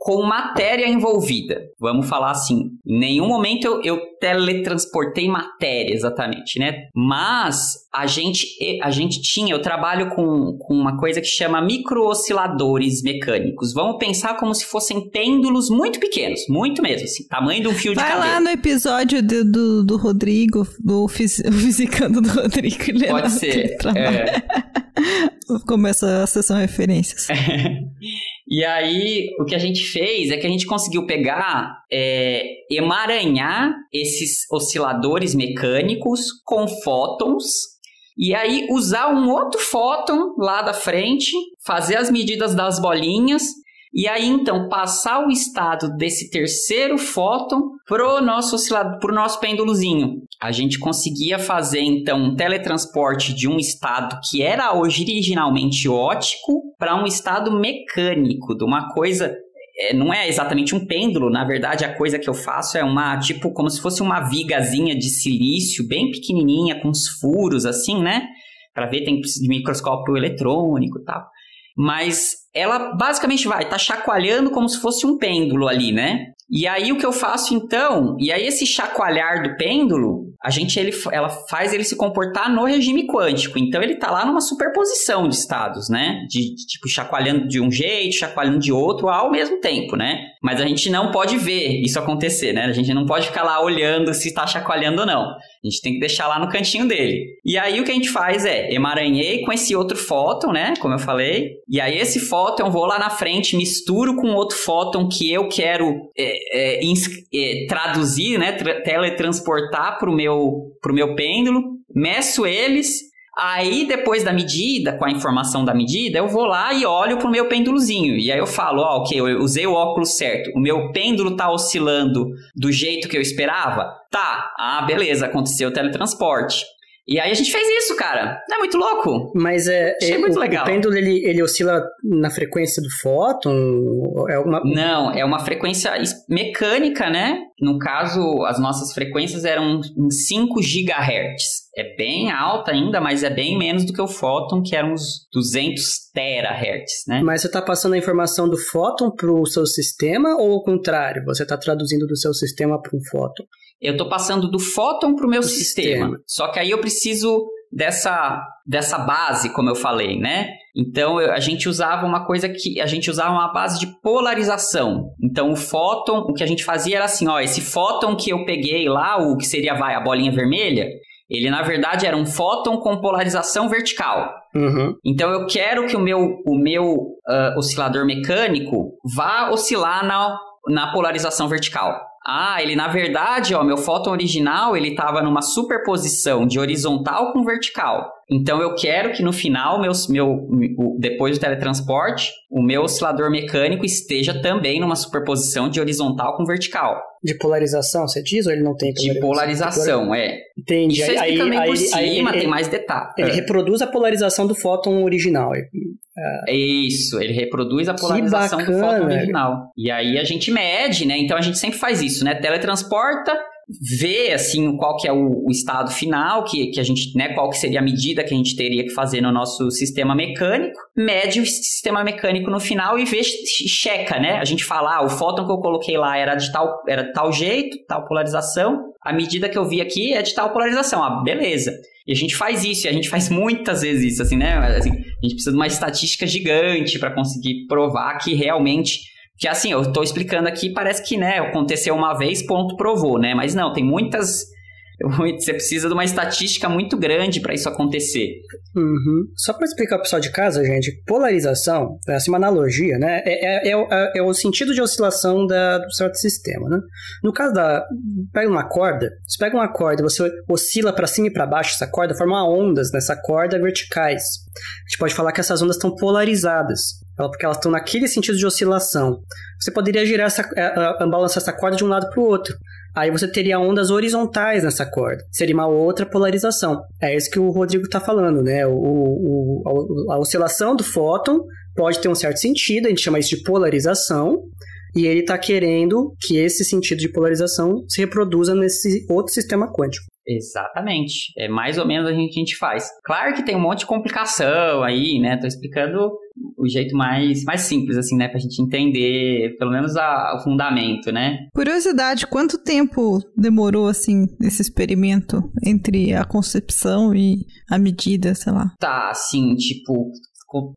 Speaker 2: com matéria envolvida. Vamos falar assim. Em nenhum momento eu, eu teletransportei matéria exatamente, né? Mas a gente, a gente tinha, eu trabalho com, com uma coisa que chama microosciladores mecânicos. Vamos pensar como se fossem pêndulos muito pequenos, muito mesmo, assim, tamanho de um fio
Speaker 3: Vai
Speaker 2: de cabelo.
Speaker 3: Vai lá no episódio do, do, do Rodrigo, do (laughs) Fisicando do Rodrigo.
Speaker 2: Pode ser. É. (laughs)
Speaker 3: Começa a sessão referências. (laughs)
Speaker 2: E aí, o que a gente fez é que a gente conseguiu pegar, é, emaranhar esses osciladores mecânicos com fótons e aí usar um outro fóton lá da frente, fazer as medidas das bolinhas e aí, então, passar o estado desse terceiro fóton pro nosso oscilador, pro nosso pêndulozinho. A gente conseguia fazer, então, um teletransporte de um estado que era originalmente ótico para um estado mecânico, de uma coisa é, não é exatamente um pêndulo, na verdade a coisa que eu faço é uma, tipo, como se fosse uma vigazinha de silício, bem pequenininha, com uns furos assim, né? Para ver, tem microscópio eletrônico e tal. Mas ela basicamente vai estar tá chacoalhando como se fosse um pêndulo ali, né? E aí o que eu faço então? E aí esse chacoalhar do pêndulo, a gente ele, ela faz ele se comportar no regime quântico. Então ele está lá numa superposição de estados, né? De, de, tipo chacoalhando de um jeito, chacoalhando de outro ao mesmo tempo, né? Mas a gente não pode ver isso acontecer, né? A gente não pode ficar lá olhando se está chacoalhando ou não. A gente tem que deixar lá no cantinho dele. E aí o que a gente faz é emaranhei com esse outro fóton, né? Como eu falei. E aí esse fóton eu vou lá na frente, misturo com outro fóton que eu quero é, é, é, traduzir, né? Tra teletransportar para o meu, pro meu pêndulo. Meço eles Aí, depois da medida, com a informação da medida, eu vou lá e olho pro meu pêndulozinho. E aí eu falo, ó, ok, eu usei o óculos certo. O meu pêndulo tá oscilando do jeito que eu esperava? Tá. Ah, beleza, aconteceu o teletransporte. E aí a gente fez isso, cara. É muito louco.
Speaker 1: Mas é, Achei é muito o, legal. O pêndulo ele, ele oscila na frequência do fóton?
Speaker 2: É uma... Não, é uma frequência mecânica, né? No caso, as nossas frequências eram em 5 GHz. É bem alta ainda, mas é bem menos do que o fóton, que eram uns 200 terahertz, né?
Speaker 1: Mas você está passando a informação do fóton para o seu sistema ou o contrário? Você está traduzindo do seu sistema para um fóton?
Speaker 2: Eu estou passando do fóton para o meu sistema. sistema. Só que aí eu preciso dessa, dessa base, como eu falei, né? Então eu, a gente usava uma coisa que a gente usava uma base de polarização. Então o fóton, o que a gente fazia era assim, ó, esse fóton que eu peguei lá, o que seria vai a bolinha vermelha, Ele, na verdade, era um fóton com polarização vertical.
Speaker 1: Uhum.
Speaker 2: Então, eu quero que o meu, o meu uh, oscilador mecânico vá oscilar na, na polarização vertical. Ah, ele na verdade, ó, meu fóton original, ele estava numa superposição de horizontal com vertical. Então eu quero que no final, meus, meu, depois do teletransporte, o meu oscilador mecânico esteja também numa superposição de horizontal com vertical.
Speaker 1: De polarização, você diz, ou ele não tem
Speaker 2: polarização? De polarização, é.
Speaker 1: Entendi.
Speaker 2: Isso aí, aí, por cima, aí, tem mais detalhes.
Speaker 1: Ele é. reproduz a polarização do fóton original.
Speaker 2: É isso, ele reproduz a polarização do fóton original. E aí a gente mede, né? Então a gente sempre faz isso, né? Teletransporta, vê assim qual que é o, o, estado final que, que a gente, né, qual que seria a medida que a gente teria que fazer no nosso sistema mecânico, mede o sistema mecânico no final e vê checa, né? A gente fala, ah, o fóton que eu coloquei lá era de tal era de tal jeito, tal polarização, a medida que eu vi aqui é de tal polarização. Ah, beleza. E a gente faz isso, e a gente faz muitas vezes isso, assim, né? Assim, a gente precisa de uma estatística gigante para conseguir provar que realmente que assim, eu estou explicando aqui, parece que, né, aconteceu uma vez, ponto, provou, né? Mas não, tem muitas. Você precisa de uma estatística muito grande para isso acontecer.
Speaker 1: Uhum. Só para explicar para o pessoal de casa, gente, polarização, é assim, uma analogia, né? É, é, é, é, o sentido de oscilação da, do certo sistema, né? No caso da. Pega uma corda, você pega uma corda, você oscila para cima e para baixo essa corda, forma ondas nessa corda verticais. A gente pode falar que essas ondas estão polarizadas porque elas estão naquele sentido de oscilação. Você poderia girar essa, a, a, balançar essa corda de um lado para o outro. Aí você teria ondas horizontais nessa corda. Seria uma outra polarização. É isso que o Rodrigo está falando, né? O, o, a oscilação do fóton pode ter um certo sentido, a gente chama isso de polarização, e ele está querendo que esse sentido de polarização se reproduza nesse outro sistema quântico.
Speaker 2: Exatamente. É mais ou menos a gente, a gente faz. Claro que tem um monte de complicação aí, né? Tô explicando o jeito mais, mais simples, assim, né? Pra gente entender, pelo menos, a, o fundamento, né?
Speaker 3: Curiosidade, quanto tempo demorou, assim, esse experimento entre a concepção e a medida, sei lá?
Speaker 2: Tá, assim, tipo,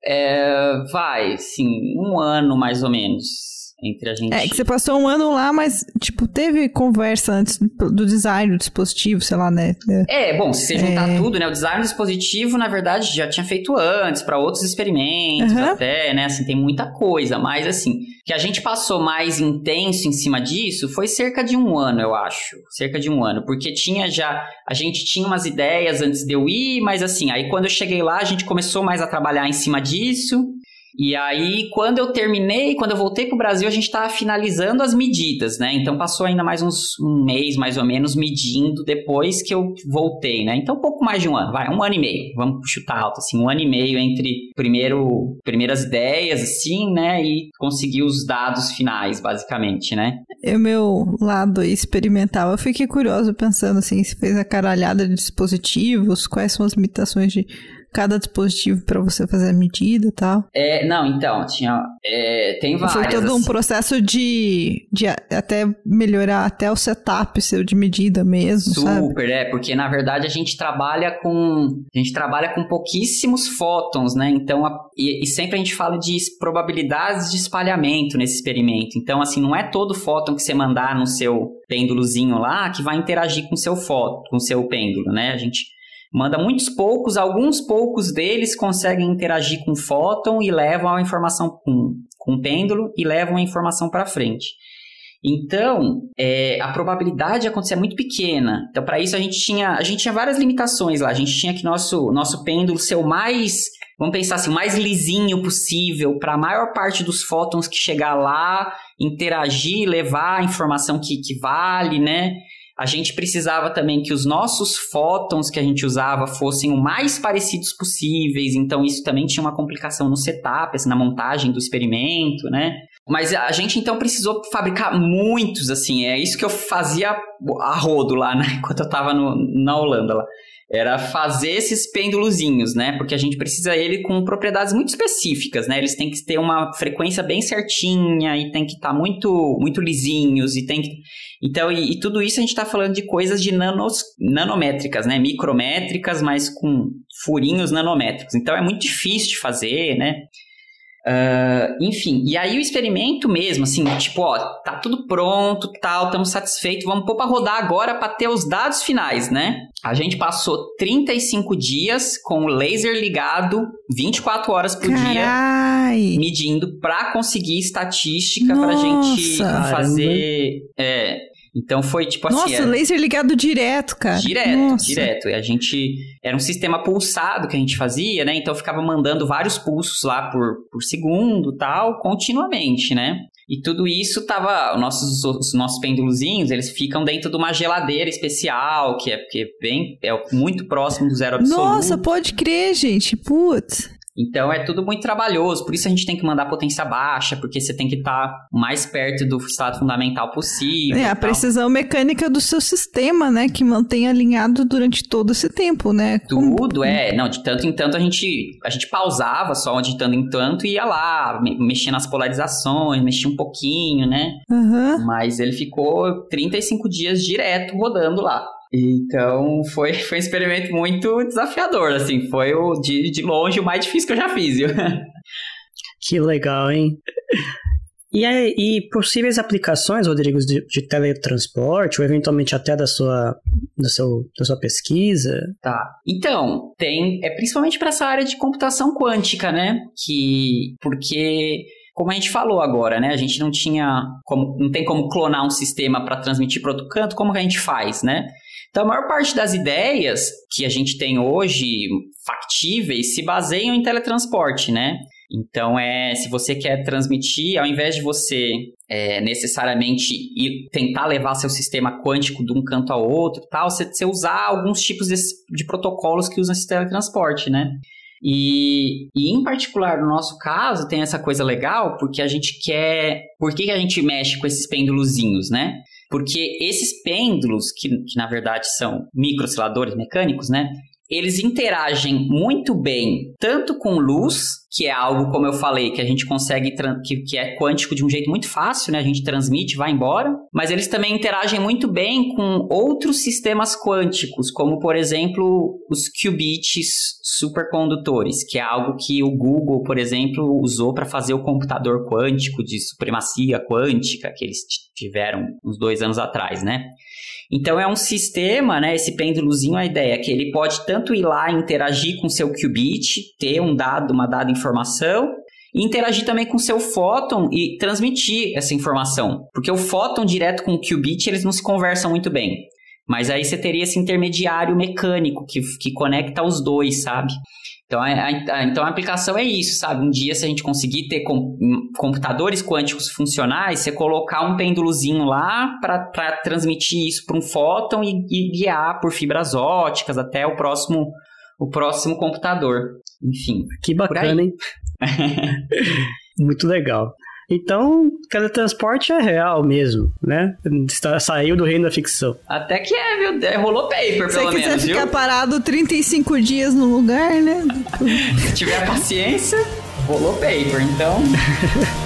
Speaker 2: é, vai, sim, um ano mais ou menos entre a gente.
Speaker 3: É que você passou um ano lá, mas, tipo, teve conversa antes do design do dispositivo, sei lá, né?
Speaker 2: É, bom, se você juntar é... tudo, né? O design do dispositivo, na verdade, já tinha feito antes, para outros experimentos uhum. até, né? Assim, tem muita coisa, mas assim, que a gente passou mais intenso em cima disso foi cerca de um ano, eu acho. Cerca de um ano, porque tinha já. A gente tinha umas ideias antes de eu ir, mas assim, aí quando eu cheguei lá, a gente começou mais a trabalhar em cima disso. E aí, quando eu terminei, quando eu voltei para o Brasil, a gente estava finalizando as medidas, né? Então passou ainda mais uns um mês, mais ou menos, medindo depois que eu voltei, né? Então, um pouco mais de um ano, vai, um ano e meio. Vamos chutar alto, assim, um ano e meio entre primeiro, primeiras ideias, assim, né? E conseguir os dados finais, basicamente, né?
Speaker 3: O meu lado experimental, eu fiquei curioso pensando assim, se fez a caralhada de dispositivos, quais são as limitações de cada dispositivo para você fazer a medida e tal?
Speaker 2: É, não, então, tinha. É, tem várias.
Speaker 3: Foi todo um assim. processo de, de até melhorar até o setup seu de medida mesmo.
Speaker 2: Super,
Speaker 3: sabe?
Speaker 2: é, porque na verdade a gente trabalha com. A gente trabalha com pouquíssimos fótons, né? Então, a, e, e sempre a gente fala de probabilidades de espalhamento nesse experimento. Então, assim, não é todo fóton que você mandar no seu pêndulozinho lá que vai interagir com seu fóton, com o seu pêndulo, né? A gente Manda muitos poucos, alguns poucos deles conseguem interagir com o fóton e levam a informação com, com o pêndulo e levam a informação para frente. Então, é, a probabilidade de acontecer é muito pequena. Então, para isso, a gente, tinha, a gente tinha várias limitações lá. A gente tinha que nosso, nosso pêndulo ser o mais, vamos pensar assim, o mais lisinho possível para a maior parte dos fótons que chegar lá, interagir, levar a informação que, que vale, né? A gente precisava também que os nossos fótons que a gente usava fossem o mais parecidos possíveis, então isso também tinha uma complicação no setup, assim, na montagem do experimento, né? Mas a gente então precisou fabricar muitos, assim, é isso que eu fazia a rodo lá, né? (laughs) Enquanto eu tava no, na Holanda lá era fazer esses pêndulozinhos, né? Porque a gente precisa ele com propriedades muito específicas, né? Eles têm que ter uma frequência bem certinha e tem que estar tá muito muito lisinhos e tem que então e, e tudo isso a gente está falando de coisas de nanos, nanométricas, né? Micrométricas, mas com furinhos nanométricos. Então é muito difícil de fazer, né? Uh, enfim, e aí o experimento mesmo, assim, tipo, ó, tá tudo pronto, tal, estamos satisfeitos, vamos pôr pra rodar agora para ter os dados finais, né? A gente passou 35 dias com o laser ligado 24 horas por
Speaker 3: Carai.
Speaker 2: dia, medindo para conseguir estatística pra gente fazer. É, então foi tipo assim.
Speaker 3: Nossa, era... laser ligado direto, cara.
Speaker 2: Direto,
Speaker 3: Nossa.
Speaker 2: direto. E a gente. Era um sistema pulsado que a gente fazia, né? Então ficava mandando vários pulsos lá por, por segundo tal, continuamente, né? E tudo isso tava. Nossos, os nossos pêndulozinhos, eles ficam dentro de uma geladeira especial, que é, que é bem. É muito próximo do zero absoluto.
Speaker 3: Nossa, pode crer, gente. Putz.
Speaker 2: Então é tudo muito trabalhoso, por isso a gente tem que mandar potência baixa, porque você tem que estar tá mais perto do estado fundamental possível.
Speaker 3: É, a precisão mecânica do seu sistema, né, que mantém alinhado durante todo esse tempo, né?
Speaker 2: Tudo, Como... é. Não, de tanto em tanto a gente, a gente pausava só de tanto em tanto e ia lá, mexia nas polarizações, mexia um pouquinho, né?
Speaker 3: Uhum.
Speaker 2: Mas ele ficou 35 dias direto rodando lá. Então foi, (laughs) foi um experimento muito desafiador, assim, foi o de, de longe o mais difícil que eu já fiz, viu? (laughs)
Speaker 1: Que legal, hein? E, e possíveis aplicações, Rodrigo, de, de, teletransporte, ou eventualmente até da sua, da, seu, da sua pesquisa?
Speaker 2: Tá. Então, tem. É principalmente para essa área de computação quântica, né? Que. Porque como a gente falou agora, né? A gente não tinha como, não tem como clonar um sistema para transmitir para outro canto, como que a gente faz, né? Então, a maior parte das ideias que a gente tem hoje factíveis se baseiam em teletransporte, né? Então, é se você quer transmitir, ao invés de você é, necessariamente ir tentar levar seu sistema quântico de um canto ao outro, tal, você, você usar alguns tipos de, de protocolos que usam esse teletransporte, né? E, e, em particular, no nosso caso, tem essa coisa legal, porque a gente quer. Por que a gente mexe com esses pêndulozinhos, né? Porque esses pêndulos, que, que na verdade são microosciladores mecânicos, né? Eles interagem muito bem tanto com luz que é algo, como eu falei, que a gente consegue, que, que é quântico de um jeito muito fácil, né? A gente transmite, vai embora. Mas eles também interagem muito bem com outros sistemas quânticos, como, por exemplo, os qubits supercondutores, que é algo que o Google, por exemplo, usou para fazer o computador quântico de supremacia quântica que eles tiveram uns dois anos atrás, né? Então é um sistema, né? Esse pêndulozinho, a ideia é que ele pode tanto ir lá interagir com seu qubit, ter um dado, uma dada informação, e interagir também com seu fóton e transmitir essa informação. Porque o fóton direto com o qubit, eles não se conversam muito bem. Mas aí você teria esse intermediário mecânico que, que conecta os dois, sabe? Então a, a, então a aplicação é isso, sabe? Um dia, se a gente conseguir ter com, computadores quânticos funcionais, você colocar um pêndulozinho lá para transmitir isso para um fóton e, e, guiar por fibras óticas até o próximo, o próximo computador. Enfim.
Speaker 1: Que bacana, hein? (laughs) Muito legal. Então, teletransporte é real mesmo, né? Saiu do reino da ficção.
Speaker 2: Até que é, viu? É, rolou paper, pelo menos,
Speaker 3: Se quiser
Speaker 2: ficar
Speaker 3: viu? parado 35 dias no lugar, né? (laughs)
Speaker 2: Se tiver paciência, rolou paper, então... (laughs)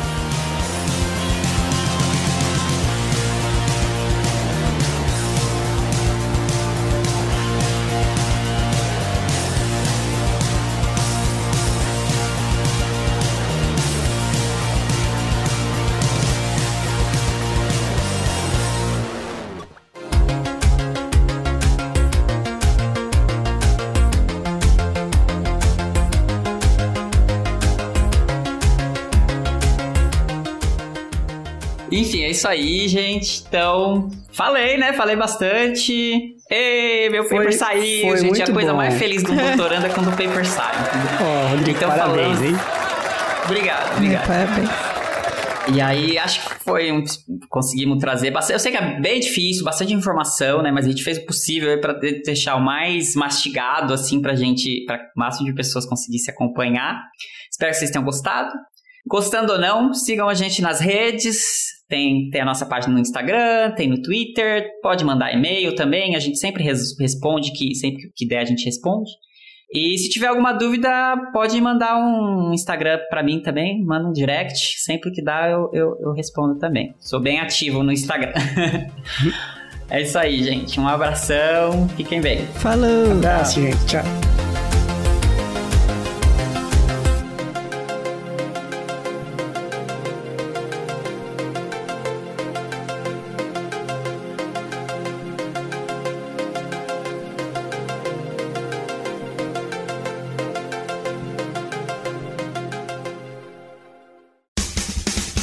Speaker 2: isso aí, gente. Então, falei, né? Falei bastante. Ei, meu foi, paper saiu, gente. A coisa bom. mais feliz do doutorando é quando o paper sai.
Speaker 1: Oh, Rodrigo, então, parabéns, falando... hein?
Speaker 2: Obrigado, obrigado.
Speaker 3: Parabéns.
Speaker 2: E aí, acho que foi um. Conseguimos trazer bastante. Eu sei que é bem difícil, bastante informação, né? Mas a gente fez o possível para deixar o mais mastigado, assim, pra gente. para o máximo de pessoas conseguisse acompanhar. Espero que vocês tenham gostado. Gostando ou não, sigam a gente nas redes. Tem, tem a nossa página no Instagram, tem no Twitter, pode mandar e-mail também, a gente sempre res, responde, que sempre que der a gente responde. E se tiver alguma dúvida, pode mandar um Instagram para mim também, manda um direct, sempre que dá eu, eu, eu respondo também. Sou bem ativo no Instagram. (laughs) é isso aí, gente. Um abração, fiquem bem.
Speaker 3: Falou!
Speaker 1: Um abraço, gente. Tchau.